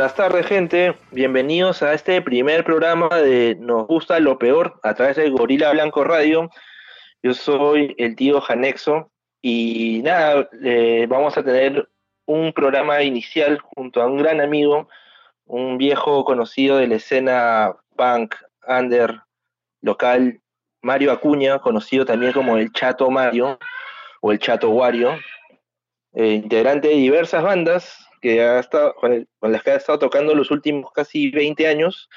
Buenas tardes, gente. Bienvenidos a este primer programa de Nos gusta lo peor a través de Gorila Blanco Radio. Yo soy el tío Janexo y nada, eh, vamos a tener un programa inicial junto a un gran amigo, un viejo conocido de la escena punk, under, local, Mario Acuña, conocido también como el Chato Mario o el Chato Wario, eh, integrante de diversas bandas, que ha estado, con, las que ha estado tocando los últimos casi 20 años.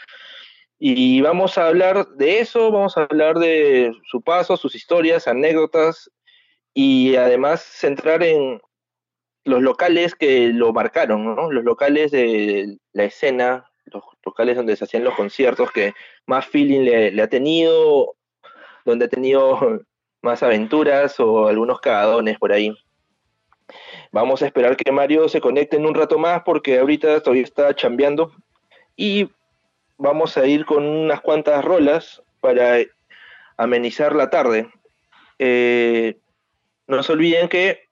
Y vamos a hablar de eso, vamos a hablar de su paso, sus historias, anécdotas y además centrar en los locales que lo marcaron, los locales de la escena, los locales donde se hacían los conciertos que más feeling le, le ha tenido, donde ha tenido más aventuras o algunos cagadones por ahí. Vamos a esperar que Mario se conecte en un rato más porque ahorita todavía está chambeando. Y vamos a ir con unas cuantas rolas para amenizar la tarde. Eh, no se olviden que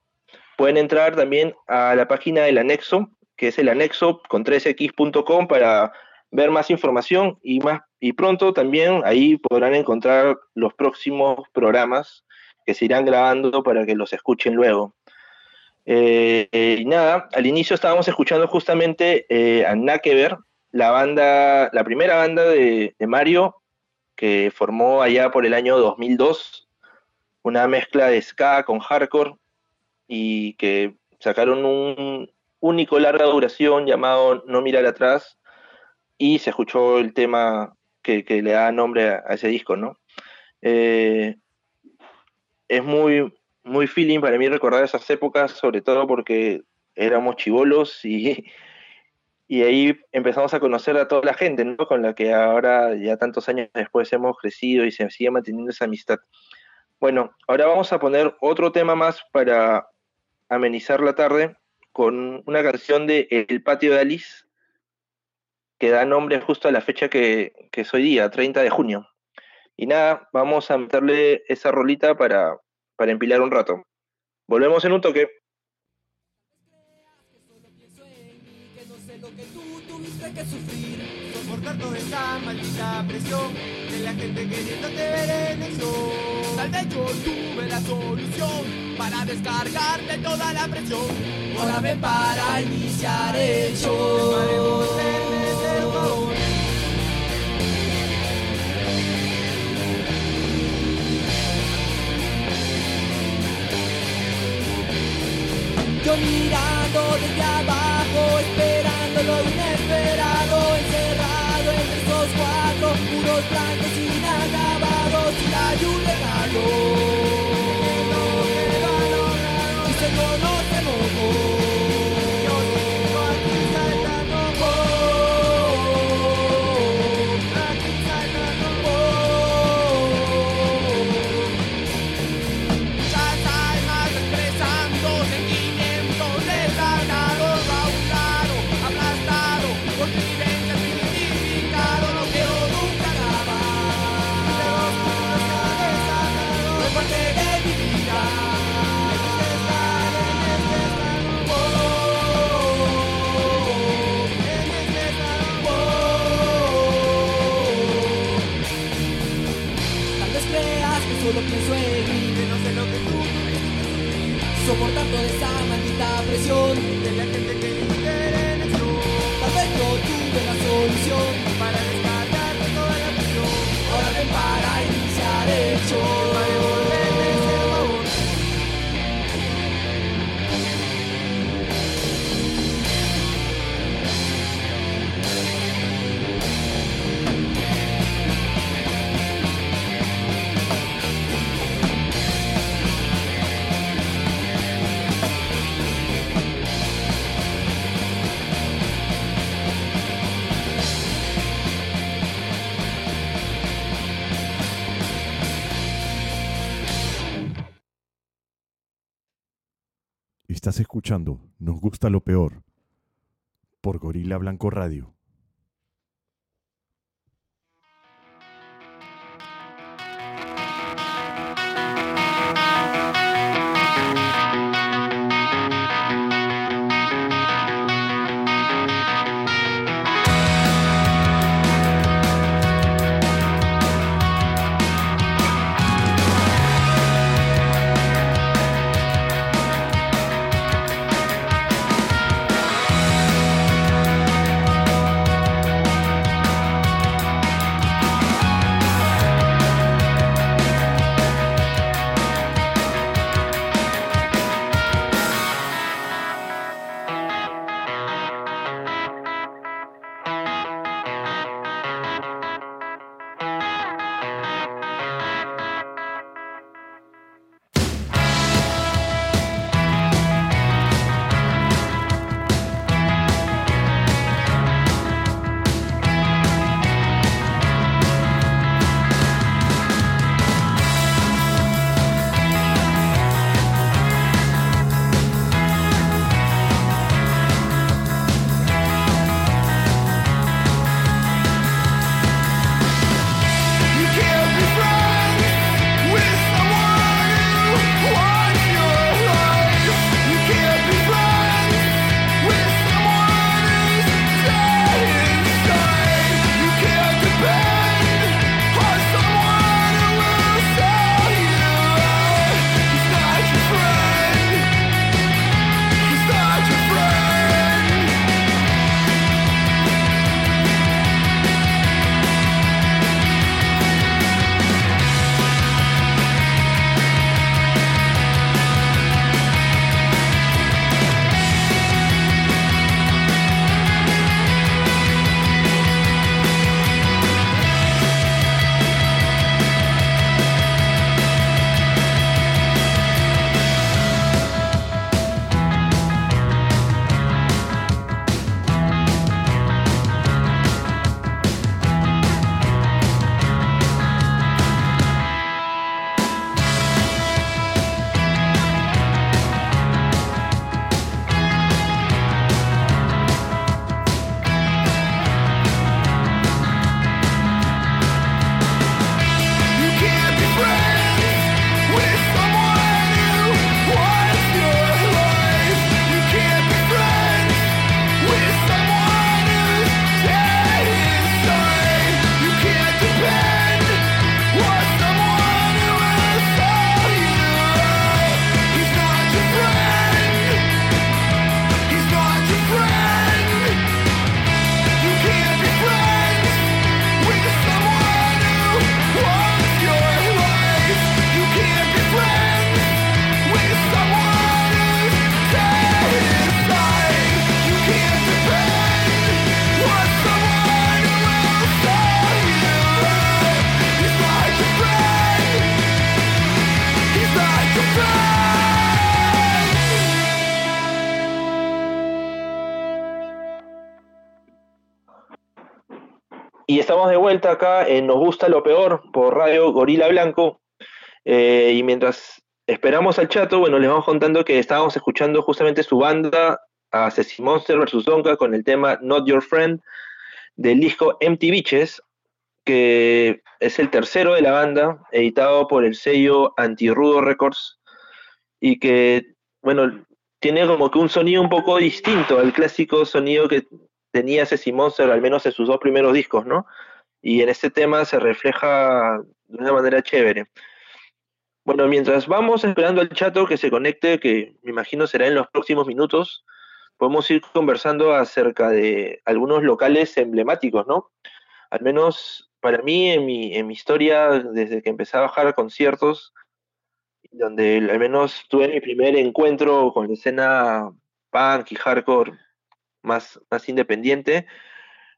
pueden entrar también a la página del anexo, que es el anexo con 3x.com para ver más información y más y pronto también ahí podrán encontrar los próximos programas que se irán grabando para que los escuchen luego. Eh, y nada, al inicio estábamos escuchando justamente eh, a Nakever, la banda, la primera banda de, Mario, que formó allá por el año 2002, una mezcla de ska con hardcore, y que sacaron un único larga duración llamado No mirar atrás, y se escuchó el tema que, le da nombre a, ese disco, ¿no? Eh, es muy, muy feeling para mí recordar esas épocas, sobre todo porque éramos chivolos y, y ahí empezamos a conocer a toda la gente, ¿no? Con la que ahora, ya tantos años después, hemos crecido y se sigue manteniendo esa amistad. Bueno, ahora vamos a poner otro tema más para amenizar la tarde con una canción de El Patio de Alice, que da nombre justo a la fecha que, que es hoy día, 30 de junio. Y nada, vamos a meterle esa rolita para, para empilar un rato. Volvemos en un toque. que sufrir, soportar toda esa maldita presión de la gente queriéndote ver en show. Tal vez yo tuve la solución para descargarte toda la presión. Ahora ven para iniciar el show. Yo mirando desde abajo, esperando lo inesperado, encerrado entre esos cuatro puros blancos inacabados y la lluvia cayó. Estás escuchando Nos gusta lo peor por Gorila Blanco Radio. Acá en Nos Gusta lo Peor por Radio Gorila Blanco. Eh, y mientras esperamos al chato, bueno, les vamos contando que estábamos escuchando justamente su banda, Assassin Monster vs. Donka, con el tema Not Your Friend del disco Empty Bitches, que es el tercero de la banda, editado por el sello Antirudo Records, y que, bueno, tiene como que un sonido un poco distinto al clásico sonido que tenía ese Monster, al menos en sus dos primeros discos, ¿no? Y en este tema se refleja de una manera chévere. Bueno, mientras vamos esperando al chato que se conecte, que me imagino será en los próximos minutos, podemos ir conversando acerca de algunos locales emblemáticos, ¿no? Al menos para mí, en mi, en mi historia, desde que empecé a bajar conciertos, donde al menos tuve mi primer encuentro con la escena punk y hardcore más, más independiente,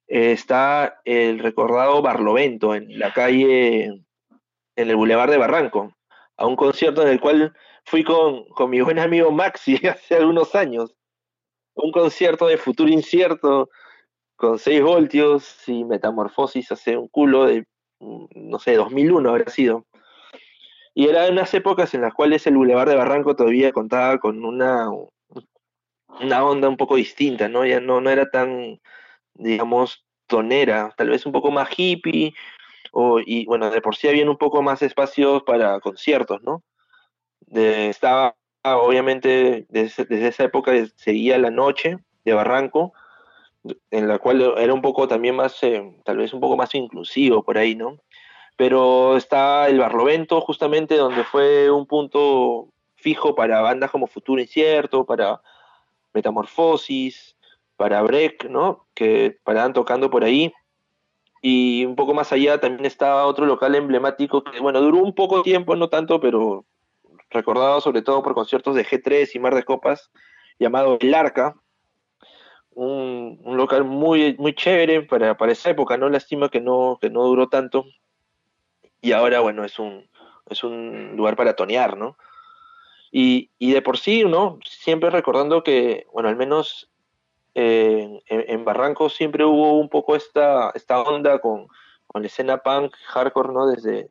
eh, está el recordado Barlovento, en la calle, en el Boulevard de Barranco, a un concierto en el cual fui con, con mi buen amigo Maxi hace algunos años. Un concierto de futuro incierto, con 6 voltios y metamorfosis hace un culo de, mm, no sé, 2001 habrá sido. Y era en unas épocas en las cuales el Boulevard de Barranco todavía contaba con una, un una onda un poco distinta, ¿no? Ya no, no era tan, digamos, tonera, tal vez un poco más hippie, o, y bueno, de por sí había un poco más espacios para conciertos, ¿no? De, estaba, obviamente, desde, desde esa época seguía la noche de Barranco, en la cual era un poco también más, eh, tal vez un poco más inclusivo por ahí, ¿no? Pero está el Barlovento, justamente, donde fue un punto fijo para bandas como Futuro Incierto, para Metamorfosis, para Break, ¿no? Que paraban tocando por ahí. Y un poco más allá también estaba otro local emblemático que, bueno, duró un poco tiempo, no tanto, pero recordado sobre todo por conciertos de G3 y Mar de Copas, llamado El Arca, un, local muy, muy chévere para, para esa época, ¿no? Lástima que no, que no duró tanto. Y ahora, bueno, es un, es un lugar para tonear, ¿no? Y, y de por sí, ¿no? Siempre recordando que, bueno, al menos eh, en, Barranco siempre hubo un poco esta, esta onda con, con la escena punk, hardcore, ¿no? Desde,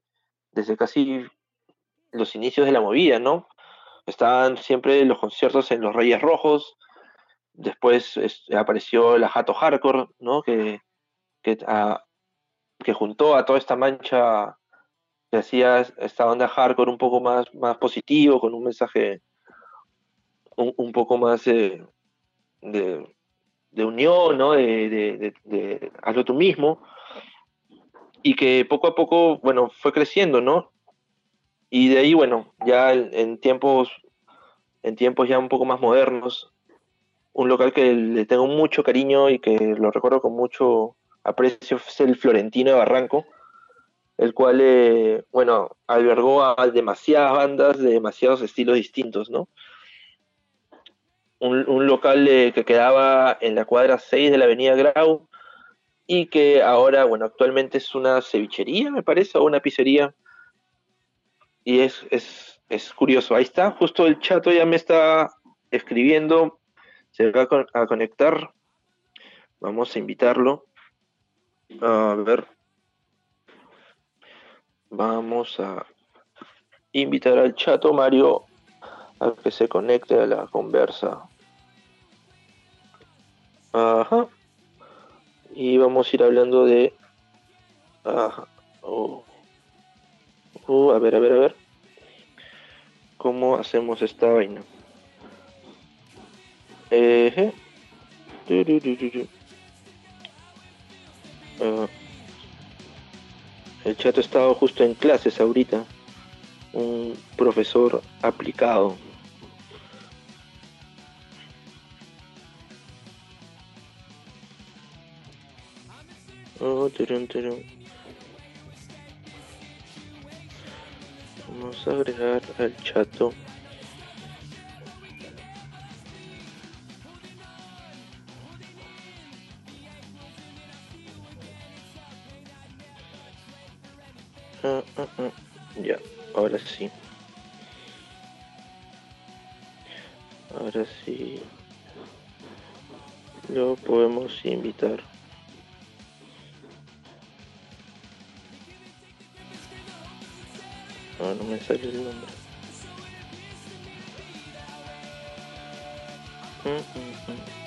desde casi los inicios de la movida, ¿no? Estaban siempre los conciertos en los Reyes Rojos, Después apareció la Jato Hardcore, ¿no? Que, que, que, juntó a toda esta mancha que hacía esta banda hardcore un poco más, más positivo, con un mensaje un, poco más de, de, unión, ¿no? De, de, de, hazlo tú mismo. Y que poco a poco, bueno, fue creciendo, ¿no? Y de ahí, bueno, ya en tiempos, en tiempos ya un poco más modernos, un local que le tengo mucho cariño y que lo recuerdo con mucho aprecio es el Florentino de Barranco, el cual, eh, bueno, albergó a demasiadas bandas de demasiados estilos distintos, ¿no? Un, local que quedaba en la cuadra 6 de la avenida Grau y que ahora, bueno, actualmente es una cevichería, me parece, o una pizzería. Y es, es, es curioso, ahí está, justo el chato ya me está escribiendo se va a conectar. Vamos a invitarlo. A ver. Vamos a invitar al chato Mario a que se conecte a la conversa. Ajá. Y vamos a ir hablando de... Ajá. Oh. Uh, a ver, a ver, a ver. ¿Cómo hacemos esta vaina? Eh, el chat ha estado justo en clases ahorita. Un profesor aplicado. Oh, Vamos a agregar al chato. Ah, ah, ah. Ya, ahora sí. Ahora sí. Lo podemos invitar. Ah, no me sale el nombre. Mm, mm, mm.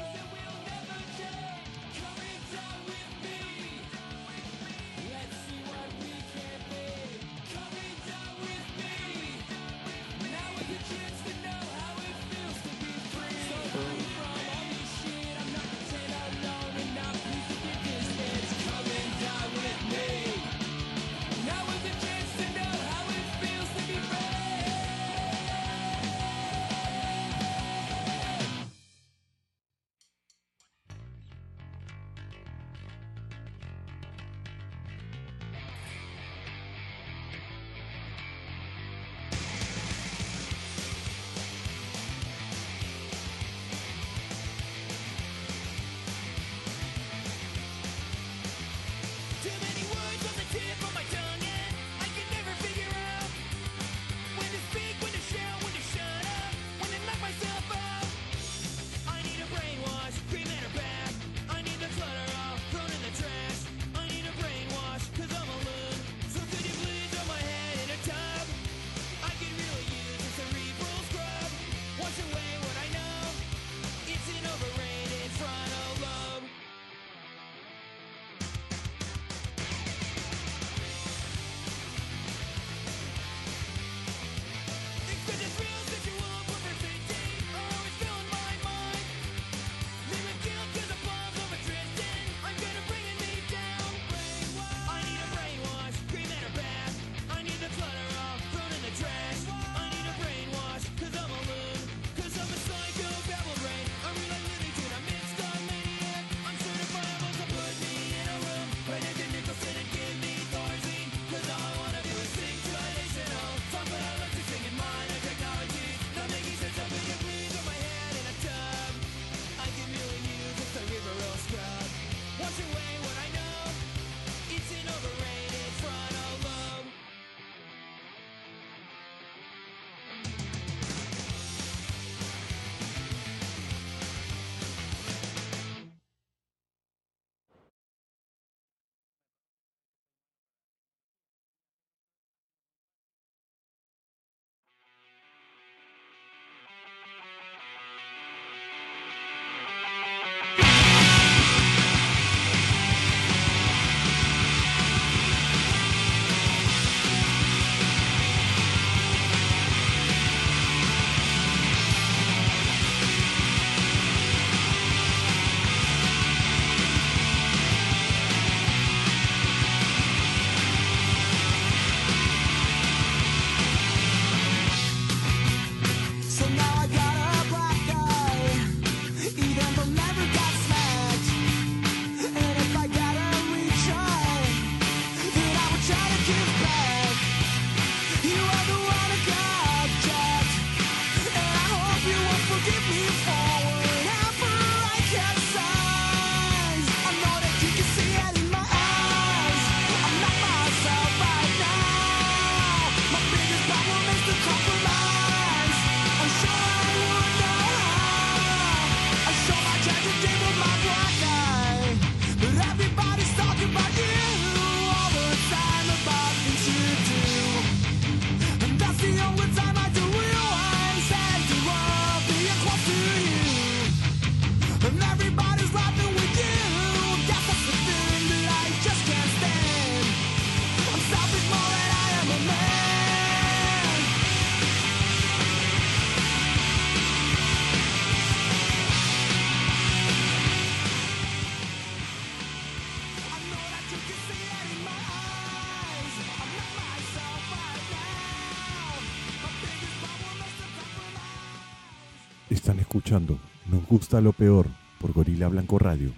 Gusta lo peor por Gorila Blanco Radio.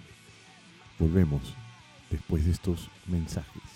Volvemos después de estos mensajes.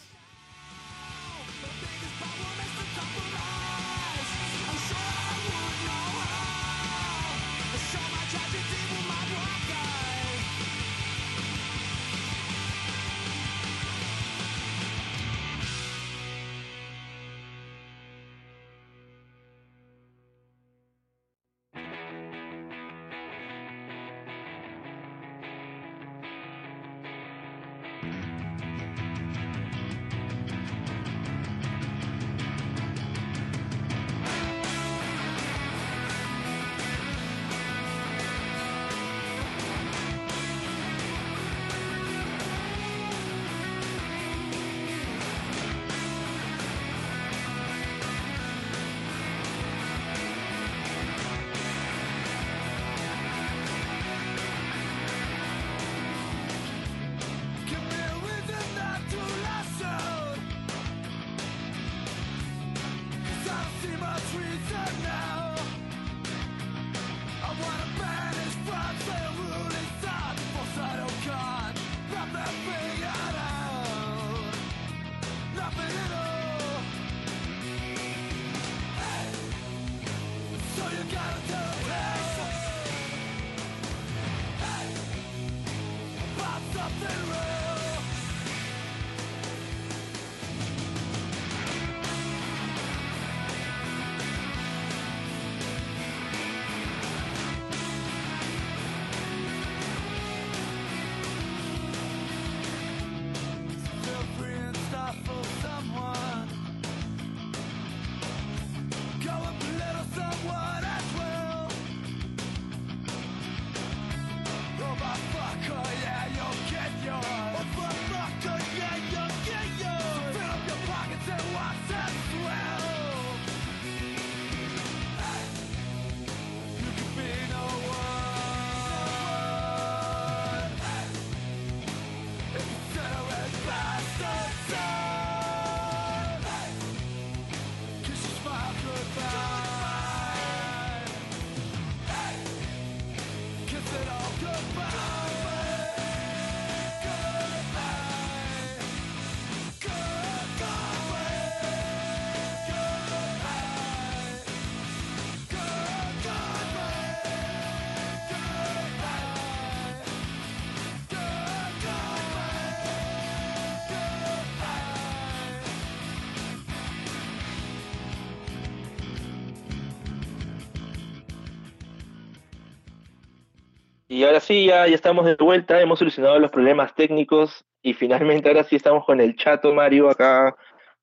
Y ahora sí, ya, ya estamos de vuelta, hemos solucionado los problemas técnicos y finalmente ahora sí estamos con el chato Mario acá,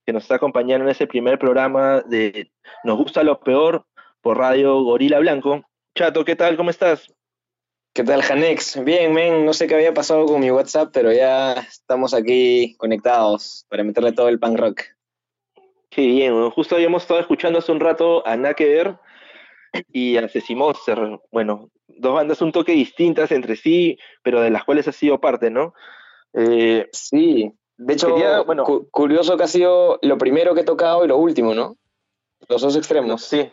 que nos está acompañando en ese primer programa de Nos gusta lo peor por Radio Gorila Blanco. Chato, ¿qué tal? ¿Cómo estás? ¿Qué tal, Janex? Bien, men, no sé qué había pasado con mi WhatsApp, pero ya estamos aquí conectados para meterle todo el punk rock. Qué bien, justo habíamos estado escuchando hace un rato a Nakever y a Ceci Monster. Bueno, dos bandas un toque distintas entre sí, pero de las cuales ha sido parte, ¿no? Eh, sí, de hecho, bueno, curioso que ha sido lo primero que he tocado y lo último, ¿no? Los dos extremos. Sí.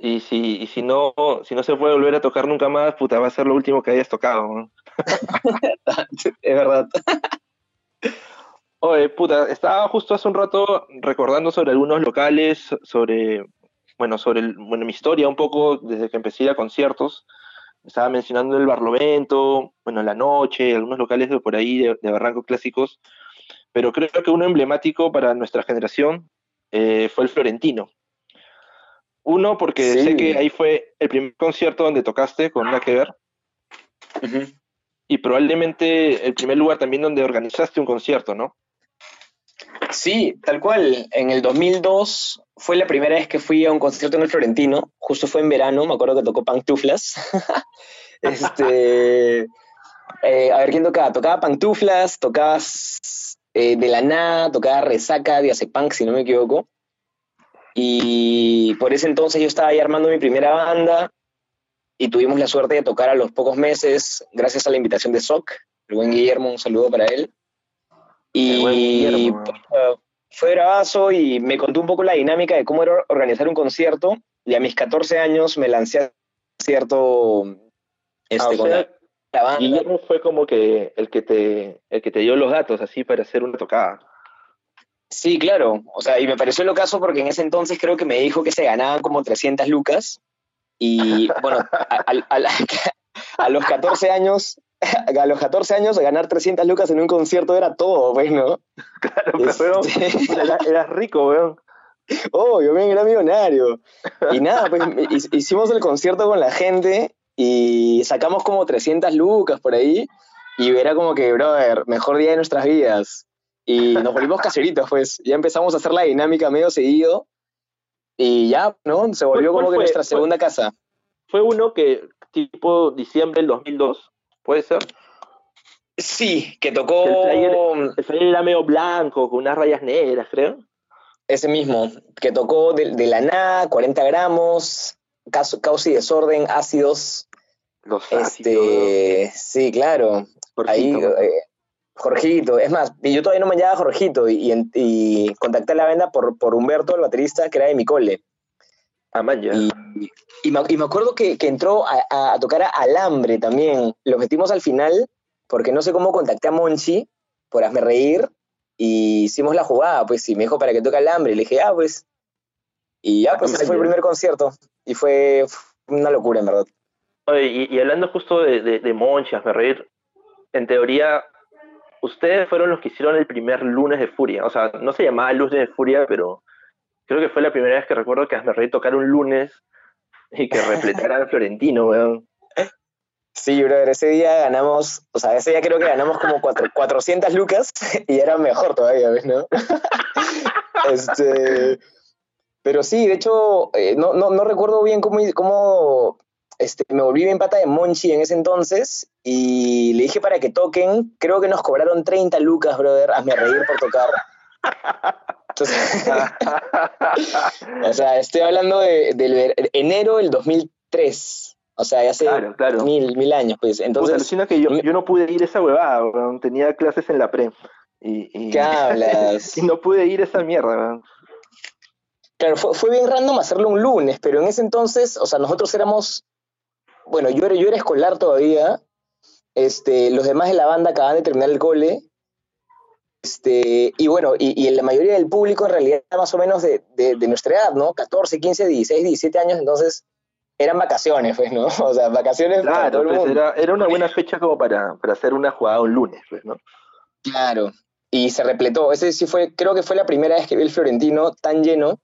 Y si, y si no, si no se puede volver a tocar nunca más, puta, va a ser lo último que hayas tocado. ¿no? es verdad. Oye, puta, estaba justo hace un rato recordando sobre algunos locales, sobre, bueno, sobre bueno, mi historia un poco desde que empecé a ir a conciertos. Estaba mencionando el Barlovento, bueno, La Noche, algunos locales de por ahí de, Barranco clásicos, pero creo que uno emblemático para nuestra generación eh, fue el Florentino. Uno, porque sé que ahí fue el primer concierto donde tocaste con una que ver. Y probablemente el primer lugar también donde organizaste un concierto, ¿no? Sí, tal cual. En el 2002 fue la primera vez que fui a un concierto en el Florentino. Justo fue en verano, me acuerdo que tocó Pantuflas. este, eh, a ver quién tocaba. Tocaba Pantuflas, tocaba eh, De la Nada, tocaba Resaca de Punk, si no me equivoco. Y por ese entonces yo estaba ahí armando mi primera banda y tuvimos la suerte de tocar a los pocos meses, gracias a la invitación de SOC, el buen Guillermo, un saludo para él. Y fue bravazo y me contó un poco la dinámica de cómo era organizar un concierto. Y a mis 14 años me lancé a concierto este, Ah, o con sea, la, la banda. Guillermo fue como que el que te el que te dio los datos así para hacer una tocada. Sí, claro. O sea, y me pareció lo caso porque en ese entonces creo que me dijo que se ganaban como 300 lucas. Y bueno, a, a- a la- a los 14 años, a los 14 años ganar 300 lucas en un concierto era todo, pues, ¿no? Claro, pero Este, era- eras rico, weón. oh, yo me era millonario. Y nada, pues hi- hicimos el concierto con la gente y sacamos como 300 lucas por ahí. Y era como que, brother, mejor día de nuestras vidas. Y nos volvimos caseritos, pues. Ya empezamos a hacer la dinámica medio seguido. Y ya, ¿no? Se volvió ¿Cuál como que fue? nuestra Fue- segunda casa. Fue uno que tipo diciembre del 2002, ¿puede ser? Sí, que tocó El flyer- El flyer era medio blanco, con unas rayas negras, creo. ese mismo, que tocó de, de la nada, 40 gramos, caos, caos y desorden, ácidos. Los ácidos. Este, sí, claro. Ahí, Jorgito, eh, Jorgito, es más, y yo todavía no me llamaba Jorgito y, y, contacté a la banda por, por Humberto, el baterista, que era de mi cole. Ah, man, ya. Y, y me, y me acuerdo que, que entró a, tocar a Alambre también. Lo metimos al final, porque no sé cómo contacté a Monchi por hazme reír y hicimos la jugada, pues, y me dijo para que toque Alambre. Y le dije, ah, pues. Y ya, pues, Ah, ese fue el primer concierto. Y fue una locura, en verdad. Oye, y, y hablando justo de, de, de Monchi, hazme reír, en teoría, ustedes fueron los que hicieron el primer lunes de Furia. O sea, no se llamaba lunes de Furia, pero creo que fue la primera vez que recuerdo que hazme reír tocar un lunes y que repletaran Florentino, weón. Sí, brother, ese día ganamos, o sea, ese día creo que ganamos como cuatro- 400 lucas y era mejor todavía, ¿ves, no? este, pero sí, de hecho, eh, no, no, no recuerdo bien cómo, cómo este, me volví bien pata de Monchi en ese entonces y le dije para que toquen, creo que nos cobraron 30 lucas, brother, hazme reír por tocar. Entonces, o sea, estoy hablando de, del enero del 2003, o sea, ya hace claro, claro. mil, mil años, pues. Puta, Entonces, alucina que yo, no pude ir esa huevada, weón. Tenía clases en la pre. Y, y, ¿qué hablas? y no pude ir esa mierda, weón. Claro, fue, fue bien random hacerlo un lunes, pero en ese entonces, o sea, nosotros éramos, bueno, yo era, yo era escolar todavía, este, los demás de la banda acaban de terminar el cole, este, y bueno, y, y la mayoría del público en realidad era más o menos de, de- de nuestra edad, ¿no? 14, 15, 16, 17 años, entonces eran vacaciones, pues, ¿no? O sea, vacaciones para todo Claro, el pues mundo. era, era una buena fecha como para, para hacer una jugada un lunes, pues, ¿no? Claro. Y se repletó. Ese sí fue, creo que fue la primera vez que vi el Florentino tan lleno.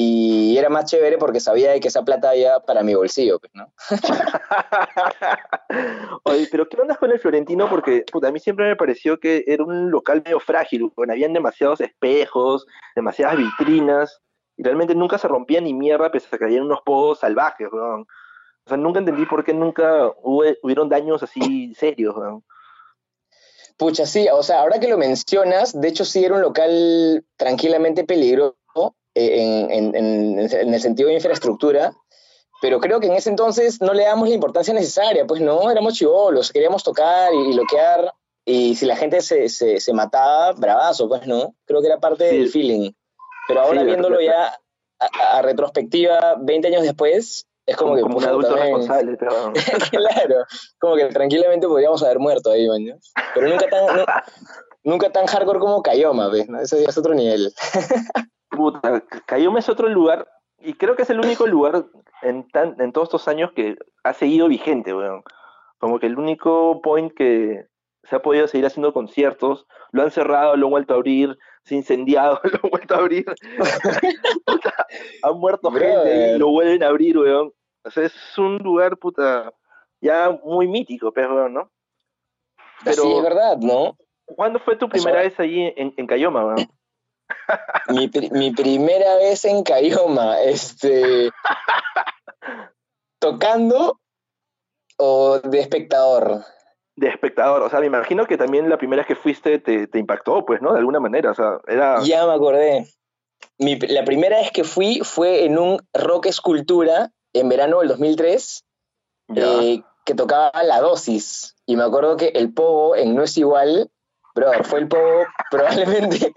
Y era más chévere porque sabía de que esa plata había para mi bolsillo, pues, ¿no? Oye, pero ¿qué onda con el Florentino? Porque puta, a mí siempre me pareció que era un local medio frágil, bueno, habían demasiados espejos, demasiadas vitrinas, y realmente nunca se rompía ni mierda pese a que había unos pogos salvajes, weón. O sea, nunca entendí por qué nunca hubo, hubieron daños así serios, weón. Pucha, sí, o sea, ahora que lo mencionas, de hecho sí era un local tranquilamente peligroso en, en- en- en el sentido de infraestructura, pero creo que en ese entonces no le damos la importancia necesaria, pues no, éramos chivolos, queríamos tocar y, y loquear, y si la gente se, se, se mataba, bravazo, pues no, creo que era parte Sí. del feeling. Pero ahora Sí, viéndolo ya a, a retrospectiva, 20 años después, es como, que... como un adulto men, responsable, pero... claro, como que tranquilamente podríamos haber muerto ahí, maño. Pero nunca tan, nu- nunca tan hardcore como Cayoma, ¿ves? ¿no? Ese ya es otro nivel. Puta, Cayoma es otro lugar, y creo que es el único lugar en, tan, en todos estos años que ha seguido vigente, weón. Como que el único point que se ha podido seguir haciendo conciertos, lo han cerrado, lo han vuelto a abrir, se ha incendiado, lo han vuelto a abrir. Puta, han muerto gente y lo vuelven a abrir, weón. O sea, es un lugar, puta, ya muy mítico, pero, weón, ¿no? Pero- Sí, es verdad, ¿no? ¿Cuándo fue tu primera vez ahí en, en Cayoma, weón? Mi, pri- mi primera vez en Cayoma, este. tocando o de espectador. de espectador. O sea, me imagino que también la primera vez que fuiste te, te impactó, pues, ¿no? De alguna manera. O sea, era. Ya me acordé. Mi, la primera vez que fui fue en un rock escultura en verano del 2003. Ya. eh, que tocaba la dosis. Y me acuerdo que el pogo en No es igual, bro, fue el pogo probablemente,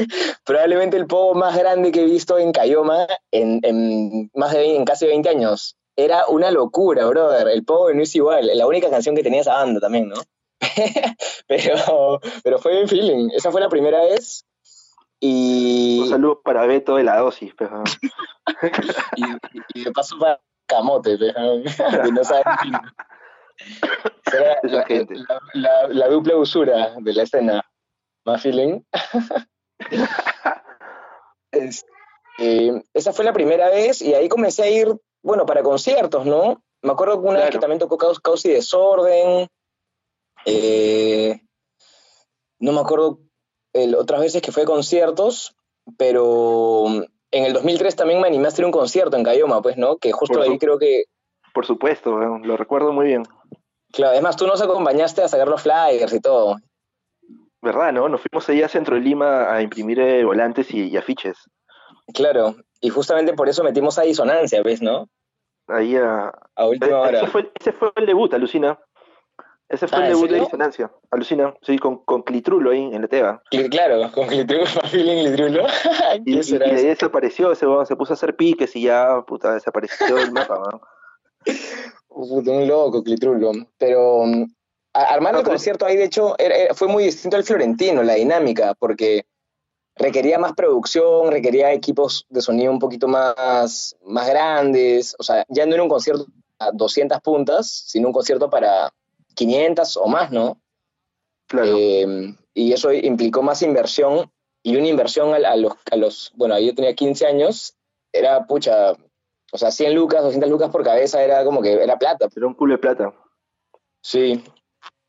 probablemente el pogo más grande que he visto en Cayoma en, en más de en casi 20 años. era una locura, brother. El Power no es igual. La única canción que tenía esa banda también, ¿no? pero, pero fue bien feeling. Esa fue la primera vez. Y, Un saludo para Beto de la dosis, pero... y, y de paso para Camote, pero, que no sabe la, la- la- la dupla usura de la escena. Más feeling. Es- eh, esa fue la primera vez y ahí comencé a ir, bueno, para conciertos, ¿no? Me acuerdo una vez que también tocó Caos, Caos y Desorden. eh, no me acuerdo el- otras veces que fue a conciertos, pero en el 2003 también me animé a hacer un concierto en Cayoma, pues, ¿no? Que justo Por ahí su- creo que, Por supuesto, lo recuerdo muy bien. claro, además tú nos acompañaste a sacar los flyers y todo. ¿Verdad, no? Nos fuimos ahí a Centro de Lima a imprimir eh, volantes y, y afiches. Claro, y justamente por eso metimos a disonancia, ¿ves, no? Ahí a... A última hora. Ese fue, ese fue el debut, alucina. Ese fue Ah, el ¿en debut de? Disonancia. Alucina, sí, con, con Clitrulo ahí en la Teba. Claro, con Glitrulo, feeling Glitrulo. Y, ¿Qué y- ahí desapareció, ese weón se puso a hacer piques y ya, puta, desapareció del mapa, weón. Puta, un loco, Clitrulo. Pero mm, armar el concierto ahí, de hecho, era- fue muy distinto al florentino, la dinámica, porque requería más producción, requería equipos de sonido un poquito más, más grandes. O sea, ya no era un concierto a 200 puntas, sino un concierto para 500 o más, ¿no? Claro. Eh, y eso implicó más inversión y una inversión a, a los, a los, bueno, ahí yo tenía 15 años, era pucha, o sea, 100 lucas, 200 lucas por cabeza, era como que era plata. Era un culo de plata. Sí.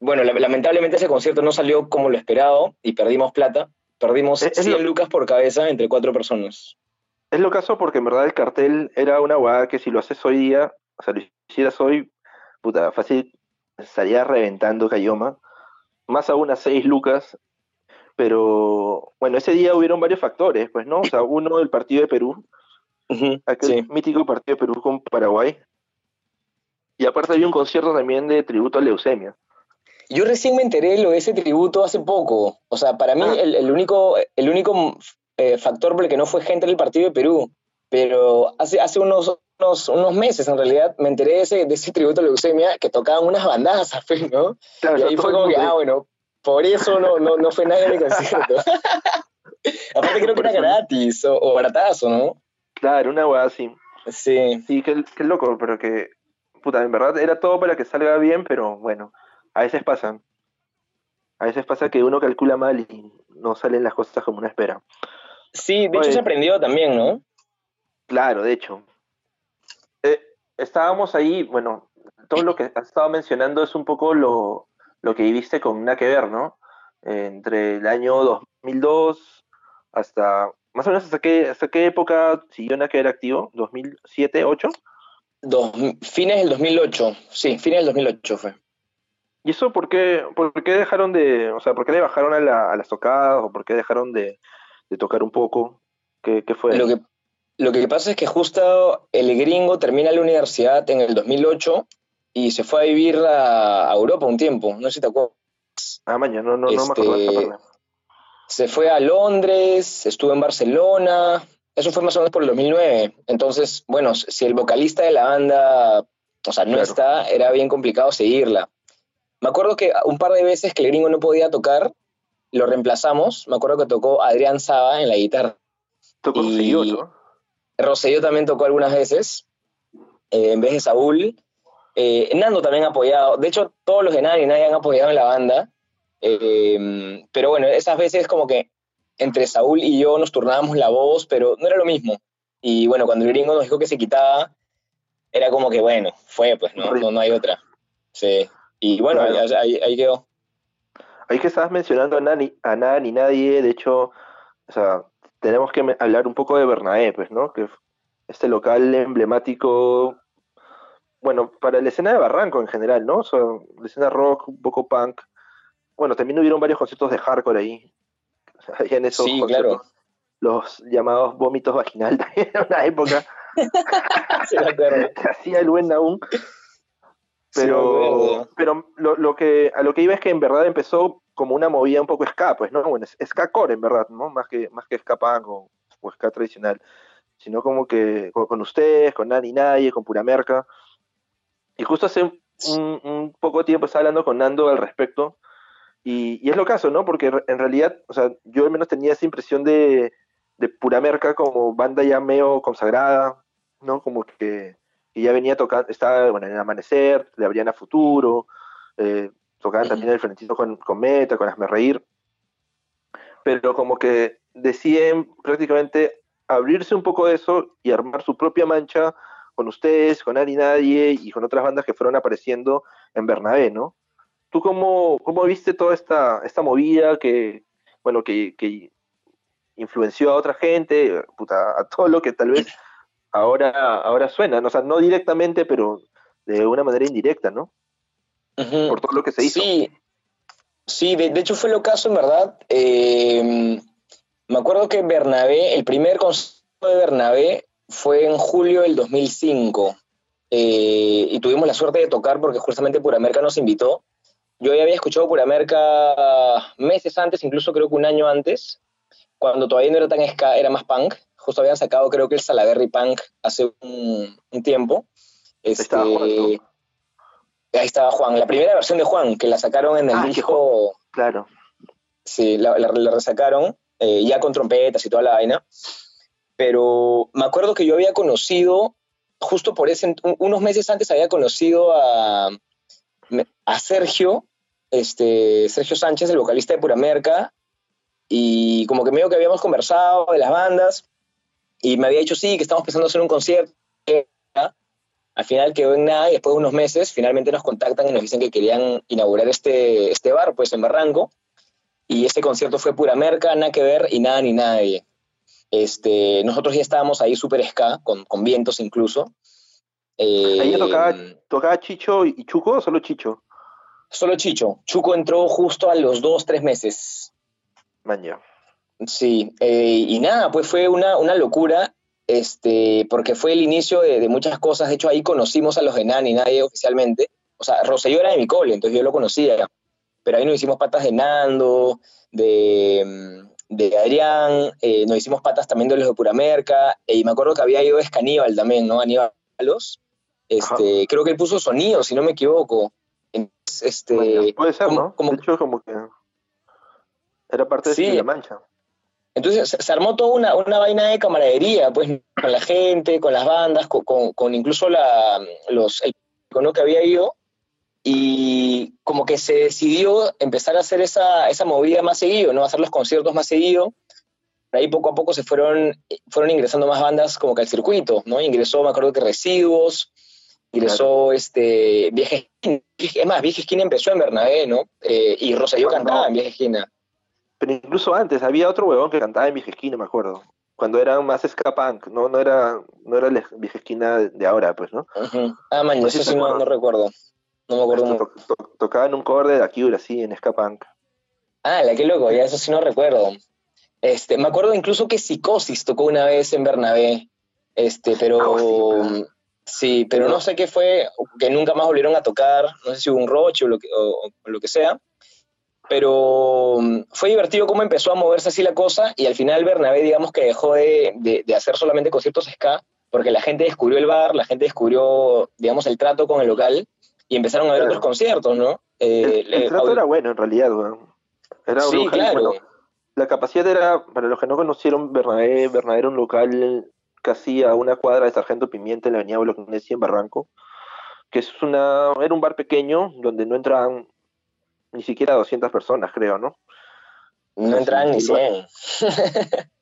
Bueno, la- lamentablemente ese concierto no salió como lo esperado y perdimos plata. Perdimos Es- es 100 lo- lucas por cabeza entre cuatro personas. Es lo caso porque en verdad el cartel era una guada que si lo haces hoy día, o sea, lo hicieras hoy, puta, fácil, estaría reventando Cayoma. Más aún a 6 lucas. Pero bueno, ese día hubieron varios factores, pues, ¿no? O sea, uno, el partido de Perú, aquel Sí. mítico partido de Perú con Paraguay. Y aparte había un concierto también de tributo a leucemia. Yo recién me enteré de lo de ese tributo hace poco. O sea, para mí Ah. el, el único, el único eh, factor por el que no fue gente del partido de Perú. Pero hace, hace unos, unos, unos meses, en realidad, me enteré de ese, de ese tributo a leucemia que tocaban unas bandas, ¿no? Claro, Y ahí fue como que, ah, bueno, por eso no, no, no fue nadie a mi concierto. Aparte creo que era gratis o, o baratazo, ¿no? Claro, una guada así. Sí. Sí, qué, qué loco, pero que, puta, en verdad era todo para que salga bien, pero bueno, a veces pasa. A veces pasa que uno calcula mal y no salen las cosas como uno espera. Sí, de hecho se aprendió también, ¿no? Claro, de hecho. Eh, estábamos ahí, bueno, todo lo que has estado mencionando es un poco lo, lo que viviste con Nada que ver, ¿no? Eh, entre el año 2002 hasta, más o menos hasta qué, hasta qué época siguió Nada que ver activo, 2007, 2008. Dos, fines del 2008, sí, fines del 2008 fue. ¿Y eso por qué, por qué dejaron de, o sea, por qué le bajaron a, la- a las tocadas o por qué dejaron de, de tocar un poco? ¿Qué, qué fue? Lo que, lo que pasa es que justo el gringo termina la universidad en el 2008 y se fue a vivir a, a Europa un tiempo, no sé si te acuerdas. Ah, mañana, no, no, no me acuerdo Este. Se fue a Londres, estuvo en Barcelona, eso fue más o menos por el 2009. Entonces, bueno, si el vocalista de la banda, o sea, no Claro. está, era bien complicado seguirla. Me acuerdo que un par de veces que el gringo no podía tocar, lo reemplazamos. Me acuerdo que tocó Adrián Saba en la guitarra. Tocó seguido, ¿no? Rosselló también tocó algunas veces, eh, en vez de Saúl. Eh, Nando también ha apoyado. De hecho, todos los de Nadie Nadie han apoyado en la banda. Eh, pero bueno, esas veces como que entre Saúl y yo nos turnábamos la voz, pero no era lo mismo. Y bueno, cuando el gringo nos dijo que se quitaba, era como que bueno, fue pues, no, no, no hay otra. Sí. Y bueno, Claro. ahí, ahí- ahí quedó. Ahí que estabas mencionando a, Nani- a nada ni nadie, de hecho, o sea, tenemos que hablar un poco de Bernabé, pues, ¿no? Que este local emblemático, bueno, para la escena de Barranco en general, ¿no? O sea, la escena rock, un poco punk. Bueno, también hubieron varios conciertos de hardcore ahí. O sea, habían esos Sí, conciertos, claro. los llamados vómitos vaginal también en una época que hacía el buen aún. Sí, Pero, acuerdo. pero lo, lo que, a lo que iba es que en verdad empezó como una movida un poco ska, pues, ¿no? Bueno, es ska core en verdad, ¿no? Más que, más que ska punk o, o ska tradicional. sino como que con, ustedes, con Nani Nadie, con Pura Merca. Y justo hace un, poco tiempo estaba hablando con Nando al respecto, y, es lo caso, ¿no? Porque en realidad, o sea, yo al menos tenía esa impresión de, de Pura Merca como banda ya medio consagrada, ¿no? Como que, ya venía tocando, estaba bueno, en el Amanecer, le abrían a Futuro, eh, tocaban también el frentito con, con Meta, con Hazme Reír, pero como que deciden prácticamente abrirse un poco de eso y armar su propia mancha con ustedes, con Ari Nadie y con otras bandas que fueron apareciendo en Bernabé, ¿no? ¿Tú cómo, cómo viste toda esta, esta movida que, bueno, que, que influenció a otra gente, a todo lo que tal vez ahora, ahora suena, ¿no? o sea, no directamente, pero de una manera indirecta, ¿no? Por todo lo que se hizo. Sí, sí de, hecho fue lo caso, en verdad. Eh, me acuerdo que Bernabé, el primer concierto de Bernabé fue en julio del 2005. Eh, y tuvimos la suerte de tocar porque justamente Puramerca nos invitó. Yo ya había escuchado Puramerca meses antes, incluso creo que un año antes, cuando todavía no era tan ska, era más punk. Justo habían sacado creo que el Salaberry Punk hace un, tiempo. Este, estaba Juan, Ahí estaba Juan, la primera versión de Juan, que la sacaron en el ah, disco. Claro. Sí, la, la resacaron. Eh, ya con trompetas y toda la vaina. Pero me acuerdo que yo había conocido, justo por ese, unos meses antes había conocido a, a Sergio, este, Sergio Sánchez, el vocalista de Pura Merca, y como que medio que habíamos conversado de las bandas, y me había dicho sí, que estamos pensando hacer un concierto. Al final quedó en nada y después de unos meses finalmente nos contactan y nos dicen que querían inaugurar este, este bar, pues en Barranco y este concierto fue pura merca, nada que ver y nada ni nadie. Este, nosotros ya estábamos ahí súper ska, con, con, vientos incluso. Eh, ¿Ahí tocaba, tocaba, Chicho y Chuco o solo Chicho? Solo Chicho. Chuco entró justo a los dos, tres meses. Maña. Sí, eh, y nada, pues fue una, una locura, este, porque fue el inicio de, de, muchas cosas. De hecho, ahí conocimos a los de Nani Nadie oficialmente. O sea, Rosselló era de mi cole, entonces yo lo conocía pero ahí nos hicimos patas de Nando, de, mm, de Adrián, eh, nos hicimos patas también de los de Pura Merca, eh, y me acuerdo que había ido Escaníbal también, ¿no? Aníbal este, creo que él puso sonido, si no me equivoco. Este, puede ser, ¿no? Como, de hecho, como que era parte de la mancha. Entonces se, armó toda una, una, vaina de camaradería, pues, con la gente, con las bandas, con, con, incluso la, los, el que había ido, y como que se decidió empezar a hacer esa, esa movida más seguido, ¿no? Hacer los conciertos más seguido. Ahí poco a poco se fueron, fueron ingresando más bandas como que al circuito, ¿no? Ingresó, me acuerdo que Residuos, ingresó este, Vieja es más, Vieja Esquina empezó en Bernabé, ¿no? Eh, y Rosario cantaba en Vieja Esquina. Pero incluso antes, había otro huevón que cantaba en Vieja Esquina, me acuerdo. Cuando era más ska punk, no, no era, no era la Vieja Esquina de ahora, pues, ¿no? Ah, man, eso sí no, no recuerdo. No me acuerdo. tocaba en un cover de la Cure, así, en Punk. Ah, la que loco, ya eso sí no recuerdo. Este, me acuerdo incluso que Psicosis tocó una vez en Bernabé. Este, pero. sí, pero no sé qué fue, que nunca más volvieron a tocar. No sé si hubo un roche o lo que, lo que sea. Pero mm, fue divertido cómo empezó a moverse así la cosa y al final Bernabé, digamos que dejó de, de, de hacer solamente conciertos ska, porque la gente descubrió el bar, la gente descubrió, digamos, el trato con el local y empezaron a ver otros conciertos, ¿no? Eh, el, trato era bueno en realidad, Era sí, claro. la capacidad era, para los que no conocieron, Bernabé, Bernabé era un local casi a una cuadra de Sargento Pimienta en la avenida Bolognesi en Barranco, que es una, era un bar pequeño donde no entraban ni siquiera 200 personas, creo, ¿no? No entraban ni 100.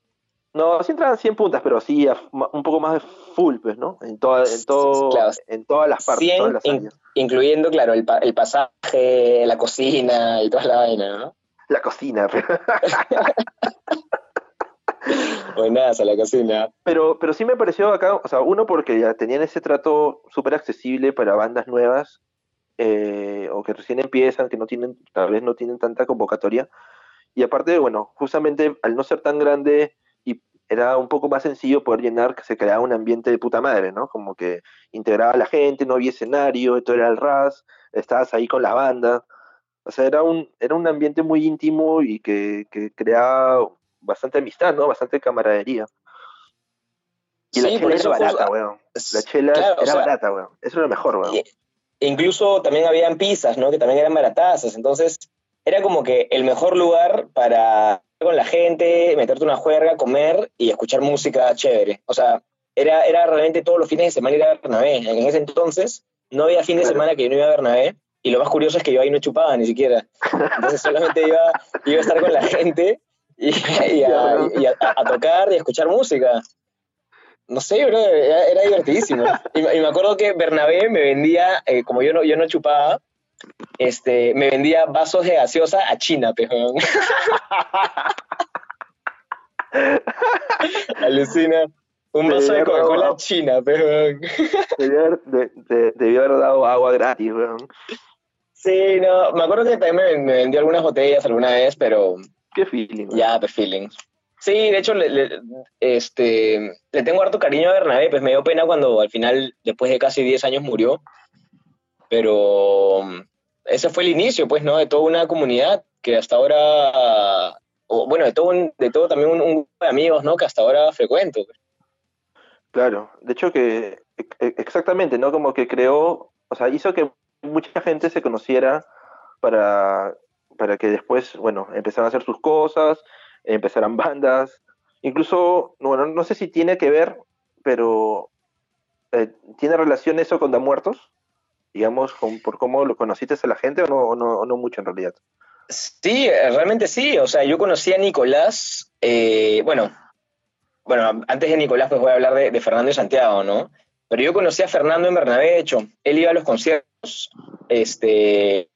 No, sí entraban 100 puntas, pero sí un poco más de full, pues, ¿no? En, toda, en, todo, en todas las partes. 100, incluyendo, claro, el, el, pasaje, la cocina y toda la vaina, ¿no? La cocina. Buenas a la cocina. Pero, pero sí me pareció acá, o sea, uno porque ya tenían ese trato súper accesible para bandas nuevas eh, o que recién empiezan, que no tienen, tal vez no tienen tanta convocatoria. Y aparte, bueno, justamente al no ser tan grande era un poco más sencillo poder llenar, que se creaba un ambiente de puta madre, ¿no? Como que integraba a la gente, no había escenario, todo era el ras, estabas ahí con la banda. O sea, era un, era un ambiente muy íntimo y que, que creaba bastante amistad, ¿no? Bastante camaradería. Y la chela era barata, weón. La chela era barata, weón. Eso era lo mejor, weón. Incluso también habían pizzas, ¿no? Que también eran baratazas. Entonces, era como que el mejor lugar para con la gente, meterte una juerga, comer y escuchar música chévere. O sea, era, era realmente todos los fines de semana ir a Bernabé. En ese entonces no había fin de semana que yo no iba a Bernabé. Y lo más curioso es que yo ahí no chupaba ni siquiera. Entonces solamente iba, iba a estar con la gente y, a, tocar y a escuchar música. No sé, bro, era, divertidísimo. Y, me acuerdo que Bernabé me vendía, eh, como yo no, yo no chupaba, este, me vendía vasos de gaseosa a China, pejón. Alucina. Un vaso de Coca-Cola a China, pejón. Debió haber, dado agua gratis, weón. Sí, no, me acuerdo que también me, vendió algunas botellas alguna vez, pero... Qué feeling. Ya, qué feeling. Sí, de hecho, le, este, le tengo harto cariño a Bernabé, pues me dio pena cuando al final, después de casi 10 años, murió. Pero ese fue el inicio, pues, ¿no? De toda una comunidad que hasta ahora, o, bueno, de todo, de todo también un, grupo de amigos, ¿no? Que hasta ahora frecuento. Pues. Claro, de hecho que exactamente, ¿no? Como que creó, o sea, hizo que mucha gente se conociera para, para que después, bueno, empezaran a hacer sus cosas, empezaran bandas, incluso, bueno, no sé si tiene que ver, pero eh, ¿tiene relación eso con Da Muertos? Digamos, por cómo lo conociste a la gente o no, no, mucho en realidad. Sí, realmente sí. O sea, yo conocí a Nicolás, eh, bueno, bueno, antes de Nicolás pues voy a hablar de, de, Fernando y Santiago, ¿no? Pero yo conocí a Fernando en Bernabé, de hecho. Él iba a los conciertos, este...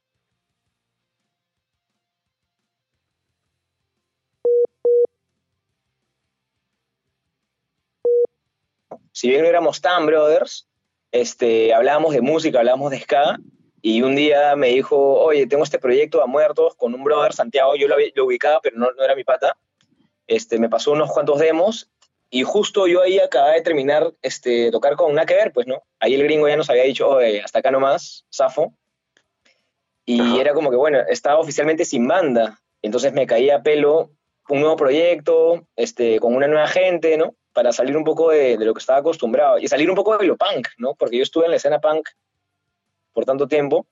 Si bien no éramos tan brothers, este, hablábamos de música, hablábamos de ska, y un día me dijo, oye, tengo este proyecto a muertos con un brother, Santiago, yo lo, lo ubicaba, pero no, no, era mi pata. Este, me pasó unos cuantos demos y justo yo ahí acababa de terminar este, tocar con nada que ver, pues, ¿no? Ahí el gringo ya nos había dicho, oye, hasta acá nomás, Safo. Y era como que, bueno, estaba oficialmente sin banda. Entonces me caía a pelo un nuevo proyecto, este, con una nueva gente, ¿no? Para salir un poco de, lo que estaba acostumbrado y salir un poco de lo punk, ¿no? Porque yo estuve en la escena punk por tanto tiempo.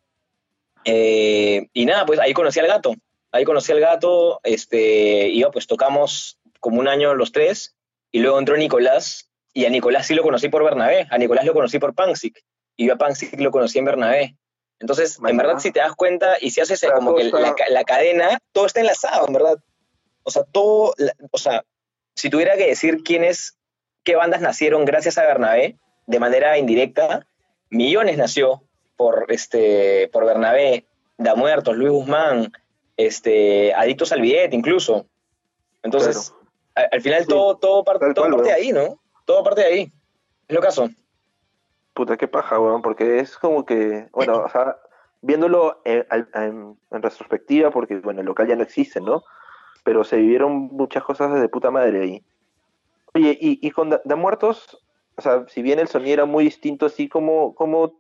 Eh, y nada, pues ahí conocí al gato. Ahí conocí al gato, este, y pues tocamos como un año los tres, y luego entró Nicolás, y a Nicolás sí lo conocí por Bernabé, a Nicolás lo conocí por Punksic, y yo a Punksic lo conocí en Bernabé. Entonces, en verdad, si te das cuenta y si haces como que la, la, cadena, todo está enlazado, en verdad. O sea, todo, o sea, si tuviera que decir quiénes, qué bandas nacieron gracias a Bernabé, de manera indirecta, Millones nació por, este, por Bernabé, Da Muertos, Luis Guzmán, este, Adictos al Billete incluso. Entonces, al, final todo, todo, parte, de ahí, ¿no? Todo parte de ahí. Es lo caso. Puta, qué paja, weón, porque es como que, bueno, o sea, viéndolo en, en, retrospectiva, porque, bueno, el local ya no existe, ¿no? Pero se vivieron muchas cosas de puta madre ahí. Oye, y, con da, Muertos, o sea, si bien el sonido era muy distinto, así como, como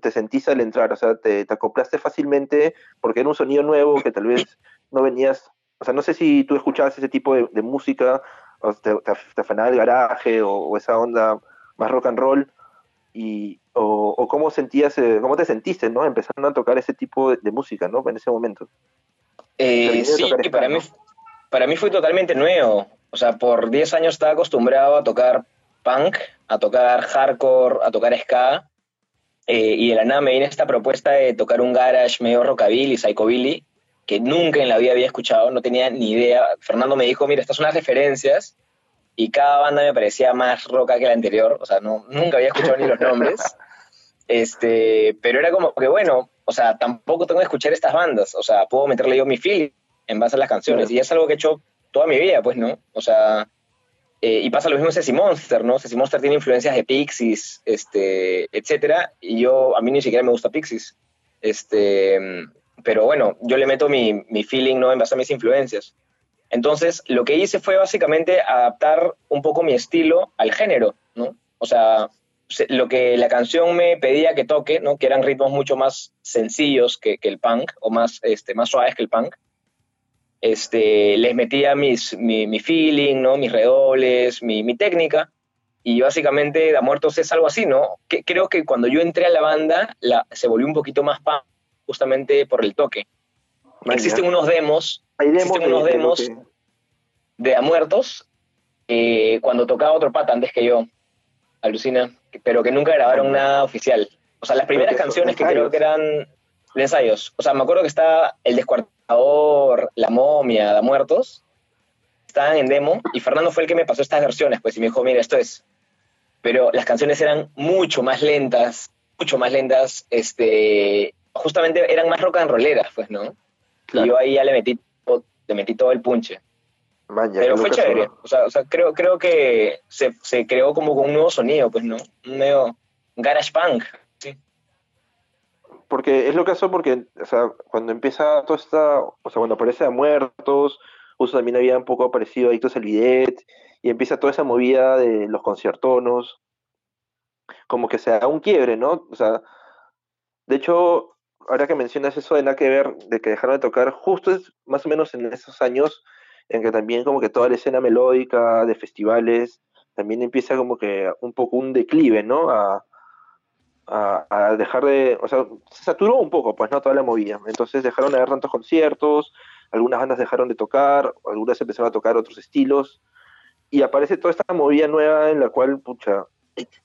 te sentís al entrar, o sea, te, acoplaste fácilmente porque era un sonido nuevo que tal vez no venías, o sea, no sé si tú escuchabas ese tipo de, música, o te, te, afanaba el garaje o, esa onda más rock and roll, y, o, cómo sentías, eh, cómo te sentiste, ¿no? Empezando a tocar ese tipo de, música, ¿no? En ese momento. Eh, sí, para mí, para mí fue totalmente nuevo. O sea, por 10 años estaba acostumbrado a tocar punk, a tocar hardcore, a tocar ska. Eh, y de la nada me viene esta propuesta de tocar un garage medio rockabilly, psychobilly, que nunca en la vida había escuchado, no tenía ni idea. Fernando me dijo, mira, estas son las referencias, y cada banda me parecía más roca que la anterior, o sea, no, nunca había escuchado ni los nombres. Este, pero era como que, bueno, o sea, tampoco tengo que escuchar estas bandas, o sea, puedo meterle yo mi feeling en base a las canciones. Y es algo que he hecho toda mi vida, pues, ¿no? O sea, eh, y pasa lo mismo en Ceci Monster, ¿no? Ceci Monster tiene influencias de Pixies, este, etcétera, y yo, a mí ni siquiera me gusta Pixies. Este, pero bueno, yo le meto mi, mi feeling, ¿no? En base a mis influencias. Entonces, lo que hice fue básicamente adaptar un poco mi estilo al género, ¿no? O sea, lo que la canción me pedía que toque, ¿no? Que eran ritmos mucho más sencillos que, que el punk, o más, este, más suaves que el punk este, les metía mis, mi, feeling, ¿no? mis redobles, mi, técnica, y básicamente Da Muertos es algo así, ¿no? Que, creo que cuando yo entré a la banda la, se volvió un poquito más pan justamente por el toque. existen unos demos, demos existen unos demos que- de A Muertos eh, cuando tocaba otro pata antes que yo, alucina, pero que nunca grabaron nada oficial. O sea, las primeras canciones que creo que eran de ensayos. O sea, me acuerdo que estaba El Descuartador, La Momia, Da Muertos, estaban en demo y Fernando fue el que me pasó estas versiones, pues, y me dijo, mira, esto es. Pero las canciones eran mucho más lentas, mucho más lentas, este, justamente eran más rock and rolleras, pues, ¿no? Claro. Y yo ahí ya le metí, le metí todo el punche. Man, Pero fue chévere. O sea, o sea, creo, creo que se, se creó como con un nuevo sonido, pues, ¿no? Un medio garage punk. Porque es lo que hace porque, o sea, cuando empieza toda esta, o sea, cuando aparece a muertos, justo también había un poco aparecido Adictos al Bidet, y empieza toda esa movida de los conciertonos, como que se da un quiebre, ¿no? O sea, de hecho, ahora que mencionas eso de nada que ver, de que dejaron de tocar, justo es más o menos en esos años en que también como que toda la escena melódica de festivales también empieza como que un poco un declive, ¿no? A, a, a dejar de, o sea, se saturó un poco, pues, ¿no? Toda la movida. Entonces dejaron de haber tantos conciertos, algunas bandas dejaron de tocar, algunas empezaron a tocar otros estilos, y aparece toda esta movida nueva en la cual, pucha,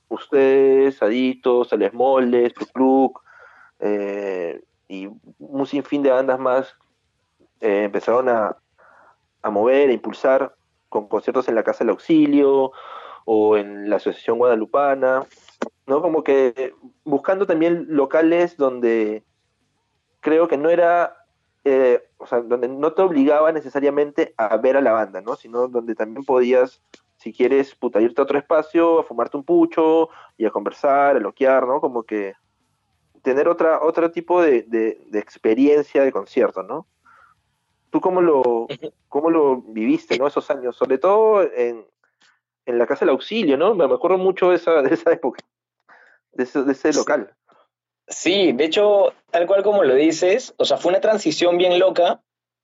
ustedes, Adictos, Les Moldes, Pluk, eh, y un sinfín de bandas más eh, empezaron a, a mover, a impulsar con conciertos en la Casa del Auxilio o en la Asociación Guadalupana, ¿no? Como que buscando también locales donde creo que no era, eh, o sea, donde no te obligaba necesariamente a ver a la banda, ¿no? Sino donde también podías, si quieres, puta, irte a otro espacio, a fumarte un pucho y a conversar, a loquear, ¿no? Como que tener otra, otro tipo de, de, de experiencia de concierto, ¿no? ¿Tú cómo lo, cómo lo viviste, ¿no? Esos años, sobre todo en, en la Casa del Auxilio, ¿no? Me me acuerdo mucho de esa, de esa época, de ese, de ese local. Sí, de hecho, tal cual como lo dices, o sea, fue una transición bien loca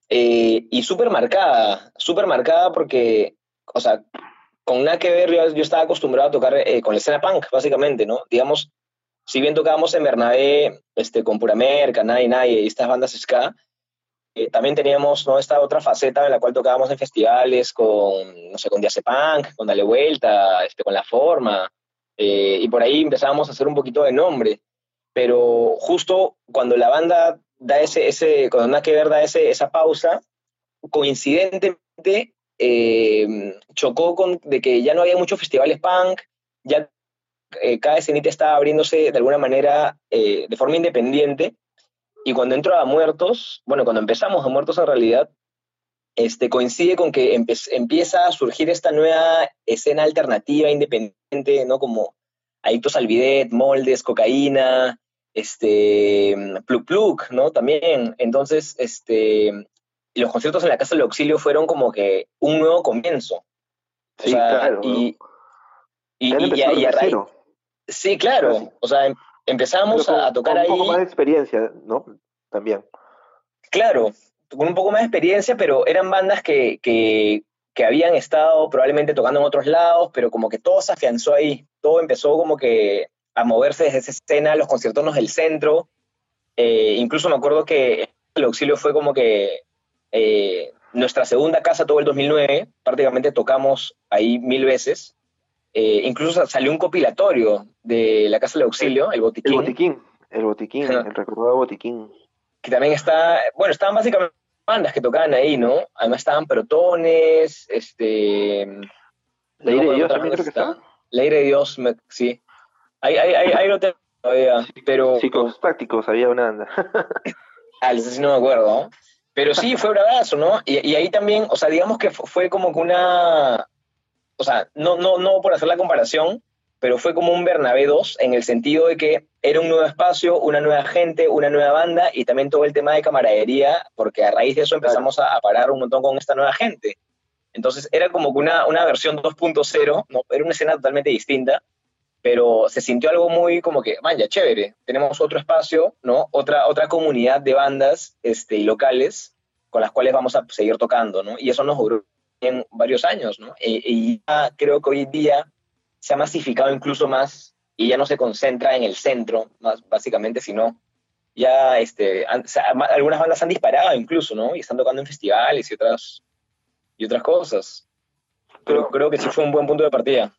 eh, y súper marcada, súper marcada porque, o sea, con nada que ver, yo, yo estaba acostumbrado a tocar eh, con la escena punk, básicamente, ¿no? Digamos, si bien tocábamos en Bernabé, este, con Pura Merca, Nadie Nadie y estas bandas ska, eh, también teníamos ¿no? esta otra faceta en la cual tocábamos en festivales con, no sé, con Diace Punk, con Dale Vuelta, este, con La Forma, eh, y por ahí empezábamos a hacer un poquito de nombre. Pero justo cuando la banda da ese, ese cuando nada que ver da ese, esa pausa, coincidentemente eh, chocó con de que ya no había muchos festivales punk, ya eh, cada escenita estaba abriéndose de alguna manera eh, de forma independiente, y cuando entró a Muertos, bueno, cuando empezamos a Muertos en realidad, este, coincide con que empieza a surgir esta nueva escena alternativa independiente, ¿no? Como Adictos al Bidet, Moldes, Cocaína, este, Pluk Pluk, ¿no? También. Entonces, este, los conciertos en la Casa del Auxilio fueron como que un nuevo comienzo. O Sí, sea, claro. Y, y, a- raíz- Sí, claro. O sea, em- empezamos con- a, tocar ahí. un poco más de experiencia, ¿no? También. Claro, con un poco más de experiencia, pero eran bandas que, que, que habían estado probablemente tocando en otros lados, pero como que todo se afianzó ahí, todo empezó como que a moverse desde esa escena, los conciertonos del centro, eh, incluso me acuerdo que el auxilio fue como que eh, nuestra segunda casa todo el 2009, prácticamente tocamos ahí mil veces, Eh, incluso sa- salió un compilatorio de la casa del auxilio, el El botiquín, botiquín, el botiquín, el recordado botiquín. que también está, bueno, estaban básicamente bandas que tocaban ahí, ¿no? Además estaban Protones, este... La ira de Dios también creo que está. La ira de Dios, me- sí. Ahí, ahí, ahí, ahí lo tengo todavía, pero... Chicos tácticos, había una banda. Ah, sí no me acuerdo, ¿no? Pero sí, fue bravazo, ¿no? Y, y ahí también, o sea, digamos que fu- fue como que una... O sea, no, no, no por hacer la comparación, pero fue como un Bernabé 2 en el sentido de que era un nuevo espacio, una nueva gente, una nueva banda y también todo el tema de camaradería, porque a raíz de eso empezamos a, a parar un montón con esta nueva gente. Entonces era como que una, una versión 2.0, ¿no? Era una escena totalmente distinta, pero se sintió algo muy como que, vaya, chévere, tenemos otro espacio, ¿no? Otra, otra comunidad de bandas este, y locales con las cuales vamos a seguir tocando, ¿no? Y eso nos duró en varios años, ¿no? Y, y ya creo que hoy día se ha masificado incluso más y ya no se concentra en el centro, más básicamente, sino ya este, algunas bandas han disparado incluso, ¿no? Y están tocando en festivales y otras, y otras cosas. Pero creo que sí fue un buen punto de partida.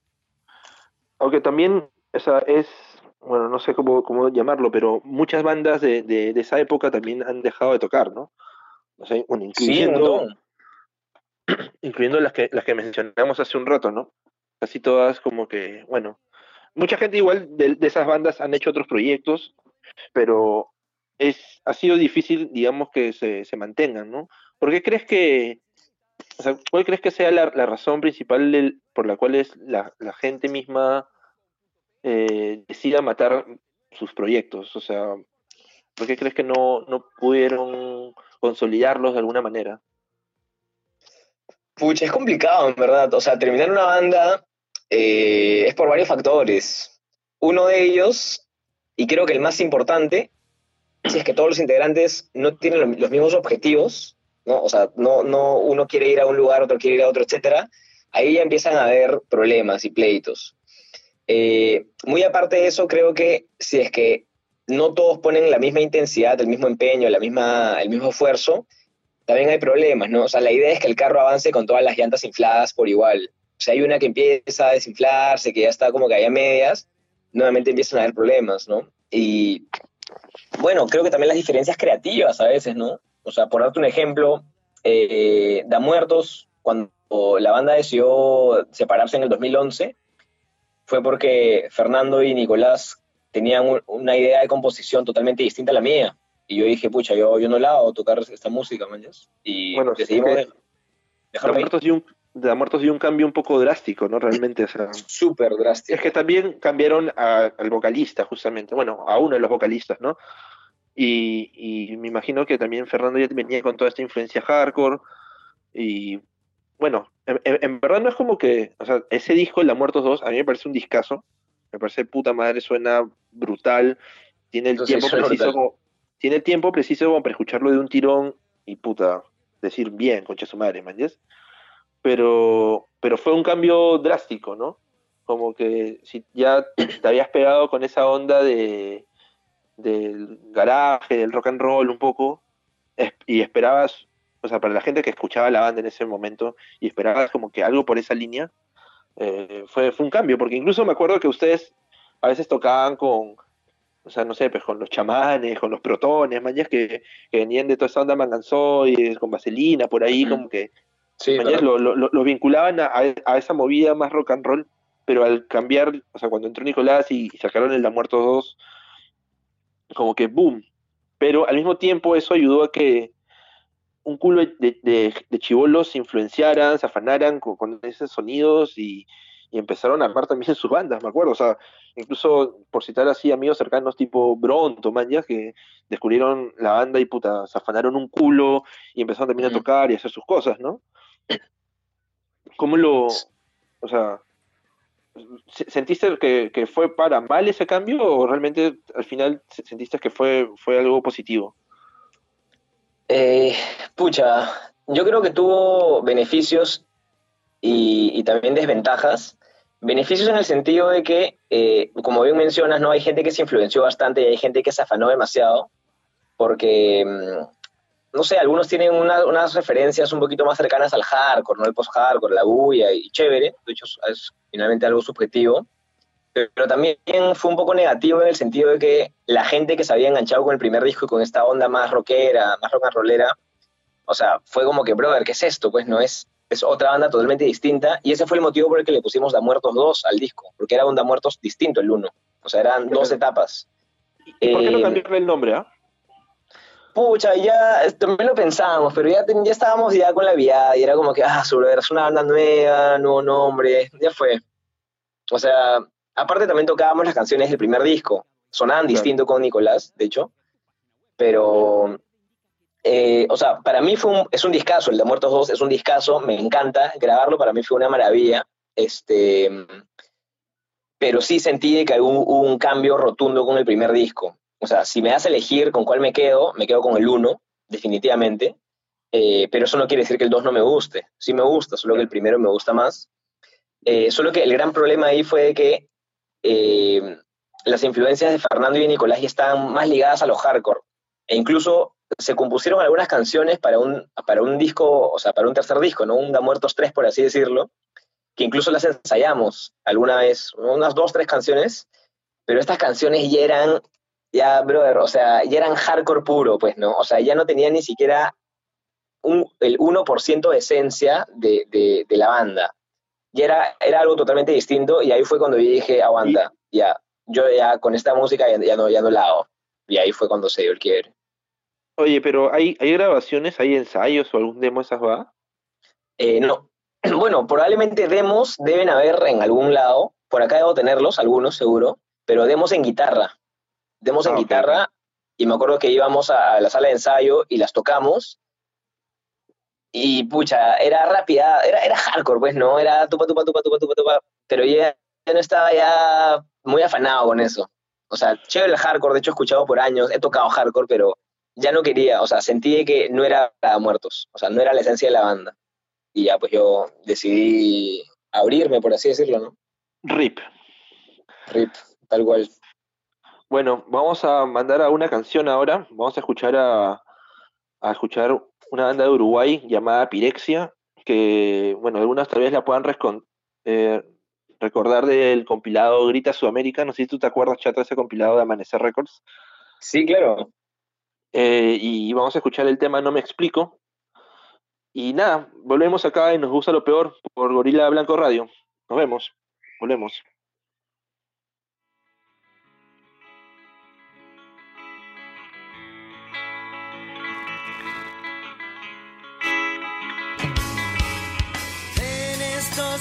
Aunque también esa es, bueno, no sé cómo, cómo llamarlo, pero muchas bandas de, de, esa época también han dejado de tocar, ¿no? O sea, bueno, incluyendo, incluyendo las que, las que mencionamos hace un rato, ¿no? Casi todas como que, bueno, mucha gente igual de, de esas bandas han hecho otros proyectos, pero es, ha sido difícil, digamos, que se, se mantengan, ¿no? ¿Por qué crees que, o sea, ¿cuál crees que sea la, la razón principal por la cual es la, gente misma eh, decida matar sus proyectos? O sea, ¿por qué crees que no, no pudieron consolidarlos de alguna manera? Pucha, es complicado, en verdad. O sea, terminar una banda eh, es por varios factores. Uno de ellos, y creo que el más importante, si es que todos los integrantes no tienen los mismos objetivos, ¿no? O sea, no, no uno quiere ir a un lugar, otro quiere ir a otro, etcétera, ahí ya empiezan a haber problemas y pleitos. Eh, muy aparte de eso, creo que si es que no todos ponen la misma intensidad, el mismo empeño, la misma, el mismo esfuerzo, también hay problemas, ¿no? O sea, la idea es que el carro avance con todas las llantas infladas por igual. O sea, hay una que empieza a desinflarse, que ya está como que hay a medias, nuevamente empiezan a haber problemas, ¿no? Y bueno, creo que también las diferencias creativas a veces, ¿no? O sea, por darte un ejemplo, eh, Da Muertos, cuando la banda decidió separarse en el 2011, fue porque Fernando y Nicolás tenían una idea de composición totalmente distinta a la mía. Y yo dije, pucha, yo, yo no la hago tocar esta música, man. Y bueno, decidimos es dejarlo da muertos, dio un, da muertos dio un cambio un poco drástico, ¿no? Realmente, o sea... Súper drástico. Es que también cambiaron al vocalista, justamente. Bueno, a uno de los vocalistas, ¿no? Y, me imagino que también Fernando ya venía con toda esta influencia hardcore. Y bueno, en, verdad no es como que, o sea, ese disco, La Muertos 2, a mí me parece un discazo. Me parece puta madre, suena brutal. Tiene el tiempo preciso como, tiene tiempo preciso como para escucharlo de un tirón y puta, decir bien, concha su madre, man, Pero, pero fue un cambio drástico, ¿no? Como que si ya te habías pegado con esa onda de, del garaje, del rock and roll un poco, y esperabas, o sea, para la gente que escuchaba la banda en ese momento, y esperabas como que algo por esa línea, eh, fue, fue un cambio, porque incluso me acuerdo que ustedes a veces tocaban con, o sea, no sé, pues con los chamanes, con los protones, mañas que, que venían de toda esa onda manganzoides, con vaselina, por ahí, como que sí, lo, lo, vinculaban a, a, esa movida más rock and roll, pero al cambiar, o sea, cuando entró Nicolás y, sacaron el La Muertos 2, como que boom. Pero al mismo tiempo eso ayudó a que un culo de, de, chivolos se influenciaran, se afanaran con, esos sonidos y, empezaron a armar también sus bandas, me acuerdo. O sea, incluso por citar así amigos cercanos tipo Bronto, Manjas, que descubrieron la banda y puta, se afanaron un culo y empezaron también a tocar y a hacer sus cosas, ¿no? ¿Cómo lo, o sea, ¿Sentiste que, fue para mal ese cambio o realmente al final sentiste que fue, fue algo positivo? Eh, pucha, yo creo que tuvo beneficios y, también desventajas. Beneficios en el sentido de que, eh, como bien mencionas, no hay gente que se influenció bastante y hay gente que se afanó demasiado, porque mm, no sé, algunos tienen unas referencias un poquito más cercanas al hardcore, ¿no? El post-hardcore, la bulla y chévere, de hecho es finalmente algo subjetivo, pero también fue un poco negativo en el sentido de que la gente que se había enganchado con el primer disco y con esta onda más rockera, más rock and rollera, o sea, fue como que, brother, ¿qué es esto? Pues no es, es otra banda totalmente distinta y ese fue el motivo por el que le pusimos Da Muertos 2 al disco, porque era un Da Muertos distinto el uno, o sea, eran dos etapas. ¿Y por qué no eh, cambiarle el nombre, ah? Pucha, ya también lo pensábamos, pero ya, ya estábamos ya con la vida y era como que, ah, sobre es una banda nueva, nuevo nombre, ya fue. O sea, aparte también tocábamos las canciones del primer disco, sonaban distinto con Nicolás, de hecho, pero, eh, o sea, para mí fue un, es un discazo, el de Muertos 2 es un discazo, me encanta grabarlo, para mí fue una maravilla, este, pero sí sentí que hubo un cambio rotundo con el primer disco. O sea, si me das a elegir con cuál me quedo, me quedo con el 1, definitivamente. Eh, pero eso no quiere decir que el 2 no me guste. Sí me gusta, solo que el primero me gusta más. Eh, solo que el gran problema ahí fue que eh, las influencias de Fernando y de Nicolás ya estaban más ligadas a los hardcore. E incluso se compusieron algunas canciones para un, para un disco, o sea, para un tercer disco, ¿no? Un Da Muertos 3, por así decirlo, que incluso las ensayamos alguna vez, unas dos, tres canciones, pero estas canciones ya eran, ya, brother, o sea, ya eran hardcore puro, pues, ¿no? O sea, ya no tenían ni siquiera un, el 1% de esencia de, de, de, la banda. Y era, era algo totalmente distinto, y ahí fue cuando yo dije, aguanta, ya, yo ya con esta música ya, no, ya no la hago. Y ahí fue cuando se dio el quiebre. Oye, pero ¿hay, ¿hay grabaciones, hay ensayos o algún demo esas va? Eh, no. Bueno, probablemente demos deben haber en algún lado. Por acá debo tenerlos, algunos seguro, pero demos en guitarra. Demos en ah, guitarra y me acuerdo que íbamos a la sala de ensayo y las tocamos. Y pucha, era rápida, era, era hardcore, pues, ¿no? Era tupa, tupa, tupa, tupa, tupa, tupa. Pero ya, ya no estaba ya muy afanado con eso. O sea, chévere el hardcore, de hecho he escuchado por años, he tocado hardcore, pero ya no quería, o sea, sentí que no era para muertos, o sea, no era la esencia de la banda. Y ya, pues yo decidí abrirme, por así decirlo, ¿no? RIP. RIP, tal cual. Bueno, vamos a mandar a una canción ahora. Vamos a escuchar a, a escuchar una banda de Uruguay llamada Pirexia, que, bueno, algunas tal vez la puedan eh, recordar del compilado Grita Sudamérica. No sé si tú te acuerdas, Chata, ese compilado de Amanecer Records. Sí, claro. Eh, y vamos a escuchar el tema No me explico. Y nada, volvemos acá y nos gusta lo peor por Gorila Blanco Radio. Nos vemos, volvemos.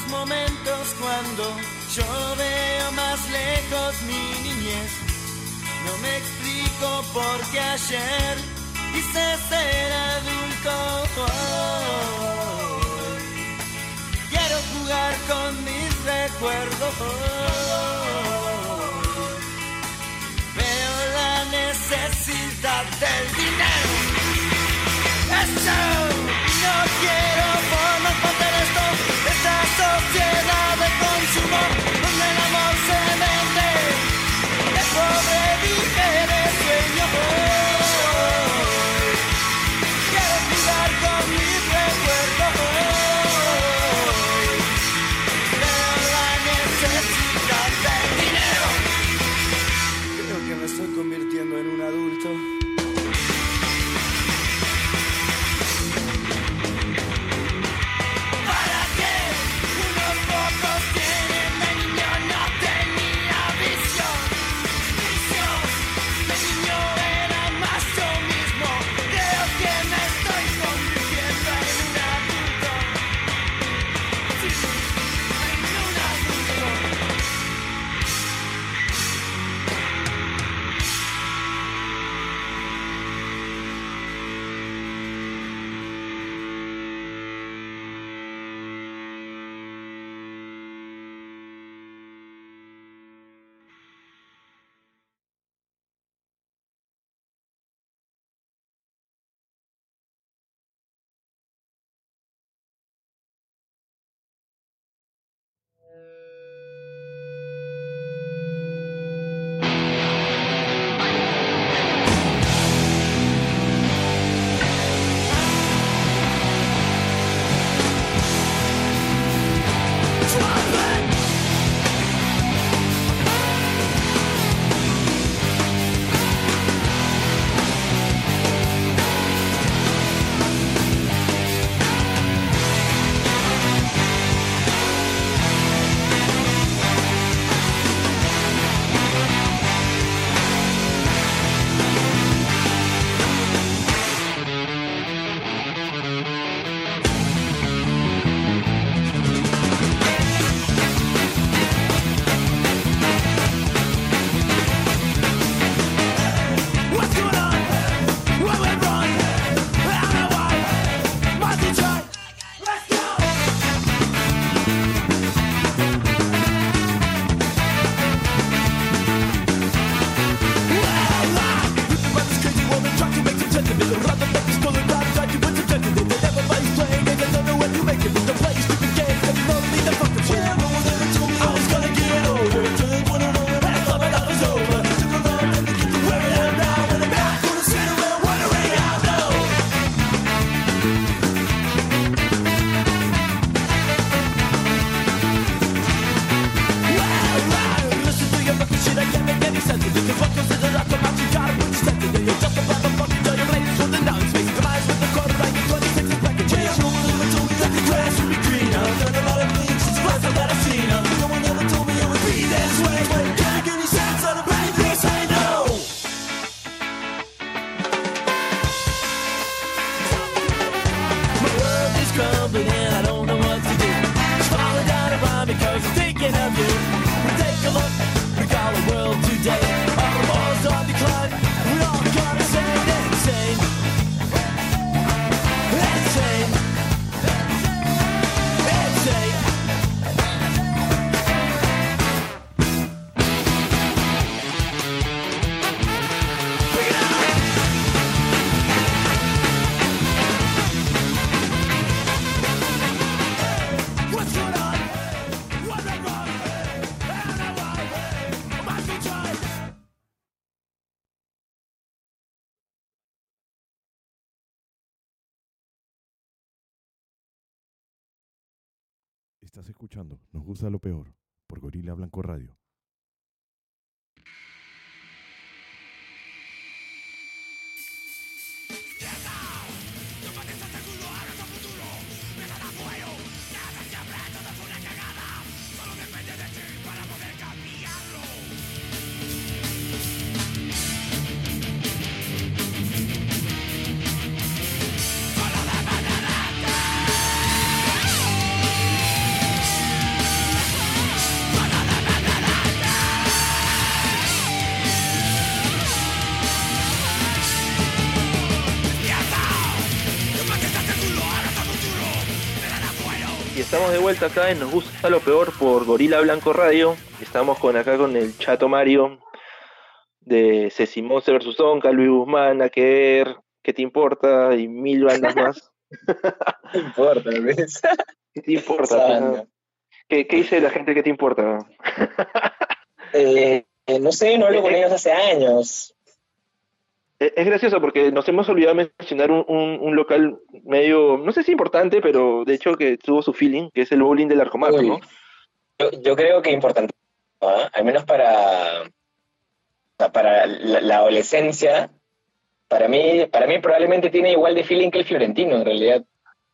Momentos cuando yo veo más lejos mi niñez no me explico por qué ayer quise ser adulto. Quiero jugar con mis recuerdos. Veo la necesidad del dinero. Estás escuchando Nos gusta lo peor por Gorila Blanco Radio. Estamos de vuelta acá en Nos gusta lo peor por Gorila Blanco Radio. Estamos con acá con el chato Mario de Ceci Monster vs. Zonka, Luis Guzmán, Aker, ¿qué te importa? Y mil bandas más. No importa, ¿ves? ¿Qué te importa? ¿Qué, qué dice la gente que te importa? Eh, eh, no sé, no hablo con ellos hace años. Es gracioso porque nos hemos olvidado mencionar un, un- un local medio, no sé si importante, pero de hecho que tuvo su feeling, que es el bowling del Arcomato, Uy. ¿no? Yo, yo creo que importante, ¿ah? al menos para, para la, la adolescencia, para mí, para mí probablemente tiene igual de feeling que el Fiorentino, en realidad.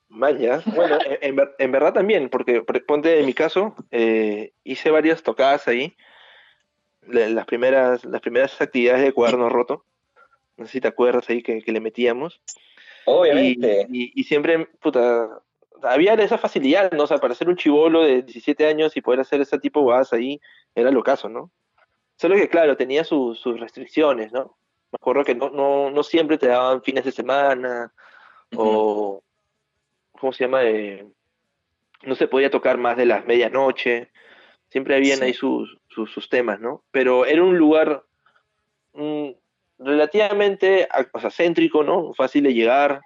Vaya, bueno, en, en ver- en verdad también, porque por- ponte en mi caso, eh, hice varias tocadas ahí, la- las primeras, las primeras actividades de cuaderno roto, no sé si te acuerdas ahí que, que le metíamos, Obviamente. y- y siempre, puta, había esa facilidad, ¿no? O sea, para ser un chivolo de 17 años y poder hacer ese tipo de guadas ahí, era lo caso, ¿no? Solo que, claro, tenía sus- sus restricciones, ¿no? Me acuerdo que no, no, no siempre te daban fines de semana, o ¿cómo se llama? Eh, no se podía tocar más de las medianoche, siempre habían Sí. ahí sus, sus, sus temas, ¿no? Pero era un lugar relativamente o sea, céntrico, ¿no? Fácil de llegar.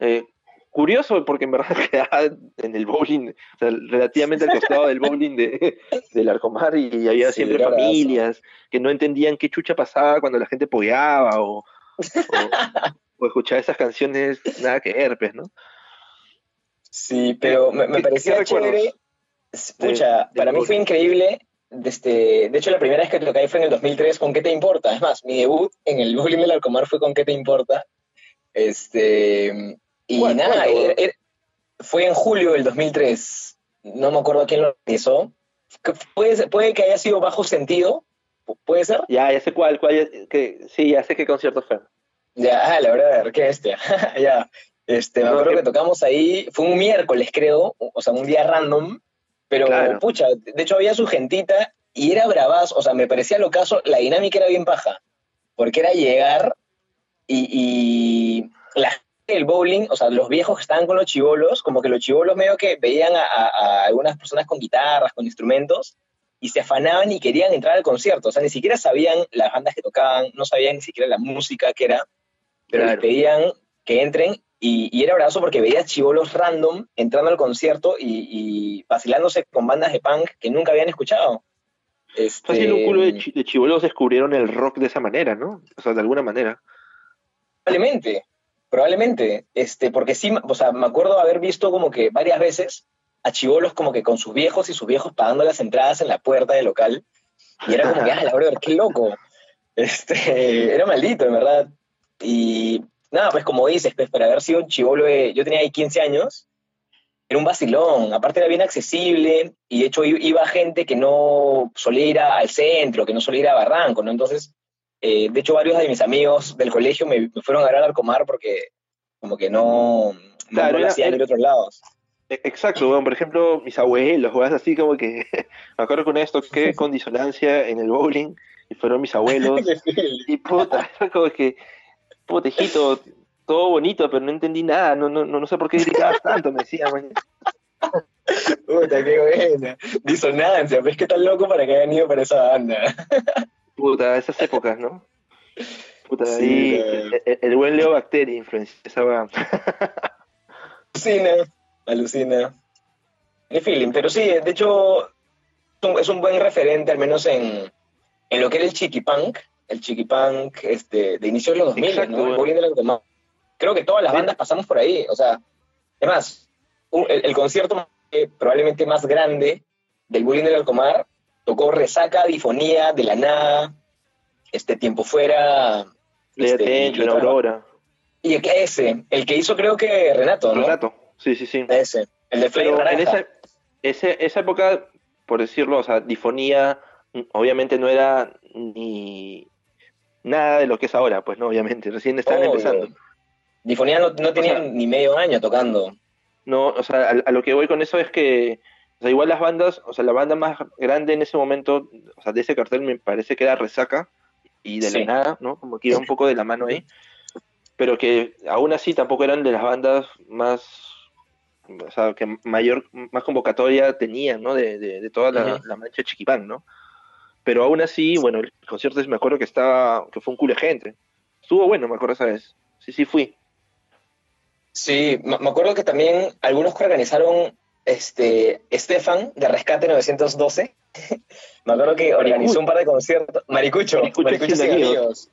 eh, curioso, porque en verdad quedaba en el bowling, o sea, relativamente al costado del bowling de, del Arcomar y, había Sí, siempre familias que no entendían qué chucha pasaba cuando la gente pogueaba o, o, o escuchaba esas canciones nada que herpes, ¿no? Sí, pero me, me ¿Qué- parecía chévere. Escucha, para mí fue increíble. Desde, de hecho, la primera vez que toqué fue en el 2003 con ¿Qué te importa? Es más, mi debut en el bowling del Alcomar fue con ¿Qué te importa? Este, y ¿Cuál- nada, fue en julio del 2003. No me acuerdo quién lo organizó. Puede, puede que haya sido Bajo Sentido, pu- puede ser. Ya, ya sé cuál, cuál, que, sí, ya sé qué concierto fue. Ya, ah, la verdad, qué bestia. ya. Este, me acuerdo que tocamos ahí, fue un miércoles, creo, o sea, un día random, pero Claro. pucha, de hecho había su gentita y era bravaz, o sea, me parecía lo caso, la dinámica era bien paja, porque era llegar y, y la gente del bowling, o sea, los viejos que estaban con los chivolos, como que los chivolos medio que veían a, a- a algunas personas con guitarras, con instrumentos, y se afanaban y querían entrar al concierto, o sea, ni siquiera sabían las bandas que tocaban, no sabían ni siquiera la música que era, pero les pedían que entren y, y era bravazo porque veías chivolos random entrando al concierto y, y vacilándose con bandas de punk que nunca habían escuchado. Este, Fácil un culo de, chi- de descubrieron el rock de esa manera, ¿no? O sea, de alguna manera. Probablemente, probablemente, este, porque sí, o sea, me acuerdo haber visto como que varias veces a chivolos como que con sus viejos y sus viejos pagando las entradas en la puerta del local y era como que, ah, la brother, qué loco. Este, era maldito, en verdad. Y nada, pues como dices, pues para haber sido un chivolo, de- yo tenía ahí 15 años, era un vacilón, aparte era bien accesible y de hecho iba gente que no solía ir a- al centro, que no solía ir a Barranco, ¿no? Entonces, eh, de hecho varios de mis amigos del colegio me, me fueron a ver al Arcomar porque como que no, no, Claro, no lo hacían en otros lados. E- Exacto, weón. Por ejemplo, mis abuelos, weón, así como que. me acuerdo que una vez toqué con disonancia en el bowling y fueron mis abuelos. y puta, como que. Puta, hijito, todo bonito, pero no entendí nada. No, no, no, sé por qué gritabas tanto, me decía, man. Puta, qué buena. Disonancia, pues qué tan loco para que hayan ido para esa banda. Puta, esas épocas, ¿no? Puta, Sí. El, el buen Leo Bacteria influenciaba. Alucina, alucina. Qué feeling, pero sí, de hecho, es un, es un buen referente, al menos en, en lo que era el chiquipunk, el chiquipunk este, de inicio de los 2000, Exacto, ¿no? Bueno. Creo que todas las bandas pasamos por ahí, o sea, es más, un- el, el concierto probablemente más grande del bullying del Alcomar, tocó Resaca, Difonía, De la Nada, este tiempo fuera. Este, y, Aurora. Y ese, el que hizo creo que Renato, ¿no? Renato, sí, sí, sí. Ese, el de Flay en esa, esa época, por decirlo, o sea, Difonía obviamente no era ni nada de lo que es ahora, pues no, obviamente, recién estaban empezando. Difonía no, no tenía ni medio año tocando. No, o sea, a, lo que voy con eso es que, o sea, igual las bandas, o sea, la banda más grande en ese momento, o sea, de ese cartel me parece que era Resaca y de la nada, ¿no? Como que iba un poco de la mano ahí, pero que aún así tampoco eran de las bandas más, o sea, que mayor, más convocatoria tenían, ¿no? De, de, toda la, la mancha chiquipán, ¿no? Pero aún así, bueno, el concierto me acuerdo que estaba, que fue un culo de gente. Estuvo bueno, me acuerdo esa vez. Sí, sí fui. Sí, me acuerdo que también algunos que organizaron este Estefan de Rescate 912. me acuerdo que organizó un par de conciertos. Maricucho, Maricucho, sin amigos.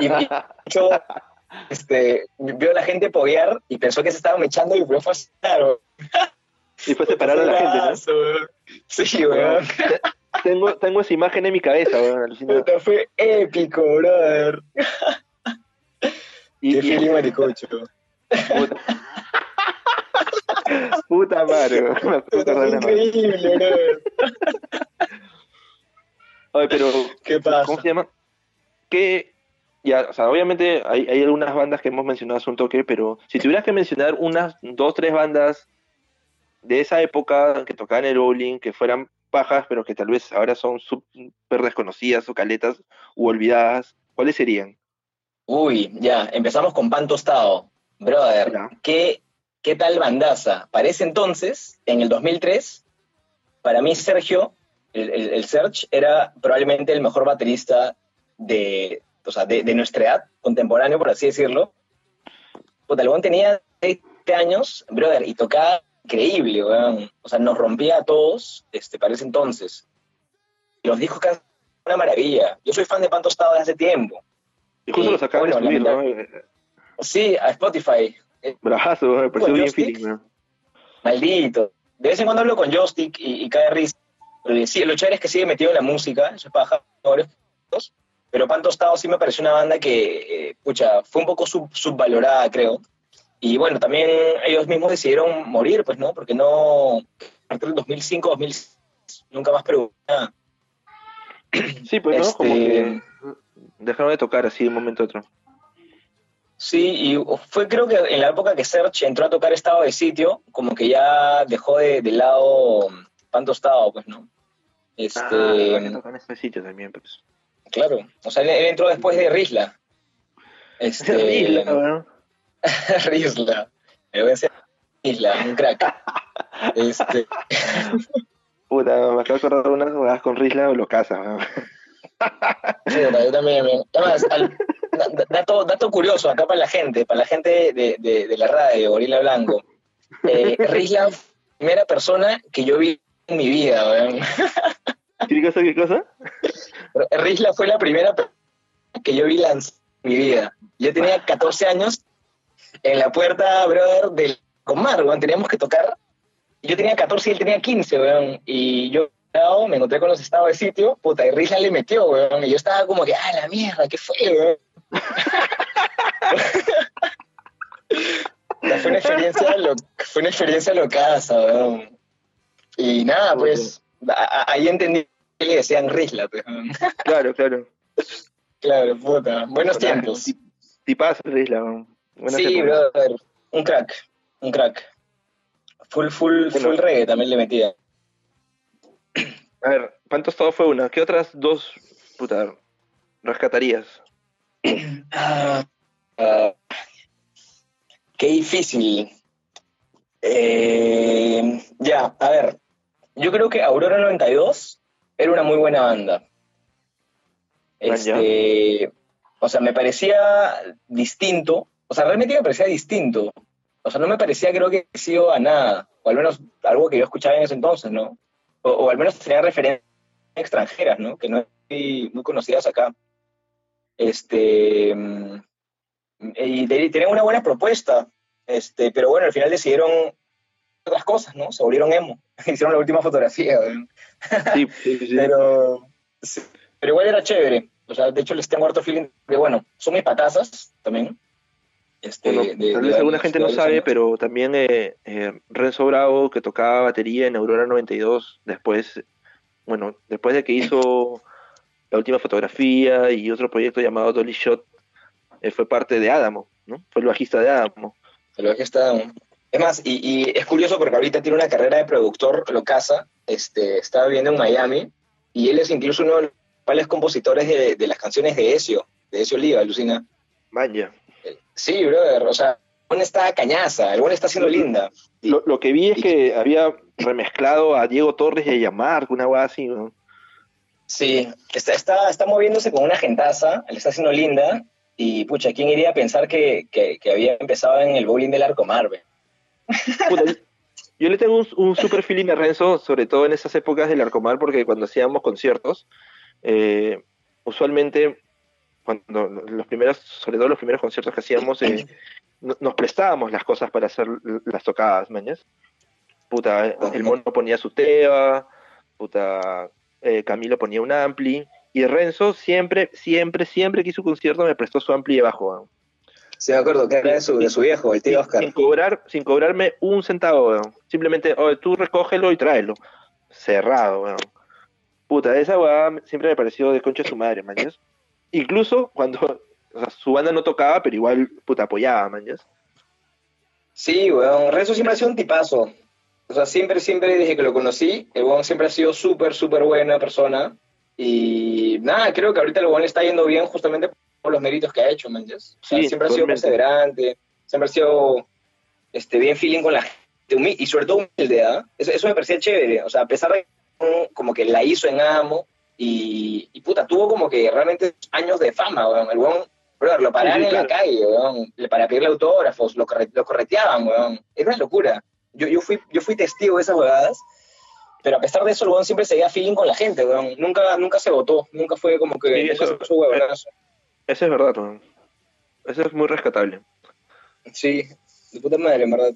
Y Maricucho este, vio a la gente poguear y pensó que se estaban echando y fue a Y fue separar a la gente, ¿no? Sí, weón. Tengo, tengo esa imagen en mi cabeza, weón. fue épico, brother. Y, Qué maricocho. Puta, puta madre, Puta, increíble, brother. Oye, pero. ¿Qué pasa? ¿Cómo se llama? Que. Ya, o sea, obviamente hay, hay algunas bandas que hemos mencionado hace un toque, pero si tuvieras que mencionar unas dos, tres bandas de esa época que tocaban el bowling, que fueran pajas, pero que tal vez ahora son súper desconocidas o caletas u olvidadas, ¿cuáles serían? Uy, ya, empezamos con Pan Tostado. Brother, ¿qué, ¿qué tal bandaza? Para ese entonces, en el 2003, para mí Sergio, el, el, Serge, era probablemente el mejor baterista de, o sea, de, nuestra edad, contemporáneo, por así decirlo. El tenía 20 años, brother, y tocaba increíble, weón. O sea, nos rompía a todos este, para ese entonces. Los discos que una maravilla. Yo soy fan de Pan Tostado desde hace tiempo. Y justo lo sacaban de subir, ¿no? Sí, a Spotify. Brajazo, me bien feeling, Maldito. De vez en cuando hablo con Joystick y, y cae risa. Sí, lo chévere es que sigue metido en la música, eso es paja, pero Pan Tostado sí me pareció una banda que, eh, pucha, fue un poco subvalorada, creo. Y bueno, también ellos mismos decidieron morir, pues, ¿no? Porque no, a partir del 2005, 2006, nunca más preguntaron Sí, pues, ¿no? Como que este, dejaron de tocar así de un momento a otro. Sí, y fue creo que en la época que Serge entró a tocar estado de sitio, como que ya dejó de, lado pan tostado, pues, ¿no? Este, ah, en este sitio también, pues. Claro, o sea, él, entró después de Risla. Este, Risla, bueno. Risla. Me voy a decir Risla, un crack. este. Puta, me acabo de acordar unas jugadas con Risla o lo casa. sí, yo también. Además, dato, dato curioso acá para la gente, para la gente de, de, la radio, Gorila Blanco. Eh, Risla, primera persona que yo vi en mi vida. ¿Qué cosa, qué cosa? Risla fue la primera que yo vi en mi vida. Yo tenía 14 años en la puerta, brother, del Comar, weón, teníamos que tocar. Yo tenía 14 y él tenía 15, weón, y yo me encontré con los estados de sitio, puta, y Risa le metió, weón, y yo estaba como que, ah, la mierda, ¿qué fue, weón? fue una experiencia, lo, fue una experiencia weón. Y nada, pues, ahí entendí que le decían Risla, pues. Claro, claro. Claro, puta, buenos tiempos. Tipazo Risla, weón sí, brother, un crack, un crack. Full, full, full reggae también le metía. A ver, ¿cuántos todo fue una? ¿Qué otras dos, puta, rescatarías? Ah, ah, qué difícil. Eh, ya, a ver. Yo creo que Aurora 92 era una muy buena banda. Ah, este, o sea, me parecía distinto o sea, realmente me parecía distinto. O sea, no me parecía, creo que sido a nada, o al menos algo que yo escuchaba en ese entonces, ¿no? O, al menos tenía referencias extranjeras, ¿no? Que no eran muy conocidas acá. Este, mm, y tenían una buena propuesta, este, pero bueno, al final decidieron otras cosas, ¿no? Se volvieron emo. Hicieron la última fotografía. Sí, sí, sí. Pero, pero igual era chévere. O sea, de hecho les tengo harto feeling que, bueno, son mis patazas también. Este, Bueno, de- tal de vez alguna gente de no sabe, años. pero también eh, eh, Renzo Bravo, que tocaba batería en Aurora 92, después, bueno, después de que hizo la última fotografía y otro proyecto llamado Dolly Shot, eh, fue parte de Adamo, ¿no? Fue el bajista de Adamo. Pero es que está... Es más, y, y es curioso porque ahorita tiene una carrera de productor, lo casa, este, está viviendo en Miami, y él es incluso uno de los principales compositores de, de las canciones de Ezio, de Ezio Oliva, alucina. Vaya. Sí, brother, o sea, el está cañaza, el buen está haciendo linda. Lo, lo que vi es que había remezclado a Diego Torres y a Yamarco, una hueá así, ¿no? Sí, está, está, está moviéndose con una gentaza, le está haciendo linda, y pucha, ¿quién iría a pensar que, que, que había empezado en el bowling del Arco Marvel? Yo le tengo un, un super feeling a Renzo, sobre todo en esas épocas del Arcomar, porque cuando hacíamos conciertos, eh, usualmente, cuando los primeros, sobre todo los primeros conciertos que hacíamos, eh, no- nos prestábamos las cosas para hacer las tocadas, mañas. Puta, el mono ponía su teba, puta, eh, Camilo ponía un ampli, y Renzo siempre, siempre, siempre que hizo un concierto me prestó su ampli de bajo. ¿no? Sí, me acuerdo que era de su, de su viejo, el tío Oscar. sin cobrar, sin cobrarme un centavo, weón. Simplemente, oye, tú recógelo y tráelo. Cerrado, weón. Puta, esa weá siempre me pareció de concha de su madre, mañas. Incluso cuando o sea, su banda no tocaba, pero igual, puta, apoyaba, mañas. Sí, weón, Renzo siempre ha sido un tipazo. O sea, siempre, siempre desde que lo conocí, el weón siempre ha sido súper, súper buena persona. Y nada, creo que ahorita el weón le está yendo bien justamente por los méritos que ha hecho, man. ¿yes? O sea, Sí, siempre ha sido perseverante, siempre ha sido este, bien feeling con la gente, y sobre todo humilde, ¿ah? Eso, eso me parecía chévere. O sea, a pesar de como que la hizo en Amo, y, y puta, tuvo como que realmente años de fama, weón. El weón, brother, lo paraban Sí, sí, en la calle, weón, para pedirle autógrafos, lo, corre- lo correteaban, weón. Era una locura. Yo, yo, fui, yo fui testigo de esas huevadas, pero a pesar de eso, el weón siempre seguía feeling con la gente, weón. Nunca, nunca se votó, nunca fue como que... Sí, eso- se huevonazo. Eso es verdad, weón. Eso es muy rescatable. Sí, de puta madre, en verdad.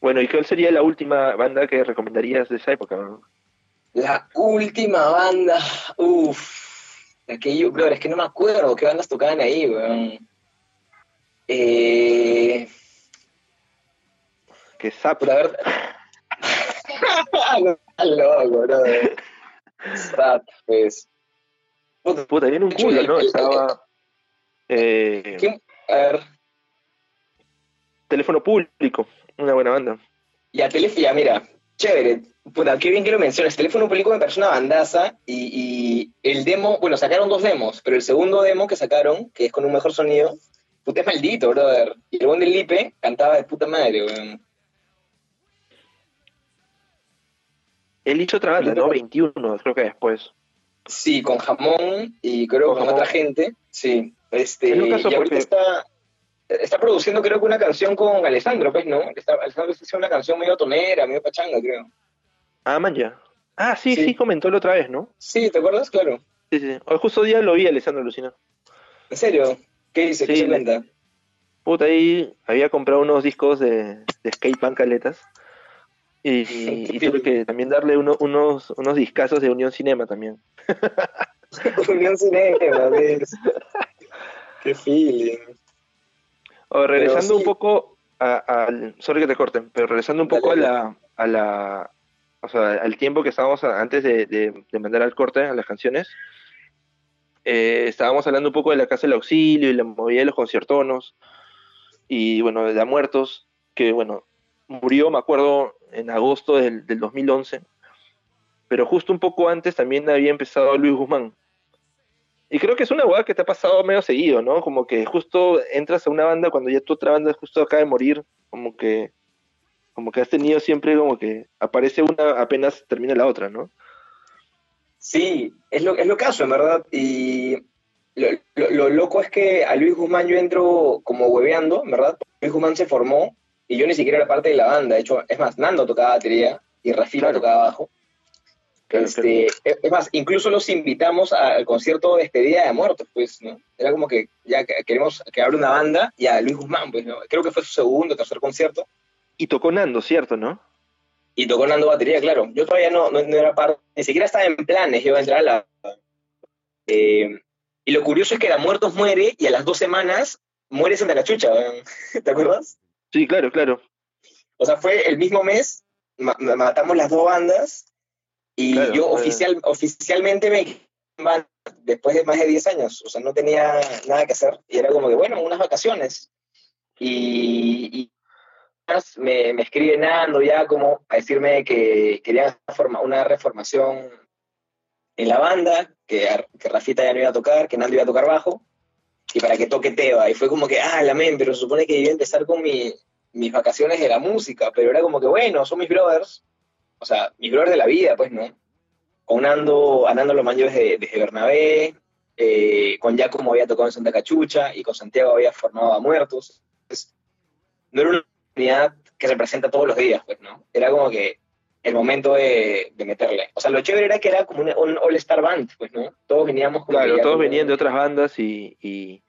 Bueno, ¿y cuál sería la última banda que recomendarías de esa época? weón? La última banda, uff, aquello, brother, es que no me acuerdo qué bandas tocaban ahí, weón. Eh, Que Zap. puta, a ver. no, estás loco, brother. Stat, pues. Puta, Puta, viene un culo, ¿no? El- Estaba. eh. A ver, teléfono público, una buena banda. ya, teléfono, ya, mira, chévere. Puta, qué bien que lo mencionas. Teléfono público me parece una bandaza y, y el demo, bueno, sacaron dos demos, pero el segundo demo que sacaron, que es con un mejor sonido, puta, es maldito, brother. Y el buen del Lipe cantaba de puta madre, weón. Él hizo otra banda, ¿no? 21, creo que después. Sí, con jamón y creo Con con, jamón. otra gente. Sí. Este, Es caso y ahorita porque- está, está produciendo creo que una canción con Alessandro, pues, ¿no? Está, Alessandro está haciendo una canción medio tonera, medio pachanga, creo. Ah, man, ya. Ah, sí, sí, Sí. comentó la otra vez, ¿no? Sí, ¿te acuerdas? Claro. Sí, sí. Hoy justo día lo vi, Alessandro Lucina. ¿En serio? ¿Qué dice? ¿Qué Sí. se cuenta? Puta, ahí había comprado unos discos de, de skate punk caletas. Y, y tuve que también darle uno- unos, unos discazos de Unión Cinema también. Unión Cinema, ¿ves? Qué feeling. O, regresando sí. un poco a- al. Sorry que te corten, pero regresando un poco Dale, a la. A la o sea, al tiempo que estábamos antes de mandar al corte a las canciones. eh, estábamos hablando un poco de la Casa del Auxilio y la movida de los conciertonos. Y bueno, de la Muertos, que bueno, murió, me acuerdo, en agosto del, del 2011. Pero justo un poco antes también había empezado Luis Guzmán. Y creo que es una hueá que te ha pasado medio seguido, ¿no? Como que justo entras a una banda cuando ya tu otra banda justo acaba de morir, como que como que has tenido siempre como que aparece una apenas termina la otra, ¿no? Sí, es lo, es lo caso, en verdad. Y lo, lo- lo loco es que a Luis Guzmán yo entro como hueveando, en verdad. Luis Guzmán se formó y yo ni siquiera era parte de la banda. De hecho, es más, Nando tocaba batería y Rafila Claro. tocaba bajo. Claro, Este, es es más, incluso los invitamos al concierto de despedida de muertos, pues, ¿no? Era como que ya que- queremos que abra una banda y a Luis Guzmán, pues, ¿no? Creo que fue su segundo o tercer concierto. Y tocó Nando, ¿cierto, no? Y tocó Nando batería, claro. Yo todavía no, no, era parte, ni siquiera estaba en planes, yo iba a entrar a la... Eh, y lo curioso es que la Muertos muere y a las dos semanas muere Santa Cachucha, ¿te acuerdas? Sí, claro, claro. O sea, fue el mismo mes, matamos las dos bandas y yo oficial, oficialmente me después de más de 10 años, o sea, no tenía nada que hacer y era como que, bueno, unas vacaciones. Y, me, me escribe Nando ya como a decirme que querían una reformación en la banda, que, que Rafita ya no iba a tocar, que Nando iba a tocar bajo, y para que toque Teba. Y fue como que, ah, la men, pero supone que iba a empezar con mi, mis vacaciones de la música, pero era como que, bueno, son mis brothers, o sea, mis brothers de la vida, pues, ¿no? Con Nando, andando los manjos desde, desde Bernabé, eh, con Giacomo había tocado en Santa Cachucha y con Santiago había formado a Muertos. no era oportunidad que se presenta todos los días, pues, ¿no? Era como que el momento de, meterle. O sea, lo chévere era que era como un, all-star band, pues, ¿no? Todos veníamos como Claro, todos venían de otras bandas y, y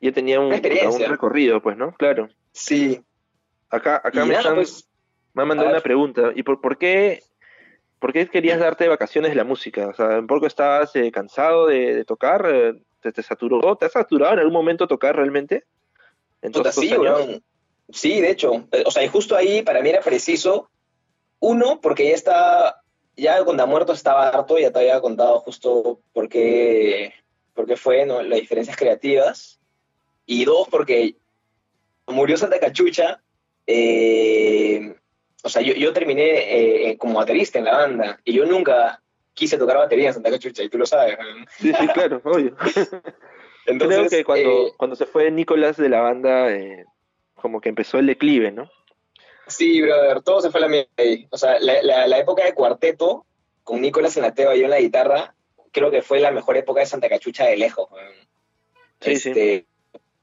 ya tenían un, un, recorrido, pues, ¿no? Claro. Sí. Acá, acá me, pues, me han mandado una pregunta. ¿Y por, por qué ¿por qué querías darte vacaciones de la música? O sea, ¿por qué estabas eh, cansado de, tocar? Eh, ¿Te, saturó? ¿Te has saturado en algún momento tocar realmente? Entonces, sí, sí, de hecho. Eh, o sea, y justo ahí para mí era preciso. Uno, porque ya está, ya cuando ha muerto estaba harto, ya te había contado justo por qué, por qué fue, ¿no? Las diferencias creativas. Y dos, porque murió Santa Cachucha, eh, o sea, yo, yo terminé eh, como baterista en la banda y yo nunca quise tocar batería en Santa Cachucha y tú lo sabes. Sí, sí, claro, obvio. Entonces, Creo que cuando, eh, cuando se fue Nicolás de la banda, eh, como que empezó el declive, ¿no? Sí, brother, todo se fue a la mierda ahí. O sea, la, la, época de cuarteto, con Nicolás en la teba y yo en la guitarra, creo que fue la mejor época de Santa Cachucha de lejos. Sí, sí. Este,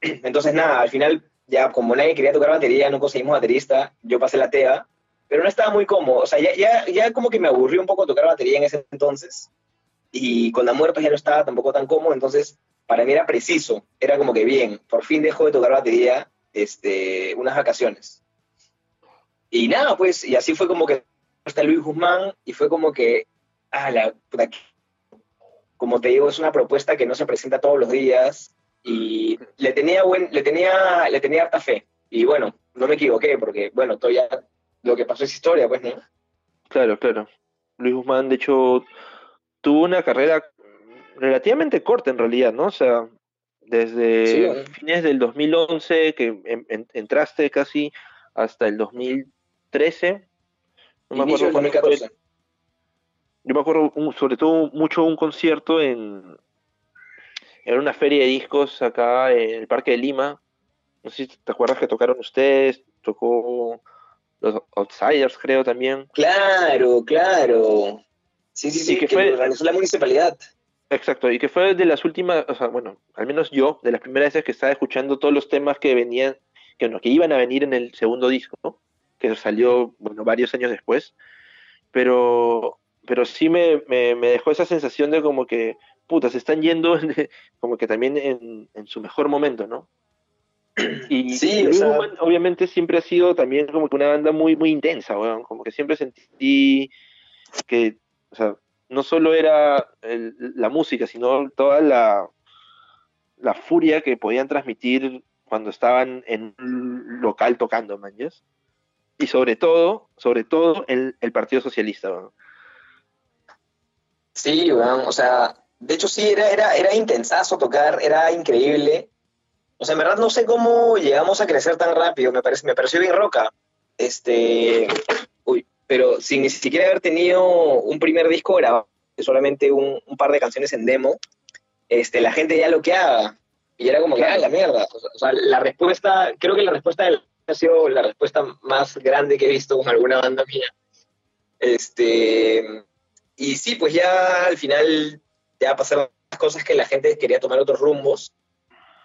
entonces, nada, al final, ya como nadie quería tocar batería, no conseguimos baterista, yo pasé la teba pero no estaba muy cómodo. O sea, ya, ya, ya como que me aburrió un poco tocar batería en ese entonces. Y con la muerte ya no estaba tampoco tan cómodo. Entonces, para mí era preciso. Era como que bien, por fin dejó de tocar batería este, unas vacaciones. Y nada, pues, y así fue como que hasta Luis Guzmán y fue como que, ah, la puta, como te digo, es una propuesta que no se presenta todos los días y le tenía buen, le tenía, le tenía harta fe. Y bueno, no me equivoqué porque, bueno, todavía lo que pasó es historia, pues, ¿no? Claro, claro. Luis Guzmán, de hecho, tuvo una carrera relativamente corta en realidad, ¿no? O sea, desde fines del 2011 que entraste casi hasta el 2013. No me acuerdo 2014. Yo me acuerdo sobre todo mucho un concierto en, en una feria de discos acá en el Parque de Lima. No sé si te acuerdas que tocaron ustedes, tocó los Outsiders, creo también. Claro, claro. Sí, sí, sí, que, fue la municipalidad. Exacto, y que fue de las últimas, o sea, bueno, al menos yo, de las primeras veces que estaba escuchando todos los temas que venían, que, que iban a venir en el segundo disco, que salió, bueno, varios años después, pero, pero sí me, me, dejó esa sensación de como que, puta, se están yendo como que también en, en su mejor momento, ¿no? Y sí, obviamente siempre ha sido también como que una banda muy, muy intensa, como que siempre sentí que, o sea, no solo era la música, sino toda la, la furia que podían transmitir cuando estaban en un local tocando, manches. Y sobre todo, sobre todo el, el Partido Socialista, Sí, o sea, de hecho sí, era, era, era intensazo tocar, era increíble. O sea, en verdad no sé cómo llegamos a crecer tan rápido, me, parece, me pareció bien roca. Este, pero sin ni siquiera haber tenido un primer disco grabado, solamente un, par de canciones en demo, este, la gente ya lo que haga. Y era como que, ah, la mierda. O sea, la respuesta, creo que la respuesta ha sido la respuesta más grande que he visto con alguna banda mía. Este, y sí, pues ya al final ya pasaron las cosas que la gente quería tomar otros rumbos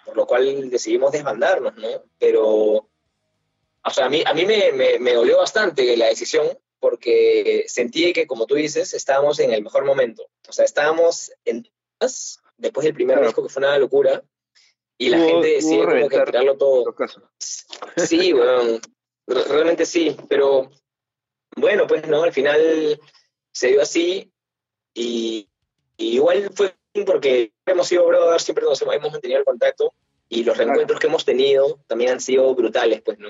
por lo cual decidimos desbandarnos, ¿no? Pero, o sea, a mí, a mí me, me, dolió bastante la decisión porque sentí que, como tú dices, estábamos en el mejor momento. O sea, estábamos en después del primer disco que fue una locura y la gente decide como que tirarlo todo. Sí, bueno. realmente sí, pero bueno, pues no, al final se dio así y, igual fue porque hemos sido brothers, siempre nos hemos mantenido el contacto y los reencuentros que hemos tenido también han sido brutales, pues, ¿no?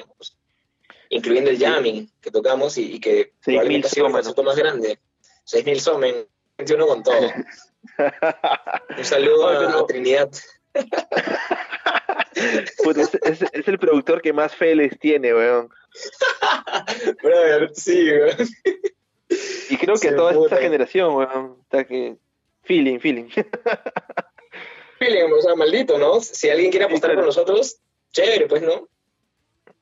Incluyendo el jamming que tocamos y, que probablemente ha sido el más grande. 6.000 somen, 21 con todo. Un saludo a, Trinidad. Pues es, el productor que más fe les tiene, weón. sí, weón. Y creo que toda esta generación, weón, está que... Feeling, feeling. feeling, o sea, maldito, ¿no? Si alguien quiere apostar con nosotros, chévere, pues, ¿no?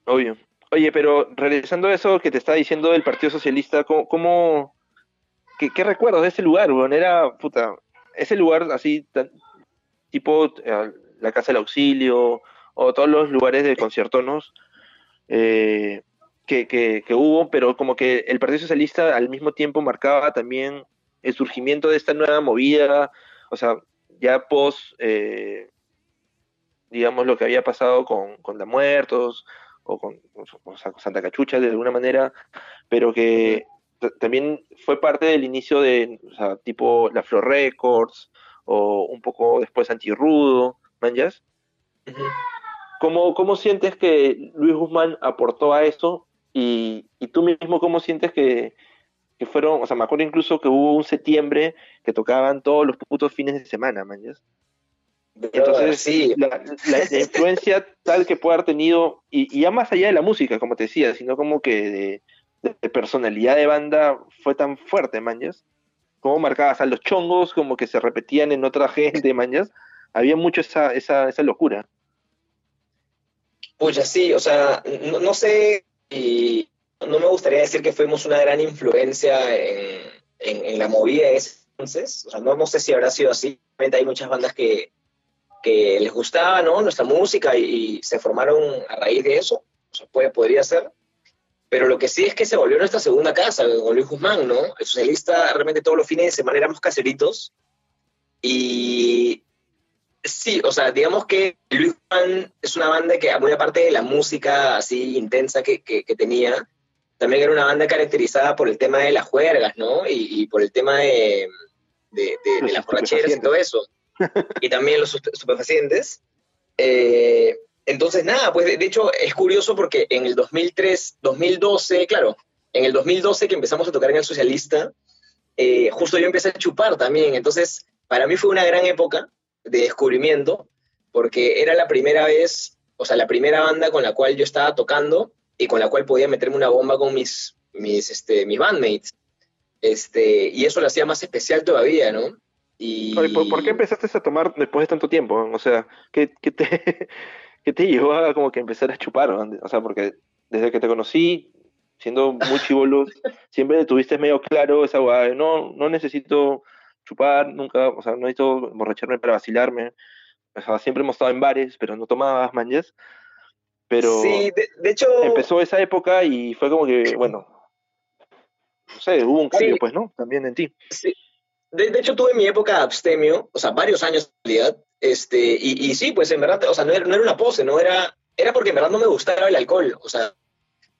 Obvio. Oye, pero realizando eso que te está diciendo el Partido Socialista, ¿cómo, cómo qué, qué recuerdos de ese lugar, weón? Era, puta, ese lugar así, tipo eh, la Casa del Auxilio, o todos los lugares de conciertonos eh, que, que, hubo, pero como que el Partido Socialista al mismo tiempo marcaba también el surgimiento de esta nueva movida, o sea, ya post, eh, digamos, lo que había pasado con, con la Muertos o con, Santa Cachucha de alguna manera, pero que también fue parte del inicio de, o sea, tipo la Flor Records o un poco después Antirrudo, ¿manjas? ¿Cómo, ¿Cómo sientes que Luis Guzmán aportó a eso? Y, y tú mismo, ¿cómo sientes que, que, fueron, o sea, me acuerdo incluso que hubo un septiembre que tocaban todos los putos fines de semana, manjas? Entonces, sí. La, influencia tal que puede haber tenido, y, y, ya más allá de la música, como te decía, sino como que de, de personalidad de banda fue tan fuerte, manjas. Como marcabas a los chongos, como que se repetían en otra gente, manjas había mucho esa, esa, esa locura. Pues sí, o sea, no, sé, y no me gustaría decir que fuimos una gran influencia en, en, la movida de ese entonces, o sea, no, no, sé si habrá sido así, hay muchas bandas que, que les gustaba ¿no? nuestra música y, se formaron a raíz de eso, o sea, puede, podría ser, pero lo que sí es que se volvió nuestra segunda casa, con Luis Guzmán, ¿no? El socialista, realmente todos los fines de semana éramos caseritos, y Sí, o sea, digamos que Luis Juan es una banda que, muy aparte de la música así intensa que, que, tenía, también era una banda caracterizada por el tema de las juergas, ¿no? Y, por el tema de, de, las borracheras y todo eso. Y también los superfacientes. Eh, entonces, nada, pues de, hecho es curioso porque en el 2003, 2012, claro, en el 2012 que empezamos a tocar en el Socialista, eh, justo yo empecé a chupar también. Entonces, para mí fue una gran época de descubrimiento, porque era la primera vez, o sea, la primera banda con la cual yo estaba tocando y con la cual podía meterme una bomba con mis, mis, este, mis bandmates. Este, y eso lo hacía más especial todavía, ¿no? Y... ¿Por, qué empezaste a tomar después de tanto tiempo? O sea, ¿qué, te, ¿qué te llevó a como que empezar a chupar? O sea, porque desde que te conocí, siendo muy chivolo, siempre tuviste medio claro esa guay, no, no necesito chupar, nunca, o sea, no necesito emborracharme para vacilarme. O sea, siempre hemos estado en bares, pero no tomabas manches. Pero sí, de, hecho... empezó esa época y fue como que, bueno, no sé, hubo un cambio, pues, ¿no? También en ti. Sí. De, hecho, tuve mi época abstemio, o sea, varios años en realidad, este, y, y sí, pues en verdad, o sea, no era, no era, una pose, no era, era porque en verdad no me gustaba el alcohol, o sea,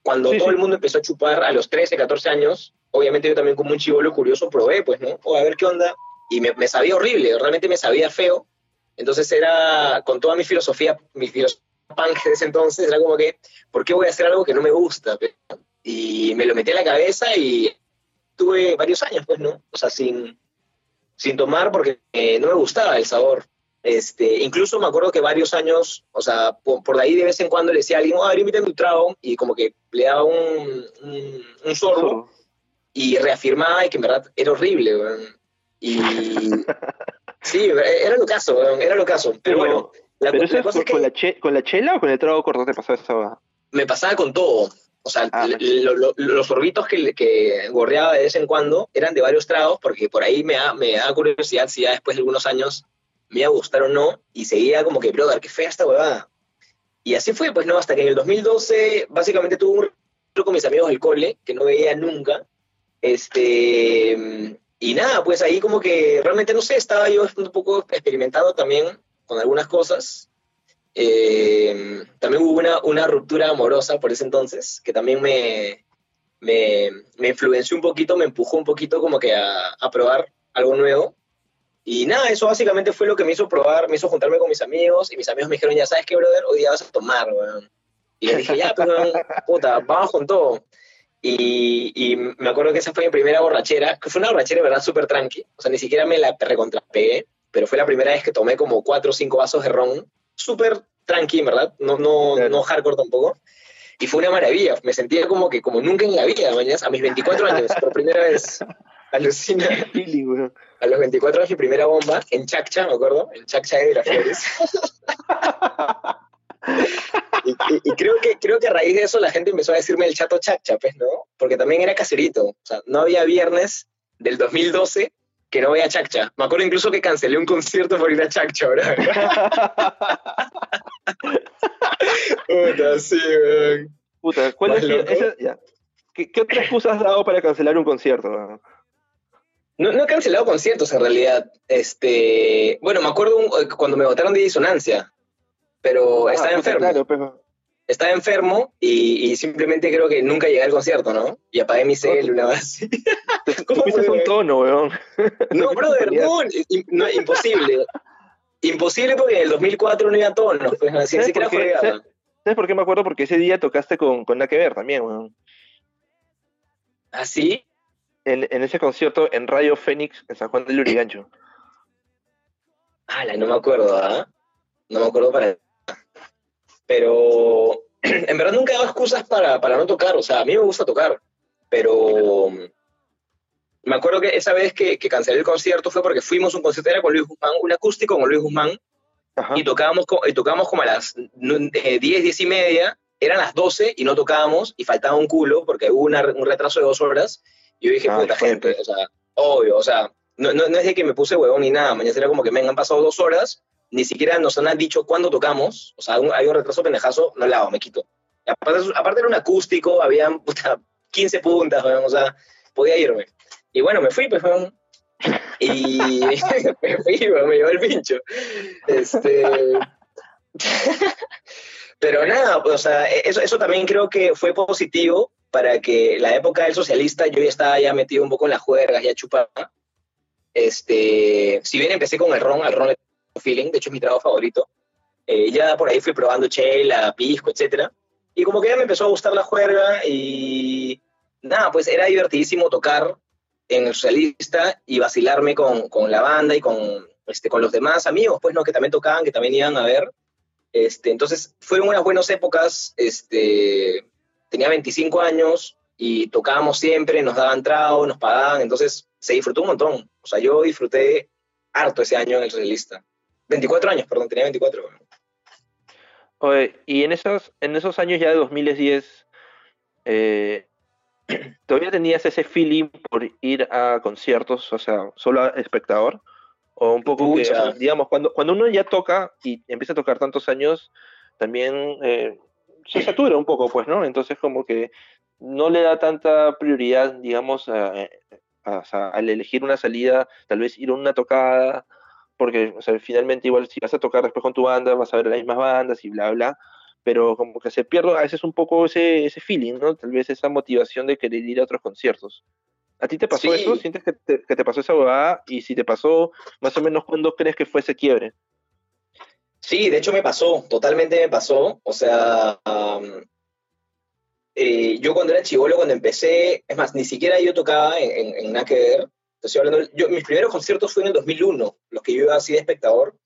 cuando todo el mundo empezó a chupar a los 13, 14 años, obviamente yo también como un chivolo curioso probé, pues, ¿no? O a ver qué onda. Y me, me, sabía horrible, realmente me sabía feo. Entonces era, con toda mi filosofía, mi filosofía punk de ese entonces, era como que, ¿por qué voy a hacer algo que no me gusta? Y me lo metí a la cabeza y tuve varios años, pues, ¿no? O sea, sin, sin tomar porque eh, no me gustaba el sabor. Este, incluso me acuerdo que varios años, o sea, por, ahí de vez en cuando le decía a alguien, oh, a ver, invítame un trago, y como que le daba un, un, sorbo, y reafirmaba y que en verdad era horrible, Y sí, era lo caso, era lo caso. Pero, bueno, la, cosa con, la ¿Con la chela o con el trago corto te pasaba esa Me pasaba con todo. O sea, ah, los sorbitos que, que gorreaba de vez en cuando eran de varios tragos, porque por ahí me da, me da curiosidad si ya después de algunos años me iba a gustar o no, y seguía como que, brother, qué fea esta huevada. Y así fue, pues no, hasta que en el 2012 básicamente tuve un con mis amigos del cole, que no veía nunca, este, y nada, pues ahí como que realmente no sé, estaba yo un poco experimentado también con algunas cosas. Eh, también hubo una, ruptura amorosa por ese entonces, que también me, me, me influenció un poquito, me empujó un poquito como que a, probar algo nuevo. Y nada, eso básicamente fue lo que me hizo probar, me hizo juntarme con mis amigos y mis amigos me dijeron, ya sabes qué, brother, hoy día vas a tomar. Y yo dije, ya, pues, puta, vamos con todo. Y, me acuerdo que esa fue mi primera borrachera, que fue una borrachera verdad súper tranqui, o sea, ni siquiera me la recontrapegué, pero fue la primera vez que tomé como cuatro o cinco vasos de ron, súper tranqui, ¿verdad? No, no, no hardcore tampoco. Y fue una maravilla, me sentía como que como nunca en la vida, mañana, a mis 24 años, por primera vez. Alucina. A los 24 años mi primera bomba, en Chaccha, me acuerdo, en Chaccha de Miraflores. y, y, creo, que, creo que a raíz de eso la gente empezó a decirme el chato Chaccha, pues, ¿no? Porque también era caserito. O sea, no había viernes del 2012 que no vaya Chaccha. Me acuerdo incluso que cancelé un concierto por ir a Chaccha, ¿verdad? Puta, sí, weón. Puta, ¿cuál es ya. ¿Qué, ¿Qué, otra excusa has dado para cancelar un concierto? No, no he cancelado conciertos en realidad. Este, bueno, me acuerdo un, cuando me votaron de disonancia, pero ah, estaba enfermo. Claro, pero... Estaba enfermo y, y, simplemente creo que nunca llegué al concierto, ¿no? Y apagué mi célula, así. ¿Cómo fuiste un tono, weón? No, brother, no, no, imposible. imposible porque en el 2004 no iba tono, pues, así, ni siquiera fue... ¿Sabes por qué me acuerdo? Porque ese día tocaste con, con Nada que ver también, weón. ¿Ah, sí? En, en, ese concierto en Radio Fénix en San Juan del Lurigancho. Ah, no me acuerdo, ¿ah? No me acuerdo para. Pero en verdad nunca he dado excusas para, para no tocar. O sea, a mí me gusta tocar. Pero me acuerdo que esa vez que, que, cancelé el concierto fue porque fuimos a un concierto era con Luis Guzmán, un acústico con Luis Guzmán, Ajá. y tocábamos, y tocábamos como a las 10, 10 y media, eran las 12 y no tocábamos, y faltaba un culo porque hubo una, un retraso de dos horas, y yo dije, ah, puta gente, o sea, obvio, o sea, no, no, no, es de que me puse huevón ni nada, mañana era como que me han pasado dos horas, ni siquiera nos han dicho cuándo tocamos, o sea, un, hay un retraso pendejazo, no la hago, me quito. Aparte, aparte era un acústico, habían puta, 15 puntas, o sea, podía irme. Y bueno, me fui, pues, y me fui, me llevó el pincho. Este... Pero nada, o sea, eso, eso también creo que fue positivo para que la época del socialista yo ya estaba ya metido un poco en las juergas, ya chupaba. Este, si bien empecé con el ron, al ron le feeling, de hecho es mi trago favorito, eh, ya por ahí fui probando chela, pisco, etcétera, y como que ya me empezó a gustar la juerga y nada, pues era divertidísimo tocar en el socialista y vacilarme con, con la banda y con, este, con los demás amigos, pues, ¿no? Que también tocaban, que también iban a ver. Este, entonces, fueron unas buenas épocas. Este, tenía 25 años y tocábamos siempre, nos daban trago, nos pagaban, entonces se disfrutó un montón. O sea, yo disfruté harto ese año en el socialista. 24 años, perdón, tenía 24. Oye, y en esos, en esos años ya de 2010, eh, ¿Todavía tenías ese feeling por ir a conciertos, o sea, solo a espectador? O un poco que, digamos, cuando, cuando uno ya toca y empieza a tocar tantos años, también eh, se satura un poco, pues, ¿no? Entonces, como que no le da tanta prioridad, digamos, a, a, a, al elegir una salida, tal vez ir a una tocada, porque, o sea, finalmente, igual si vas a tocar después con tu banda, vas a ver las mismas bandas y bla, bla pero como que se pierde a veces un poco ese, ese feeling, ¿no? Tal vez esa motivación de querer ir a otros conciertos. ¿A ti te pasó sí. eso? ¿Sientes que te, que te pasó esa huevada? Y si te pasó, más o menos, ¿cuándo crees que fue ese quiebre? Sí, de hecho me pasó, totalmente me pasó. O sea, um, eh, yo cuando era chivolo, cuando empecé, es más, ni siquiera yo tocaba en, en, en nada que ver. Estoy hablando, yo, mis primeros conciertos fueron en el 2001, los que yo iba así de espectador.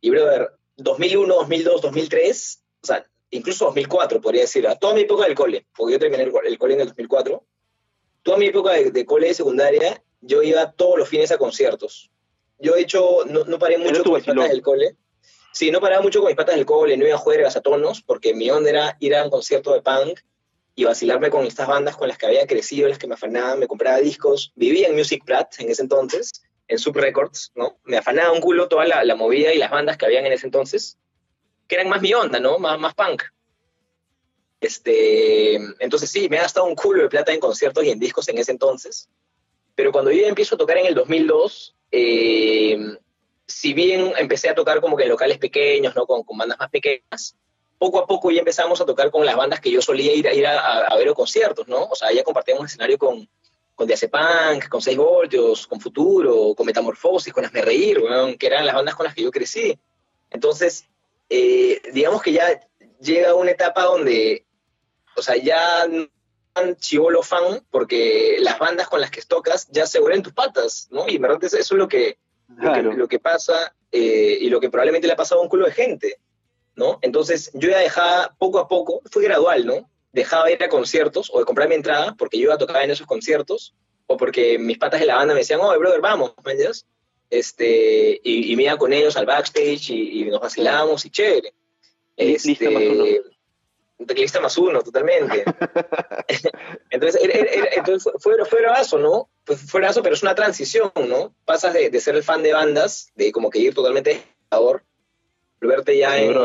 Y, brother, 2001, 2002, 2003, o sea, incluso 2004, podría decir, a toda mi época del cole, porque yo terminé el, el cole en el 2004, toda mi época de, de, cole de secundaria, yo iba todos los fines a conciertos. Yo, de hecho, no, no paré mucho con mis patas del cole. Sí, no paraba mucho con mis patas del cole, no iba a juegas a tonos, porque mi onda era ir a un concierto de punk y vacilarme con estas bandas con las que había crecido, las que me afanaban, me compraba discos, vivía en Music Plat en ese entonces, en Sub Records, ¿no? Me afanaba un culo toda la, movida y las bandas que habían en ese entonces que eran más mi onda, ¿no? Más, más punk. Este, entonces sí, me ha gastado un culo de plata en conciertos y en discos en ese entonces. Pero cuando yo empiezo a tocar en el 2002, eh, si bien empecé a tocar como que en locales pequeños, ¿no? Con bandas más pequeñas, poco a poco ya empezamos a tocar con las bandas que yo solía ir, a, ir a, ver conciertos, ¿no? O sea, ya compartíamos escenario con, con Punk, con 6 voltios, con Futuro, con Metamorfosis, con Hazme Reír, que eran las bandas con las que yo crecí. Entonces, eh, digamos que ya llega una etapa donde, o sea, ya no tan chivolo fan, porque las bandas con las que tocas ya se vuelven tus patas, ¿no? Y en verdad eso es lo que, lo que, pasa eh, y lo que probablemente le ha pasado a un culo de gente, ¿no? Entonces yo ya dejaba poco a poco, fue gradual, ¿no? Dejaba de ir a conciertos o de comprar mi entrada porque yo iba a tocar en esos conciertos o porque mis patas de la banda me decían, oh, brother, vamos, ¿me entiendes? Este, y, me iba con ellos al backstage y, nos vacilábamos y chévere. Este, lista más uno. Lista más uno, totalmente. entonces, entonces fue, fue bravazo, ¿no? Fue bravazo, pero es una transición, ¿no? Pasas de, de, ser el fan de bandas, de como que ir totalmente espectador, verte ya en,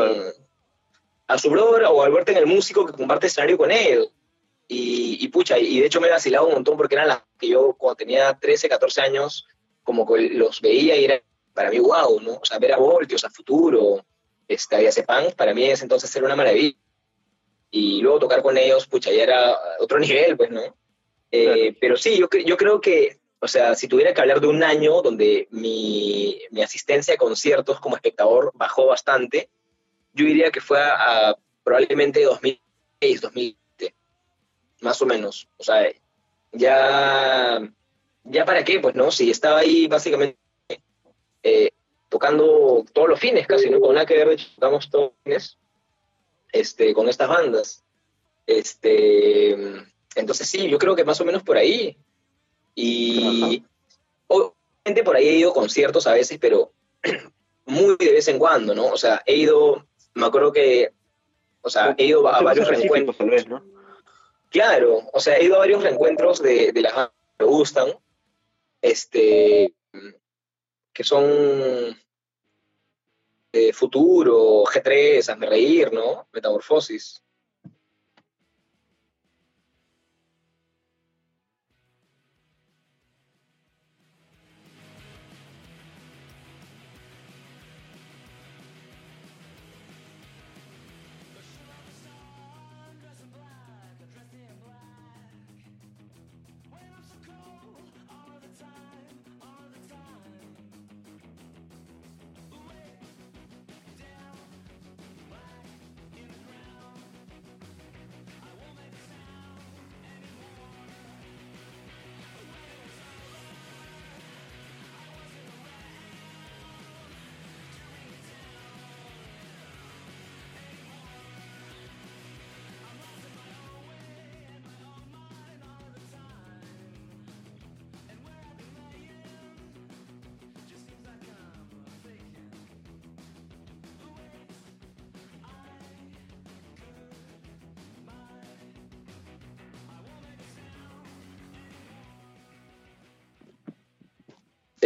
a su brother o al verte en el músico que comparte escenario con él. Y, y, pucha, y de hecho me vacilaba un montón porque eran las que yo cuando tenía 13, 14 años como que los veía y era para mí wow, ¿no? O sea, ver a Voltios, a Futuro, este, a Punk, para mí en ese entonces era una maravilla. Y luego tocar con ellos, pucha, ya era otro nivel, pues, ¿no? Eh, pero sí, yo, yo creo que, o sea, si tuviera que hablar de un año donde mi, mi asistencia a conciertos como espectador bajó bastante, yo diría que fue a, a probablemente 2006, 2007, más o menos. O sea, ya ya para qué, pues, ¿no? Si estaba ahí básicamente eh, tocando todos los fines casi, ¿no? Con nada que ver, tocamos todos los fines este, con estas bandas. Este, entonces sí, yo creo que más o menos por ahí. Y obviamente por ahí he ido a conciertos a veces, pero muy de vez en cuando, ¿no? O sea, he ido, me acuerdo que, o sea, he ido a varios reencuentros. Tal vez, ¿no? Claro, o sea, he ido a varios reencuentros de, de las bandas que me gustan este, que son eh, Futuro, G3, Hazme Reír, ¿no? Metamorfosis.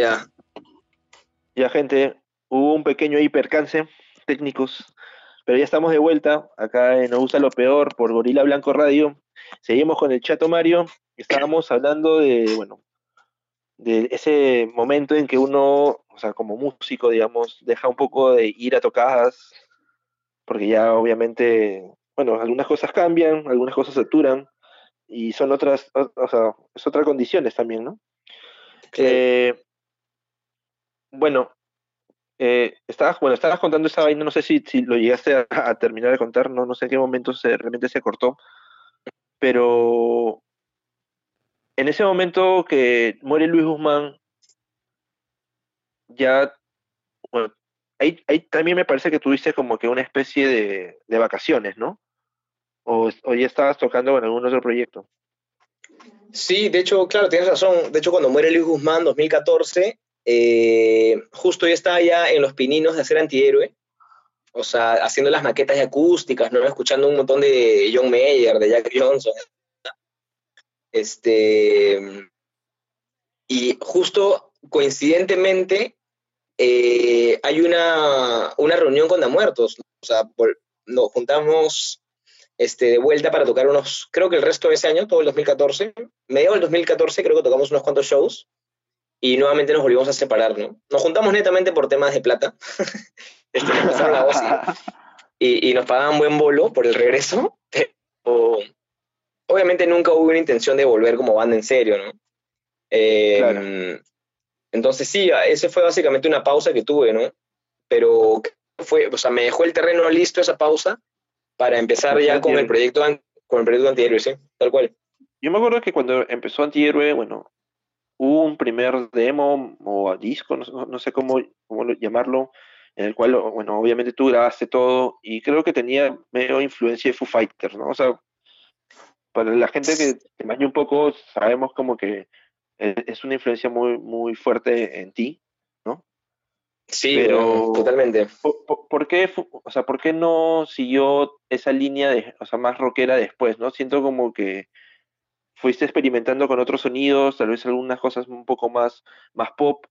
Ya. Ya, gente, hubo un pequeño hipercance técnicos, pero ya estamos de vuelta acá en Nos gusta lo peor por Gorila Blanco Radio. Seguimos con el Chato Mario. Estábamos hablando de, bueno, de ese momento en que uno, o sea, como músico, digamos, deja un poco de ir a tocadas, porque ya obviamente, bueno, algunas cosas cambian, algunas cosas saturan, y son otras, o, sea, es otras condiciones también, ¿no? Eh, bueno, eh, estabas, bueno, estabas contando esa vaina, no sé si, si lo llegaste a, terminar de contar, no, no sé en qué momento se, realmente se cortó, pero en ese momento que muere Luis Guzmán, ya, bueno, ahí, ahí también me parece que tuviste como que una especie de, de vacaciones, ¿no? O, o, ya estabas tocando en algún otro proyecto. Sí, de hecho, claro, tienes razón. De hecho, cuando muere Luis Guzmán, 2014, eh, justo yo estaba ya en los pininos de hacer antihéroe, o sea, haciendo las maquetas acústicas, ¿no? Escuchando un montón de John Mayer, de Jack Johnson. Este, y justo coincidentemente eh, hay una, una, reunión con Muertos, o sea, nos juntamos este, de vuelta para tocar unos, creo que el resto de ese año, todo el 2014, medio del 2014 creo que tocamos unos cuantos shows, y nuevamente nos volvimos a separar, ¿no? Nos juntamos netamente por temas de plata. este, nos pasaron la voz y, y, nos pagaban buen bolo por el regreso, pero obviamente nunca hubo una intención de volver como banda en serio, ¿no? Eh, entonces sí, ese fue básicamente una pausa que tuve, ¿no? Pero fue, o sea, me dejó el terreno listo esa pausa para empezar ya con el proyecto con el proyecto antihéroe, sí, tal cual. Yo me acuerdo que cuando empezó antihéroe, bueno, hubo un primer demo o disco, no, sé cómo, cómo, llamarlo, en el cual, bueno, obviamente tú grabaste todo y creo que tenía medio influencia de Foo Fighters, ¿no? O sea, para la gente que te imaginas un poco, sabemos como que es una influencia muy, muy fuerte en ti, ¿no? Sí, pero totalmente. ¿por, qué, o sea, ¿Por qué no siguió esa línea de, o sea, más rockera después, no? Siento como que fuiste experimentando con otros sonidos, tal vez algunas cosas un poco más, más pop.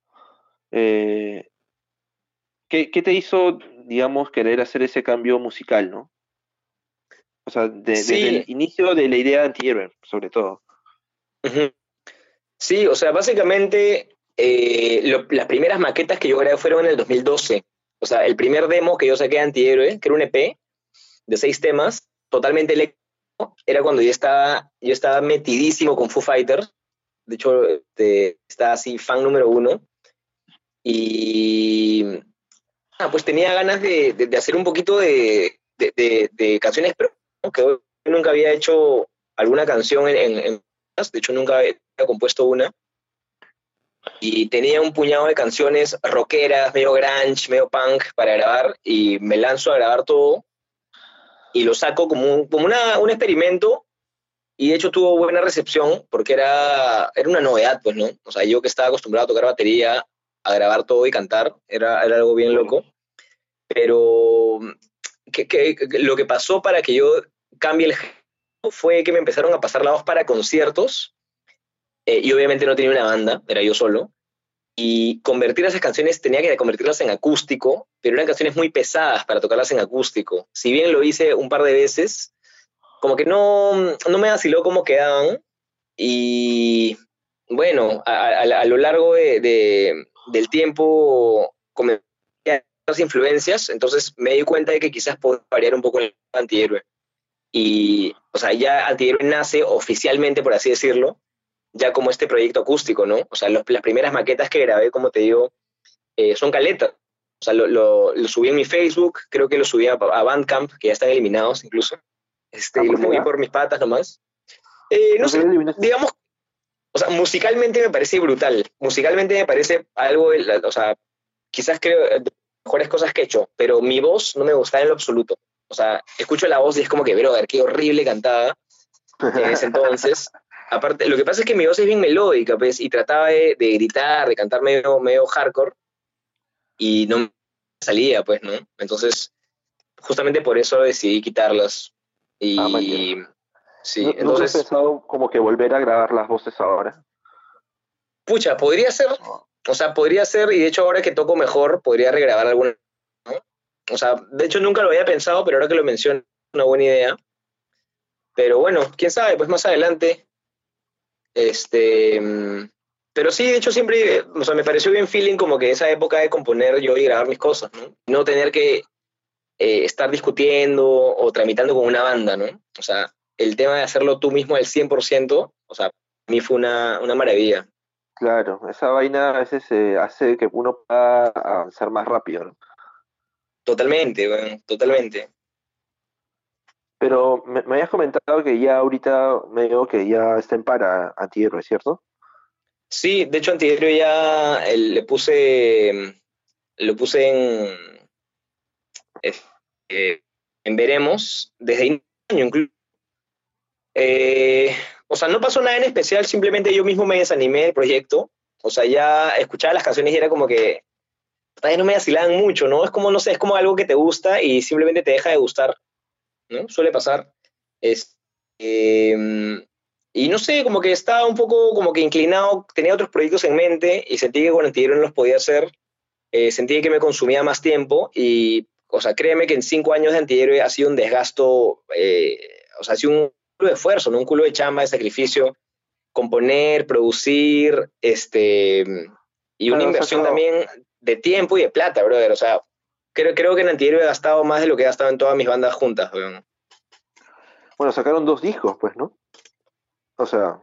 Eh, ¿qué, te hizo, digamos, querer hacer ese cambio musical, no? O sea, desde el inicio de la idea de anti sobre todo. Sí, o sea, básicamente eh, las primeras maquetas que yo grabé fueron en el 2012. O sea, el primer demo que yo saqué de Antihéroe, que era un EP de seis temas, totalmente eléctrico, era cuando yo estaba, yo estaba metidísimo con Foo Fighters. De hecho, este, estaba así, fan número uno. Y ah, pues tenía ganas de, hacer un poquito de, canciones, pero que yo nunca había hecho alguna canción en, en, de hecho nunca había compuesto una. Y tenía un puñado de canciones rockeras, medio grunge, medio punk para grabar y me lanzo a grabar todo y lo saco como un, como una, un experimento y de hecho tuvo buena recepción porque era, era una novedad, pues, ¿no? O sea, yo que estaba acostumbrado a tocar batería, a grabar todo y cantar, era, era algo bien loco. Pero que, que, lo que pasó para que yo cambie el género fue que me empezaron a pasar la voz para conciertos eh, y obviamente no tenía una banda, era yo solo. Y convertir esas canciones tenía que convertirlas en acústico, pero eran canciones muy pesadas para tocarlas en acústico. Si bien lo hice un par de veces, como que no, no me vaciló cómo quedaban. Y bueno, a, lo largo de, del tiempo comencé las influencias, entonces me di cuenta de que quizás puedo variar un poco el antihéroe. Y, o sea, ya antihéroe nace oficialmente, por así decirlo, ya como este proyecto acústico, ¿no? O sea, las primeras maquetas que grabé, como te digo, eh, son caletas. O sea, lo, lo, subí en mi Facebook, creo que lo subí a, Bandcamp, que ya están eliminados incluso. Este, ah, y lo moví por mis patas nomás. Eh, no sé, digamos, o sea, musicalmente me parece brutal. Musicalmente me parece algo, o sea, quizás creo de mejores cosas que he hecho, pero mi voz no me gustaba en lo absoluto. O sea, escucho la voz y es como que, ver qué horrible cantada en ese entonces. Aparte, lo que pasa es que mi voz es bien melódica, pues, y trataba de, gritar, de cantar medio, medio hardcore, y no me salía, pues, ¿no? Entonces, justamente por eso decidí quitarlas. Y ah, sí, ¿No, entonces. ¿No has pensado como que volver a grabar las voces ahora? Pucha, podría ser. Ah. O sea, podría ser, y de hecho ahora que toco mejor, podría regrabar alguna. O sea, de hecho nunca lo había pensado, pero ahora que lo menciono, es una buena idea. Pero bueno, quién sabe, pues más adelante este, pero sí, de hecho siempre, o sea, me pareció bien feeling como que esa época de componer yo y grabar mis cosas, ¿no? No tener que eh, estar discutiendo o tramitando con una banda, ¿no? O sea, el tema de hacerlo tú mismo al 100%, o sea, a mí fue una, una maravilla. Claro, esa vaina a veces eh, hace que uno pueda avanzar más rápido, ¿no? Totalmente, bueno, totalmente. Pero me, habías comentado que ya ahorita me digo que ya está en para antihéroe, ¿cierto? Sí, de hecho antihéroe ya le puse lo puse en eh, en veremos desde año incluso. Eh, o sea, no pasó nada en especial, simplemente yo mismo me desanimé del proyecto. O sea, ya escuchaba las canciones y era como que no me vacilaban mucho, ¿no? Es como, no sé, es como algo que te gusta y simplemente te deja de gustar ¿no? Suele pasar. Es, em, y no sé, como que estaba un poco como que inclinado, tenía otros proyectos en mente y sentí que con Antihéroe no los podía hacer. Eh, sentí que me consumía más tiempo y, o sea, créeme que en cinco años de Antihéroe ha sido un desgasto, eh, o sea, ha sido un culo de esfuerzo, ¿no? Un culo de chamba, de sacrificio, componer, producir, este, y una inversión también de tiempo y de plata, brother. O sea, creo, creo que en Antihéroe he gastado más de lo que he gastado en todas mis bandas juntas, weón. Bueno, sacaron dos discos, pues, ¿no? O sea,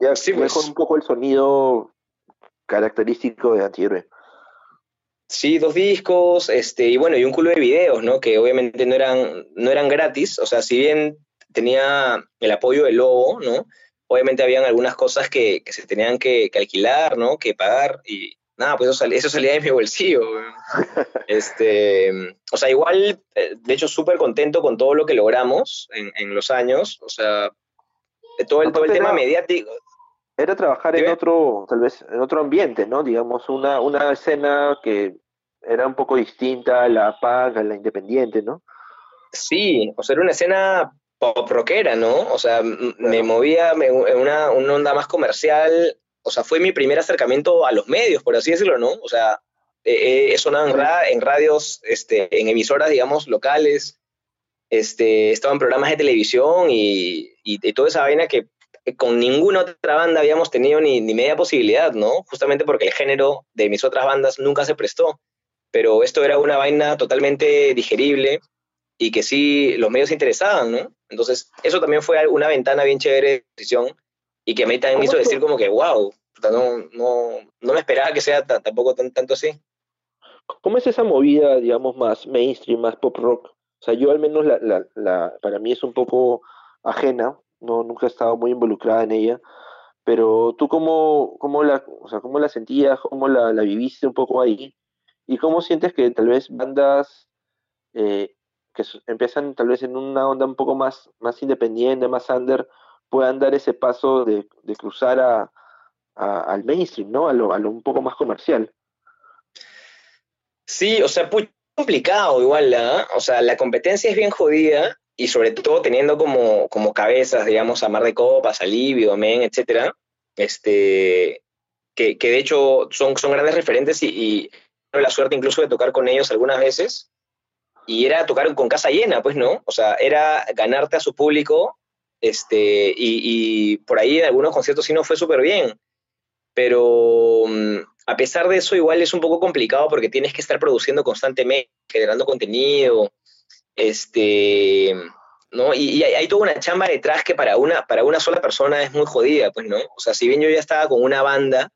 ya sí, pues. un poco el sonido característico de Antihéroe. Sí, dos discos, este, y bueno, y un culo de videos, ¿no? Que obviamente no eran, no eran gratis, o sea, si bien tenía el apoyo del Lobo, ¿no? Obviamente habían algunas cosas que, se tenían que, alquilar, ¿no? Que pagar, y nada, pues eso, salía, de mi bolsillo. este, o sea, igual, eh, de hecho, súper contento con todo lo que logramos en, los años, o sea, todo el, todo el tema mediático. Era trabajar en otro, tal vez, en otro ambiente, ¿no? Digamos, una, una escena que era un poco distinta a la punk, a la independiente, ¿no? Sí, o sea, era una escena pop rockera, ¿no? O sea, me movía en una, una, onda más comercial, o sea, fue mi primer acercamiento a los medios, por así decirlo, ¿no? O sea, he, sonado en, en, radios, este, en emisoras, digamos, locales, este, estaba en programas de televisión y, y, toda esa vaina que con ninguna otra banda habíamos tenido ni, ni, media posibilidad, ¿no? Justamente porque el género de mis otras bandas nunca se prestó. Pero esto era una vaina totalmente digerible y que sí los medios interesaban, ¿no? Entonces, eso también fue una ventana bien chévere de decisión y que a mí también me hizo decir como que, wow, no, no, no me esperaba que sea tampoco tan, tanto así. ¿Cómo es esa movida, digamos, más mainstream, más pop rock? O sea, yo al menos la, la, la, para mí es un poco ajena, no, nunca he estado muy involucrada en ella, pero tú cómo, cómo, la, o sea, cómo la sentías, cómo la, la viviste un poco ahí, y cómo sientes que tal vez bandas eh, que empiezan tal vez en una onda un poco más, más independiente, más under, puedan dar ese paso de, cruzar a, al mainstream, ¿no? A lo, a un poco más comercial. Sí, o sea, muy complicado igual, ¿ah? o sea, la competencia es bien jodida y sobre todo teniendo como, cabezas, digamos, a Mar de Copas, a Livio, Men, etcétera, este, que, de hecho son, grandes referentes y, y la suerte incluso de tocar con ellos algunas veces, y era tocar con casa llena, pues, ¿no? O sea, era ganarte a su público, este, y, por ahí en algunos conciertos sí no fue súper bien, pero mm, a pesar de eso igual es un poco complicado porque tienes que estar produciendo constantemente, generando contenido, este, ¿no? Y, hay toda una chamba detrás que para una, para una sola persona es muy jodida, pues, ¿no? O sea, si bien yo ya estaba con una banda,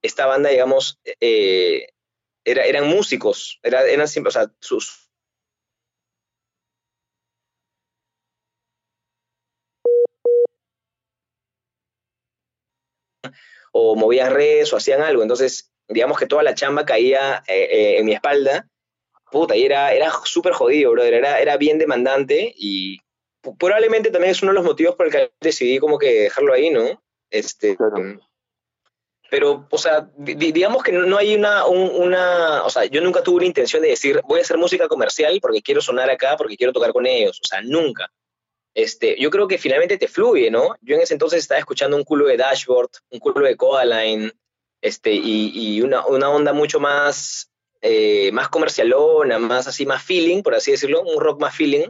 esta banda, digamos, eh, era, eran músicos, era, eran siempre, sus, o movían redes o hacían algo. Entonces, digamos que toda la chamba caía eh, eh, en mi espalda. Puta, y era, era súper jodido, brother. Era, era bien demandante y probablemente también es uno de los motivos por el que decidí como que dejarlo ahí, ¿no? Este, Pero, o sea, digamos que no hay una, una, o sea, yo nunca tuve una intención de decir, voy a hacer música comercial porque quiero sonar acá, porque quiero tocar con ellos. O sea, nunca. Este, yo creo que finalmente te fluye, ¿no? Yo en ese entonces estaba escuchando un culo de Dashboard, un culo de Codaline, este, y, una, onda mucho más, eh, más comercialona, más así, más feeling, por así decirlo, un rock más feeling,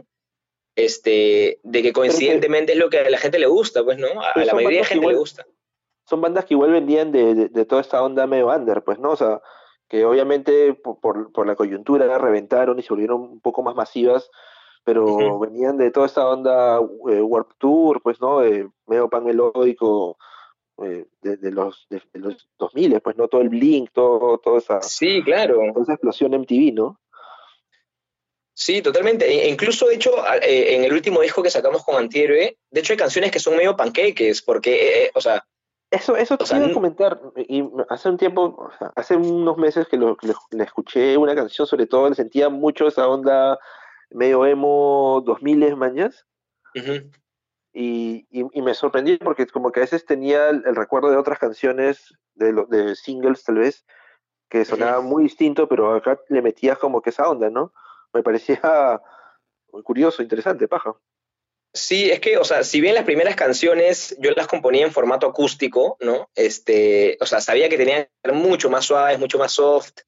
este, de que coincidentemente es lo que a la gente le gusta, pues, ¿no? A, la mayoría de gente le gusta. Son bandas que igual vendían de, toda esta onda medio under, pues, ¿no? O sea, que obviamente por, por la coyuntura reventaron y se volvieron un poco más masivas, pero venían de toda esta onda eh, Warp Tour, pues, ¿no? De medio pan melódico eh, de, los, de, los 2000, pues, ¿no? Todo el Blink, todo, toda esa, sí, claro. toda esa explosión MTV, ¿no? Sí, totalmente. E incluso, de hecho, eh, en el último disco que sacamos con Antihéroe, de hecho hay canciones que son medio pancakes, porque, o sea... Eso, eso te iba a comentar, y hace un tiempo, hace unos meses que lo, le, escuché una canción, sobre todo, le sentía mucho esa onda medio emo 2000 mañas. y, y, me sorprendí porque como que a veces tenía el, recuerdo de otras canciones, de, de singles tal vez, que sonaban muy distinto, pero acá le metías como que esa onda, ¿no? Me parecía curioso, interesante, paja. Sí, es que, o sea, si bien las primeras canciones yo las componía en formato acústico, ¿no? Este, o sea, sabía que tenían que ser mucho más suaves, mucho más soft,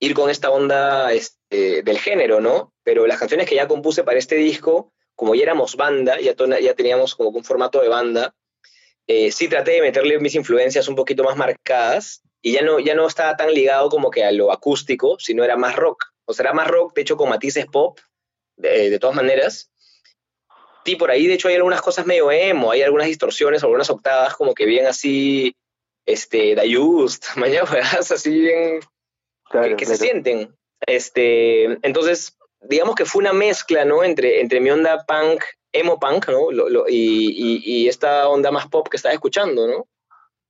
ir con esta onda este, del género, ¿no? Pero las canciones que ya compuse para este disco, como ya éramos banda, ya, ya teníamos como un formato de banda, eh, sí traté de meterle mis influencias un poquito más marcadas y ya no, ya no estaba tan ligado como que a lo acústico, sino era más rock. O sea, era más rock, de hecho, con matices pop, de, de todas maneras. Sí, por ahí, de hecho, hay algunas cosas medio emo, hay algunas distorsiones, algunas octavas como que bien así, este, Dayust, mañana, así bien, que, se sienten. Este, entonces, digamos que fue una mezcla, ¿no? Entre, entre mi onda punk, emo punk, ¿no? y, y, esta onda más pop que estaba escuchando, ¿no?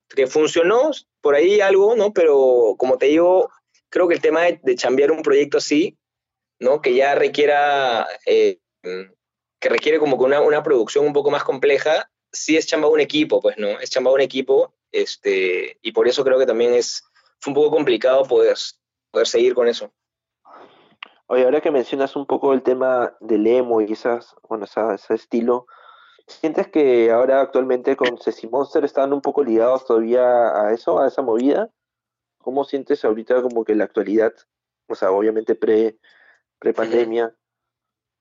Que funcionó por ahí algo, ¿no? Pero como te digo, creo que el tema de, de chambear un proyecto así, ¿no? Que ya requiera, eh, que requiere como que una, una, producción un poco más compleja, sí es chamba un equipo, pues, ¿no? Es chamba un equipo, este, y por eso creo que también es, fue un poco complicado poder, poder seguir con eso. Oye, ahora que mencionas un poco el tema del emo y esas, bueno, ese estilo, ¿sientes que ahora actualmente con Ceci Monster están un poco ligados todavía a eso, a esa movida? ¿Cómo sientes ahorita como que la actualidad, o sea, obviamente pre, pre pandemia?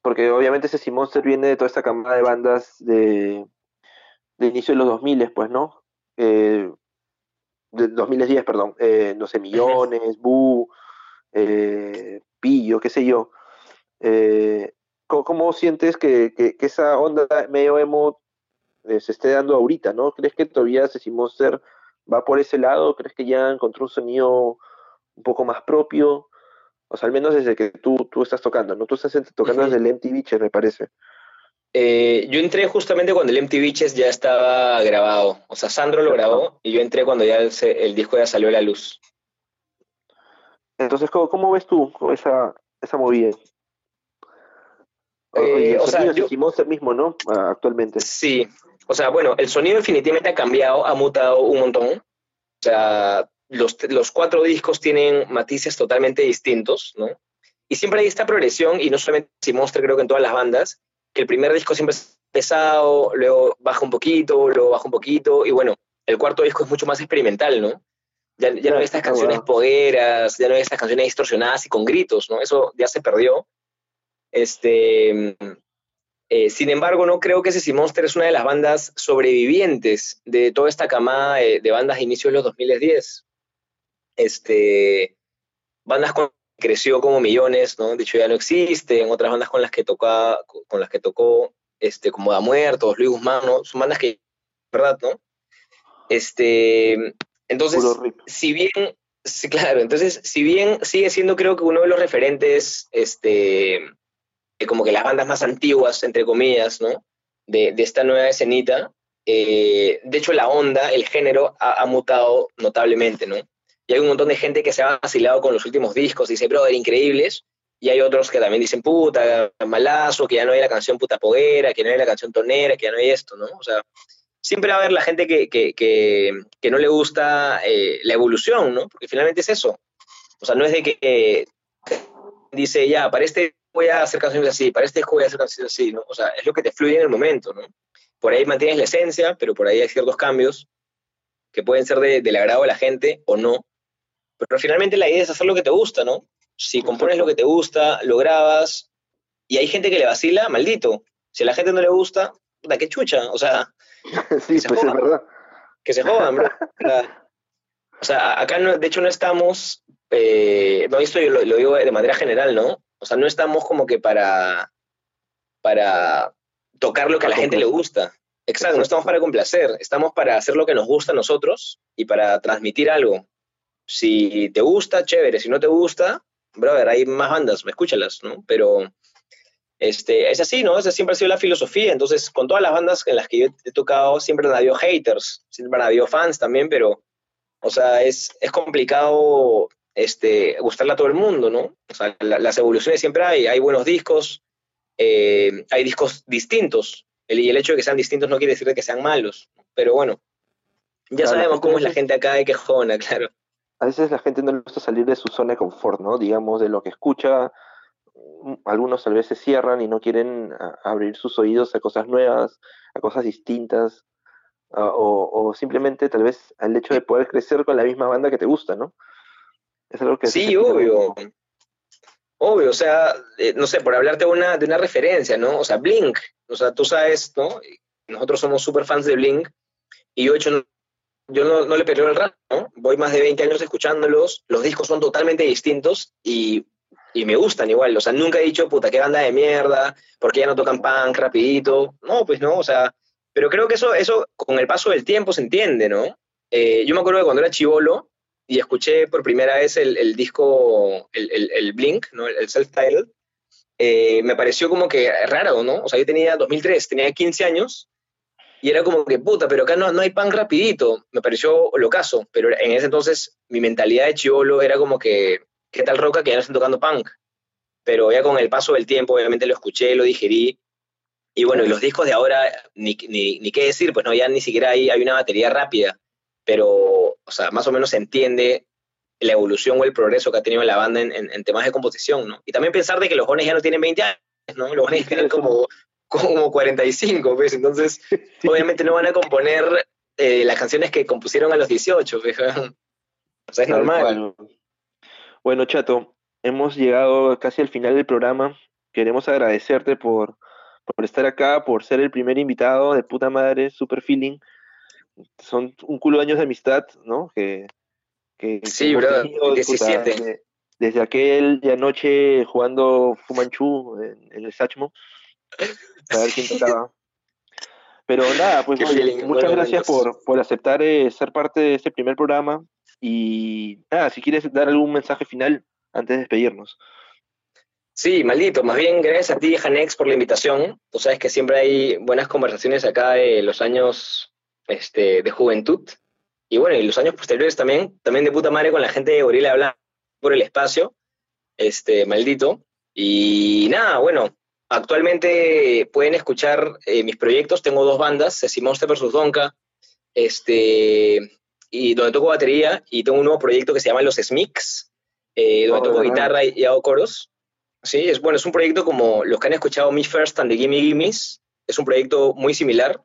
Porque obviamente Ceci Monster viene de toda esta camada de bandas de, de inicio de los 2000, pues, ¿no? Eh, de 2010, perdón, eh, no sé, Millones, Bu, eh, pillo, qué sé yo. Eh, ¿cómo, sientes que, esa onda medio emo eh, se esté dando ahorita, no? ¿Crees que todavía Ceci Monster va por ese lado? ¿Crees que ya encontró un sonido un poco más propio? O sea, al menos desde que tú, tú estás tocando, ¿no? Tú estás tocando desde el MTV, me parece. Eh, yo entré justamente cuando el MTV ya estaba grabado. O sea, Sandro lo grabó y yo entré cuando ya el disco ya salió a la luz. Entonces, ¿cómo, cómo ves tú esa, esa movida? Eh, o sea, yo, mismo, ¿no? Ah, actualmente. Sí, o sea, bueno, el sonido definitivamente ha cambiado, ha mutado un montón. O sea, los, los cuatro discos tienen matices totalmente distintos, ¿no? Y siempre hay esta progresión, y no solamente si Monster, creo que en todas las bandas, que el primer disco siempre es pesado, luego baja un poquito, luego baja un poquito, y bueno, el cuarto disco es mucho más experimental, ¿no? Ya, no hay estas canciones pogueras, ya no hay estas canciones distorsionadas y con gritos, ¿no? Eso ya se perdió. Este, eh, sin embargo, no creo que Ceci Monster es una de las bandas sobrevivientes de toda esta camada de, bandas de inicio de los 2010. Este, bandas con creció como millones, ¿no? De hecho ya no existen, otras bandas con las que tocaba, con las que tocó, este, como Da Muertos, Luis Guzmán, ¿no? Son bandas que, ¿verdad, no? Este, entonces, si bien, sí, claro, entonces, si bien sigue siendo creo que uno de los referentes, este, como que las bandas más antiguas, entre comillas, ¿no? De, de esta nueva escenita, eh, de hecho la onda, el género, ha, mutado notablemente, ¿no? Y hay un montón de gente que se ha vacilado con los últimos discos, dice, brother, increíbles, y hay otros que también dicen, puta, malazo, que ya no hay la canción puta poguera, que no hay la canción tonera, que ya no hay esto, ¿no? O sea, siempre va a haber la gente que, que, que, no le gusta eh, la evolución, ¿no? Porque finalmente es eso. O sea, no es de que dice, ya, para este voy a hacer canciones así, para este voy a hacer canciones así, ¿no? O sea, es lo que te fluye en el momento, ¿no? Por ahí mantienes la esencia, pero por ahí hay ciertos cambios que pueden ser de, del agrado de la gente o no. Pero finalmente la idea es hacer lo que te gusta, ¿no? Si compones lo que te gusta, lo grabas, y hay gente que le vacila, maldito. Si a la gente no le gusta, puta, qué chucha. O sea, sí, pues es verdad. Que se jodan, bro. O sea, acá no, de hecho no estamos, eh, no, esto lo, lo, digo de manera general, ¿no? O sea, no estamos como que para, para tocar lo que a la gente le gusta. Exacto, no estamos para complacer, estamos para hacer lo que nos gusta a nosotros y para transmitir algo. Si te gusta, chévere, si no te gusta, brother, hay más bandas, escúchalas, ¿no? Pero este, es así, ¿no? Esa siempre ha sido la filosofía. Entonces, con todas las bandas en las que yo he tocado, siempre han habido haters, siempre han habido fans también, pero, o sea, es, es complicado este, gustarle a todo el mundo, ¿no? O sea, las evoluciones siempre hay. Hay buenos discos, eh, hay discos distintos. y el hecho de que sean distintos no quiere decir que sean malos. Pero bueno, ya sabemos cómo es la gente acá de quejona, claro. A veces la gente no le gusta salir de su zona de confort, ¿no? Digamos, de lo que escucha, algunos tal vez se cierran y no quieren abrir sus oídos a cosas nuevas, a cosas distintas, o, simplemente tal vez al hecho de poder crecer con la misma banda que te gusta, ¿no? Es algo que... Sí, obvio. Obvio, o sea, eh, no sé, por hablarte de una, de una referencia, ¿no? O sea, Blink, o sea, tú sabes, ¿no? Nosotros somos súper fans de Blink y yo he hecho yo no, no le perdió el rato, ¿no? Voy más de 20 años escuchándolos, los discos son totalmente distintos y, y, me gustan igual, o sea, nunca he dicho, puta, qué banda de mierda, porque ya no tocan punk rapidito, no, pues no, o sea, pero creo que eso, eso con el paso del tiempo se entiende, ¿no? Eh, yo me acuerdo que cuando era chivolo y escuché por primera vez el, el disco, el, el, Blink, ¿no? el self-titled, eh, me pareció como que raro, ¿no? O sea, yo tenía 2003, tenía 15 años y era como que, puta, pero acá no, no hay punk rapidito. Me pareció locazo, pero en ese entonces mi mentalidad de chivolo era como que, ¿qué tal roca que ya no están tocando punk? Pero ya con el paso del tiempo, obviamente lo escuché, lo digerí. Y bueno, y los discos de ahora, ni, ni, ni qué decir, pues no, ya ni siquiera hay, hay una batería rápida. Pero, o sea, más o menos se entiende la evolución o el progreso que ha tenido la banda en, en, en temas de composición, ¿no? Y también pensar de que los jóvenes ya no tienen 20 años, ¿no? Los jóvenes tienen como como 45, pues, entonces obviamente no van a componer eh, las canciones que compusieron a los 18, pues, o sea, es normal. Bueno, Chato, hemos llegado casi al final del programa. Queremos agradecerte por, por estar acá, por ser el primer invitado de puta madre, super feeling. Son un culo de años de amistad, ¿no? Que, que, sí, bro, 17. Puta, desde aquel de anoche jugando Fumanchu en, en el Sachmo a ver quién tocaba. Pero nada, pues oye, muchas gracias por, por aceptar eh, ser parte de este primer programa. Y nada, si quieres dar algún mensaje final antes de despedirnos. Sí, maldito. Más bien, gracias a ti, Janex, por la invitación. Tú sabes que siempre hay buenas conversaciones acá de los años este, de juventud. Y bueno, y los años posteriores también, también de puta madre con la gente de Gorila hablar por el espacio. Este, maldito. Y nada, bueno, Actualmente pueden escuchar eh, mis proyectos. Tengo dos bandas, Ceci Monster vs. Donka, este, y donde toco batería, y tengo un nuevo proyecto que se llama Los Smix, eh, donde oh, toco guitarra y, y, hago coros. Sí, es bueno, es un proyecto como los que han escuchado Me First and the Gimme Gimmes. Es un proyecto muy similar.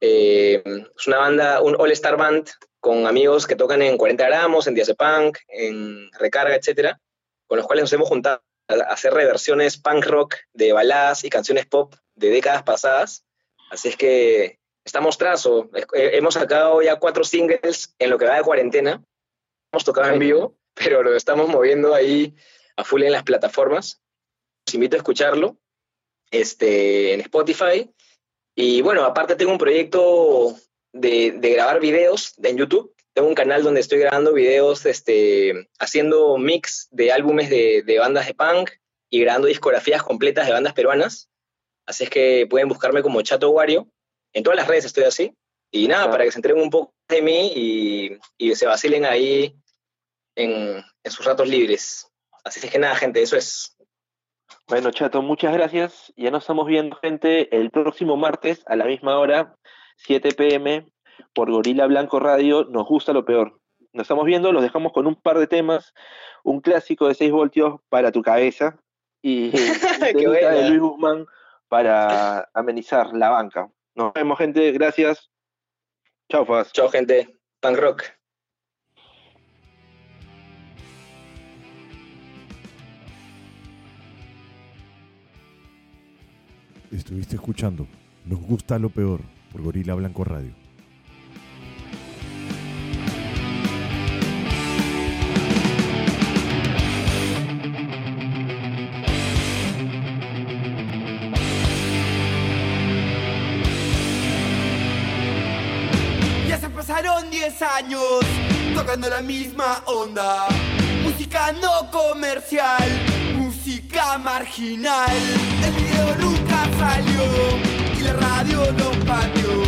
Eh, es una banda, un all-star band con amigos que tocan en 40 gramos, en Días Punk, en Recarga, etcétera, con los cuales nos hemos juntado hacer reversiones punk rock de baladas y canciones pop de décadas pasadas. Así es que estamos trazo. Hemos sacado ya cuatro singles en lo que va de cuarentena. Hemos tocado en vivo, pero lo estamos moviendo ahí a full en las plataformas. Os invito a escucharlo este, en Spotify. Y bueno, aparte tengo un proyecto de, de grabar videos en YouTube tengo un canal donde estoy grabando videos, este, haciendo mix de álbumes de, de, bandas de punk y grabando discografías completas de bandas peruanas. Así es que pueden buscarme como Chato Wario. En todas las redes estoy así. Y nada, para que se entreguen un poco de mí y, y se vacilen ahí en, en, sus ratos libres. Así es que nada, gente, eso es. Bueno, Chato, muchas gracias. Ya nos estamos viendo, gente, el próximo martes a la misma hora, 7 pm, por Gorila Blanco Radio, nos gusta lo peor. Nos estamos viendo, los dejamos con un par de temas, un clásico de 6 voltios para tu cabeza y de Luis Guzmán para amenizar la banca. Nos vemos, gente. Gracias. Chao, Faz. Chao, gente. Punk rock. Estuviste escuchando Nos gusta lo peor por Gorila Blanco Radio. Pasaron 10 años tocando la misma onda. Música no comercial, música marginal. El video nunca salió y la radio no pateó.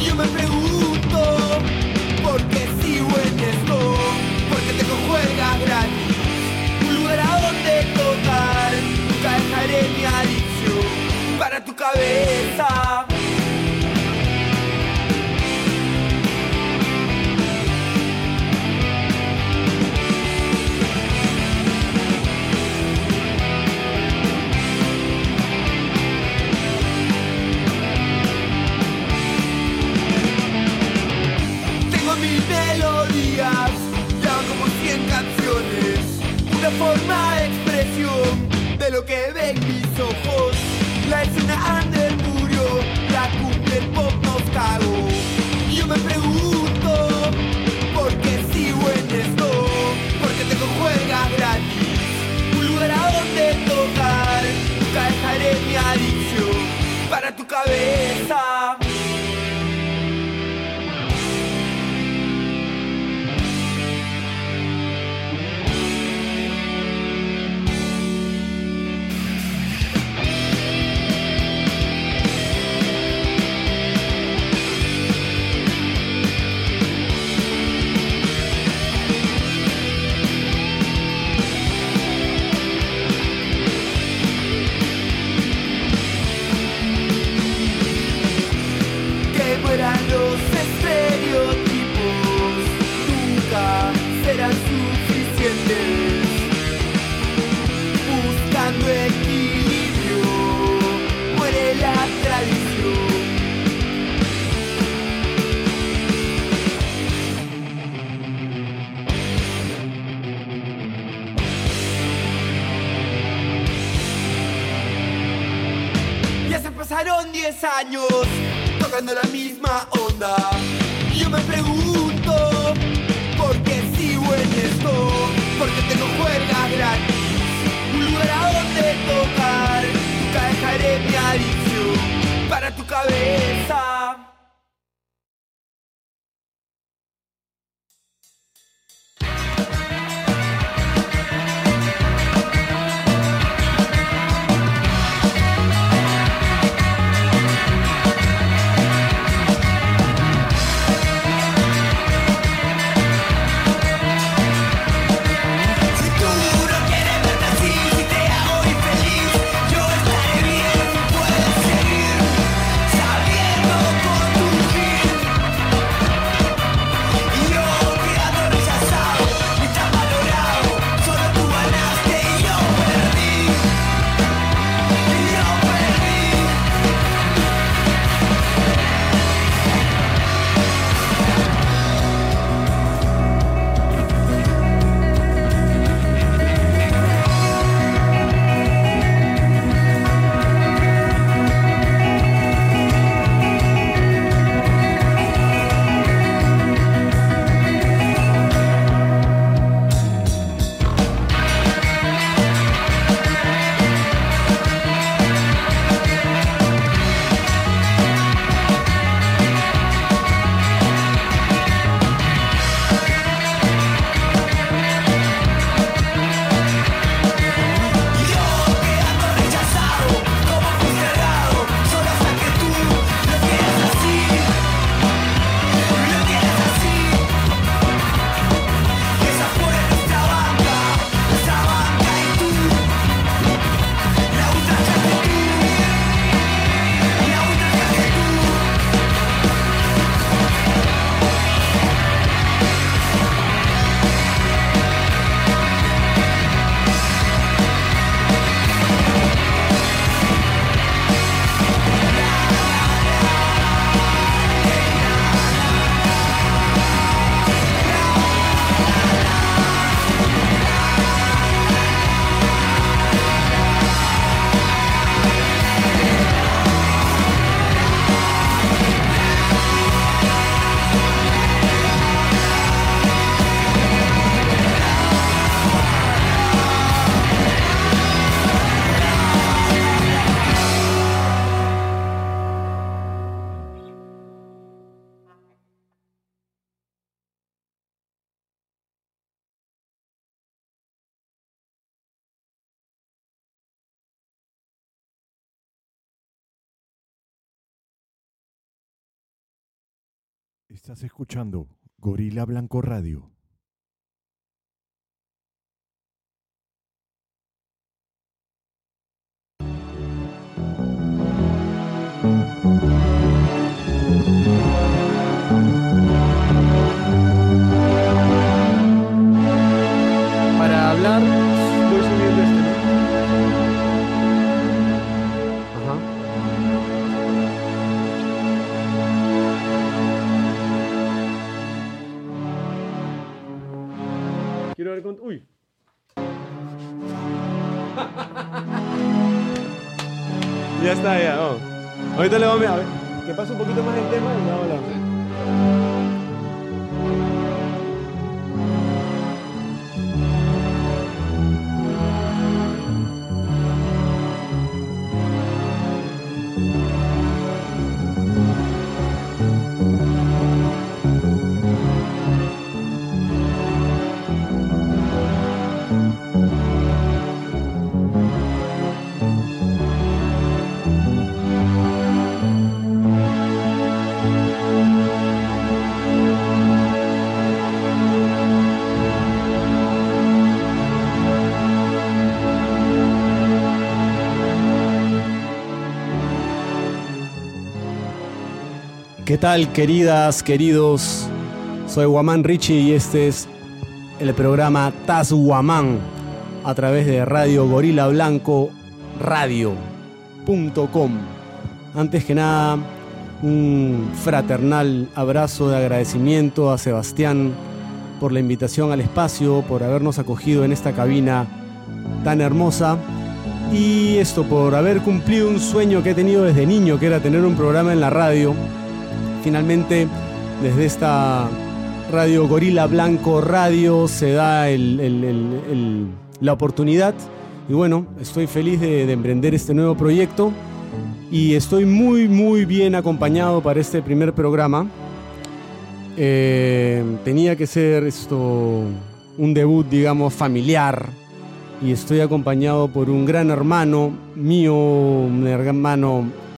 Y yo me pregunto, ¿por qué sigo en esto? Porque tengo juegas gratis, un lugar a donde tocar. Nunca dejaré mi adicción para tu cabeza. forma expresión de lo que ven mis ojos. La escena under murió, la cumbre pop nos cagó. Yo me pregunto, ¿por qué sigo en esto? Porque tengo juegas gratis, un lugar a donde tocar. Nunca dejaré mi adicción para tu cabeza. pasaron 10 años tocando la misma onda. Y yo me pregunto, ¿por qué sigo en esto? Porque tengo juerga gratis, un lugar a donde tocar. Nunca dejaré mi adicción para tu cabeza. Estás escuchando Gorila Blanco Radio. Tal, queridas, queridos? Soy Guamán Richie y este es el programa Taz Guamán a través de Radio Gorila Blanco Radio.com. Antes que nada, un fraternal abrazo de agradecimiento a Sebastián por la invitación al espacio, por habernos acogido en esta cabina tan hermosa y esto por haber cumplido un sueño que he tenido desde niño, que era tener un programa en la radio. Finalmente, desde esta radio Gorila Blanco Radio se da la oportunidad y bueno, estoy feliz de, de emprender este nuevo proyecto y estoy muy muy bien acompañado para este primer programa. Eh, tenía que ser esto un debut, digamos, familiar y estoy acompañado por un gran hermano mío, un hermano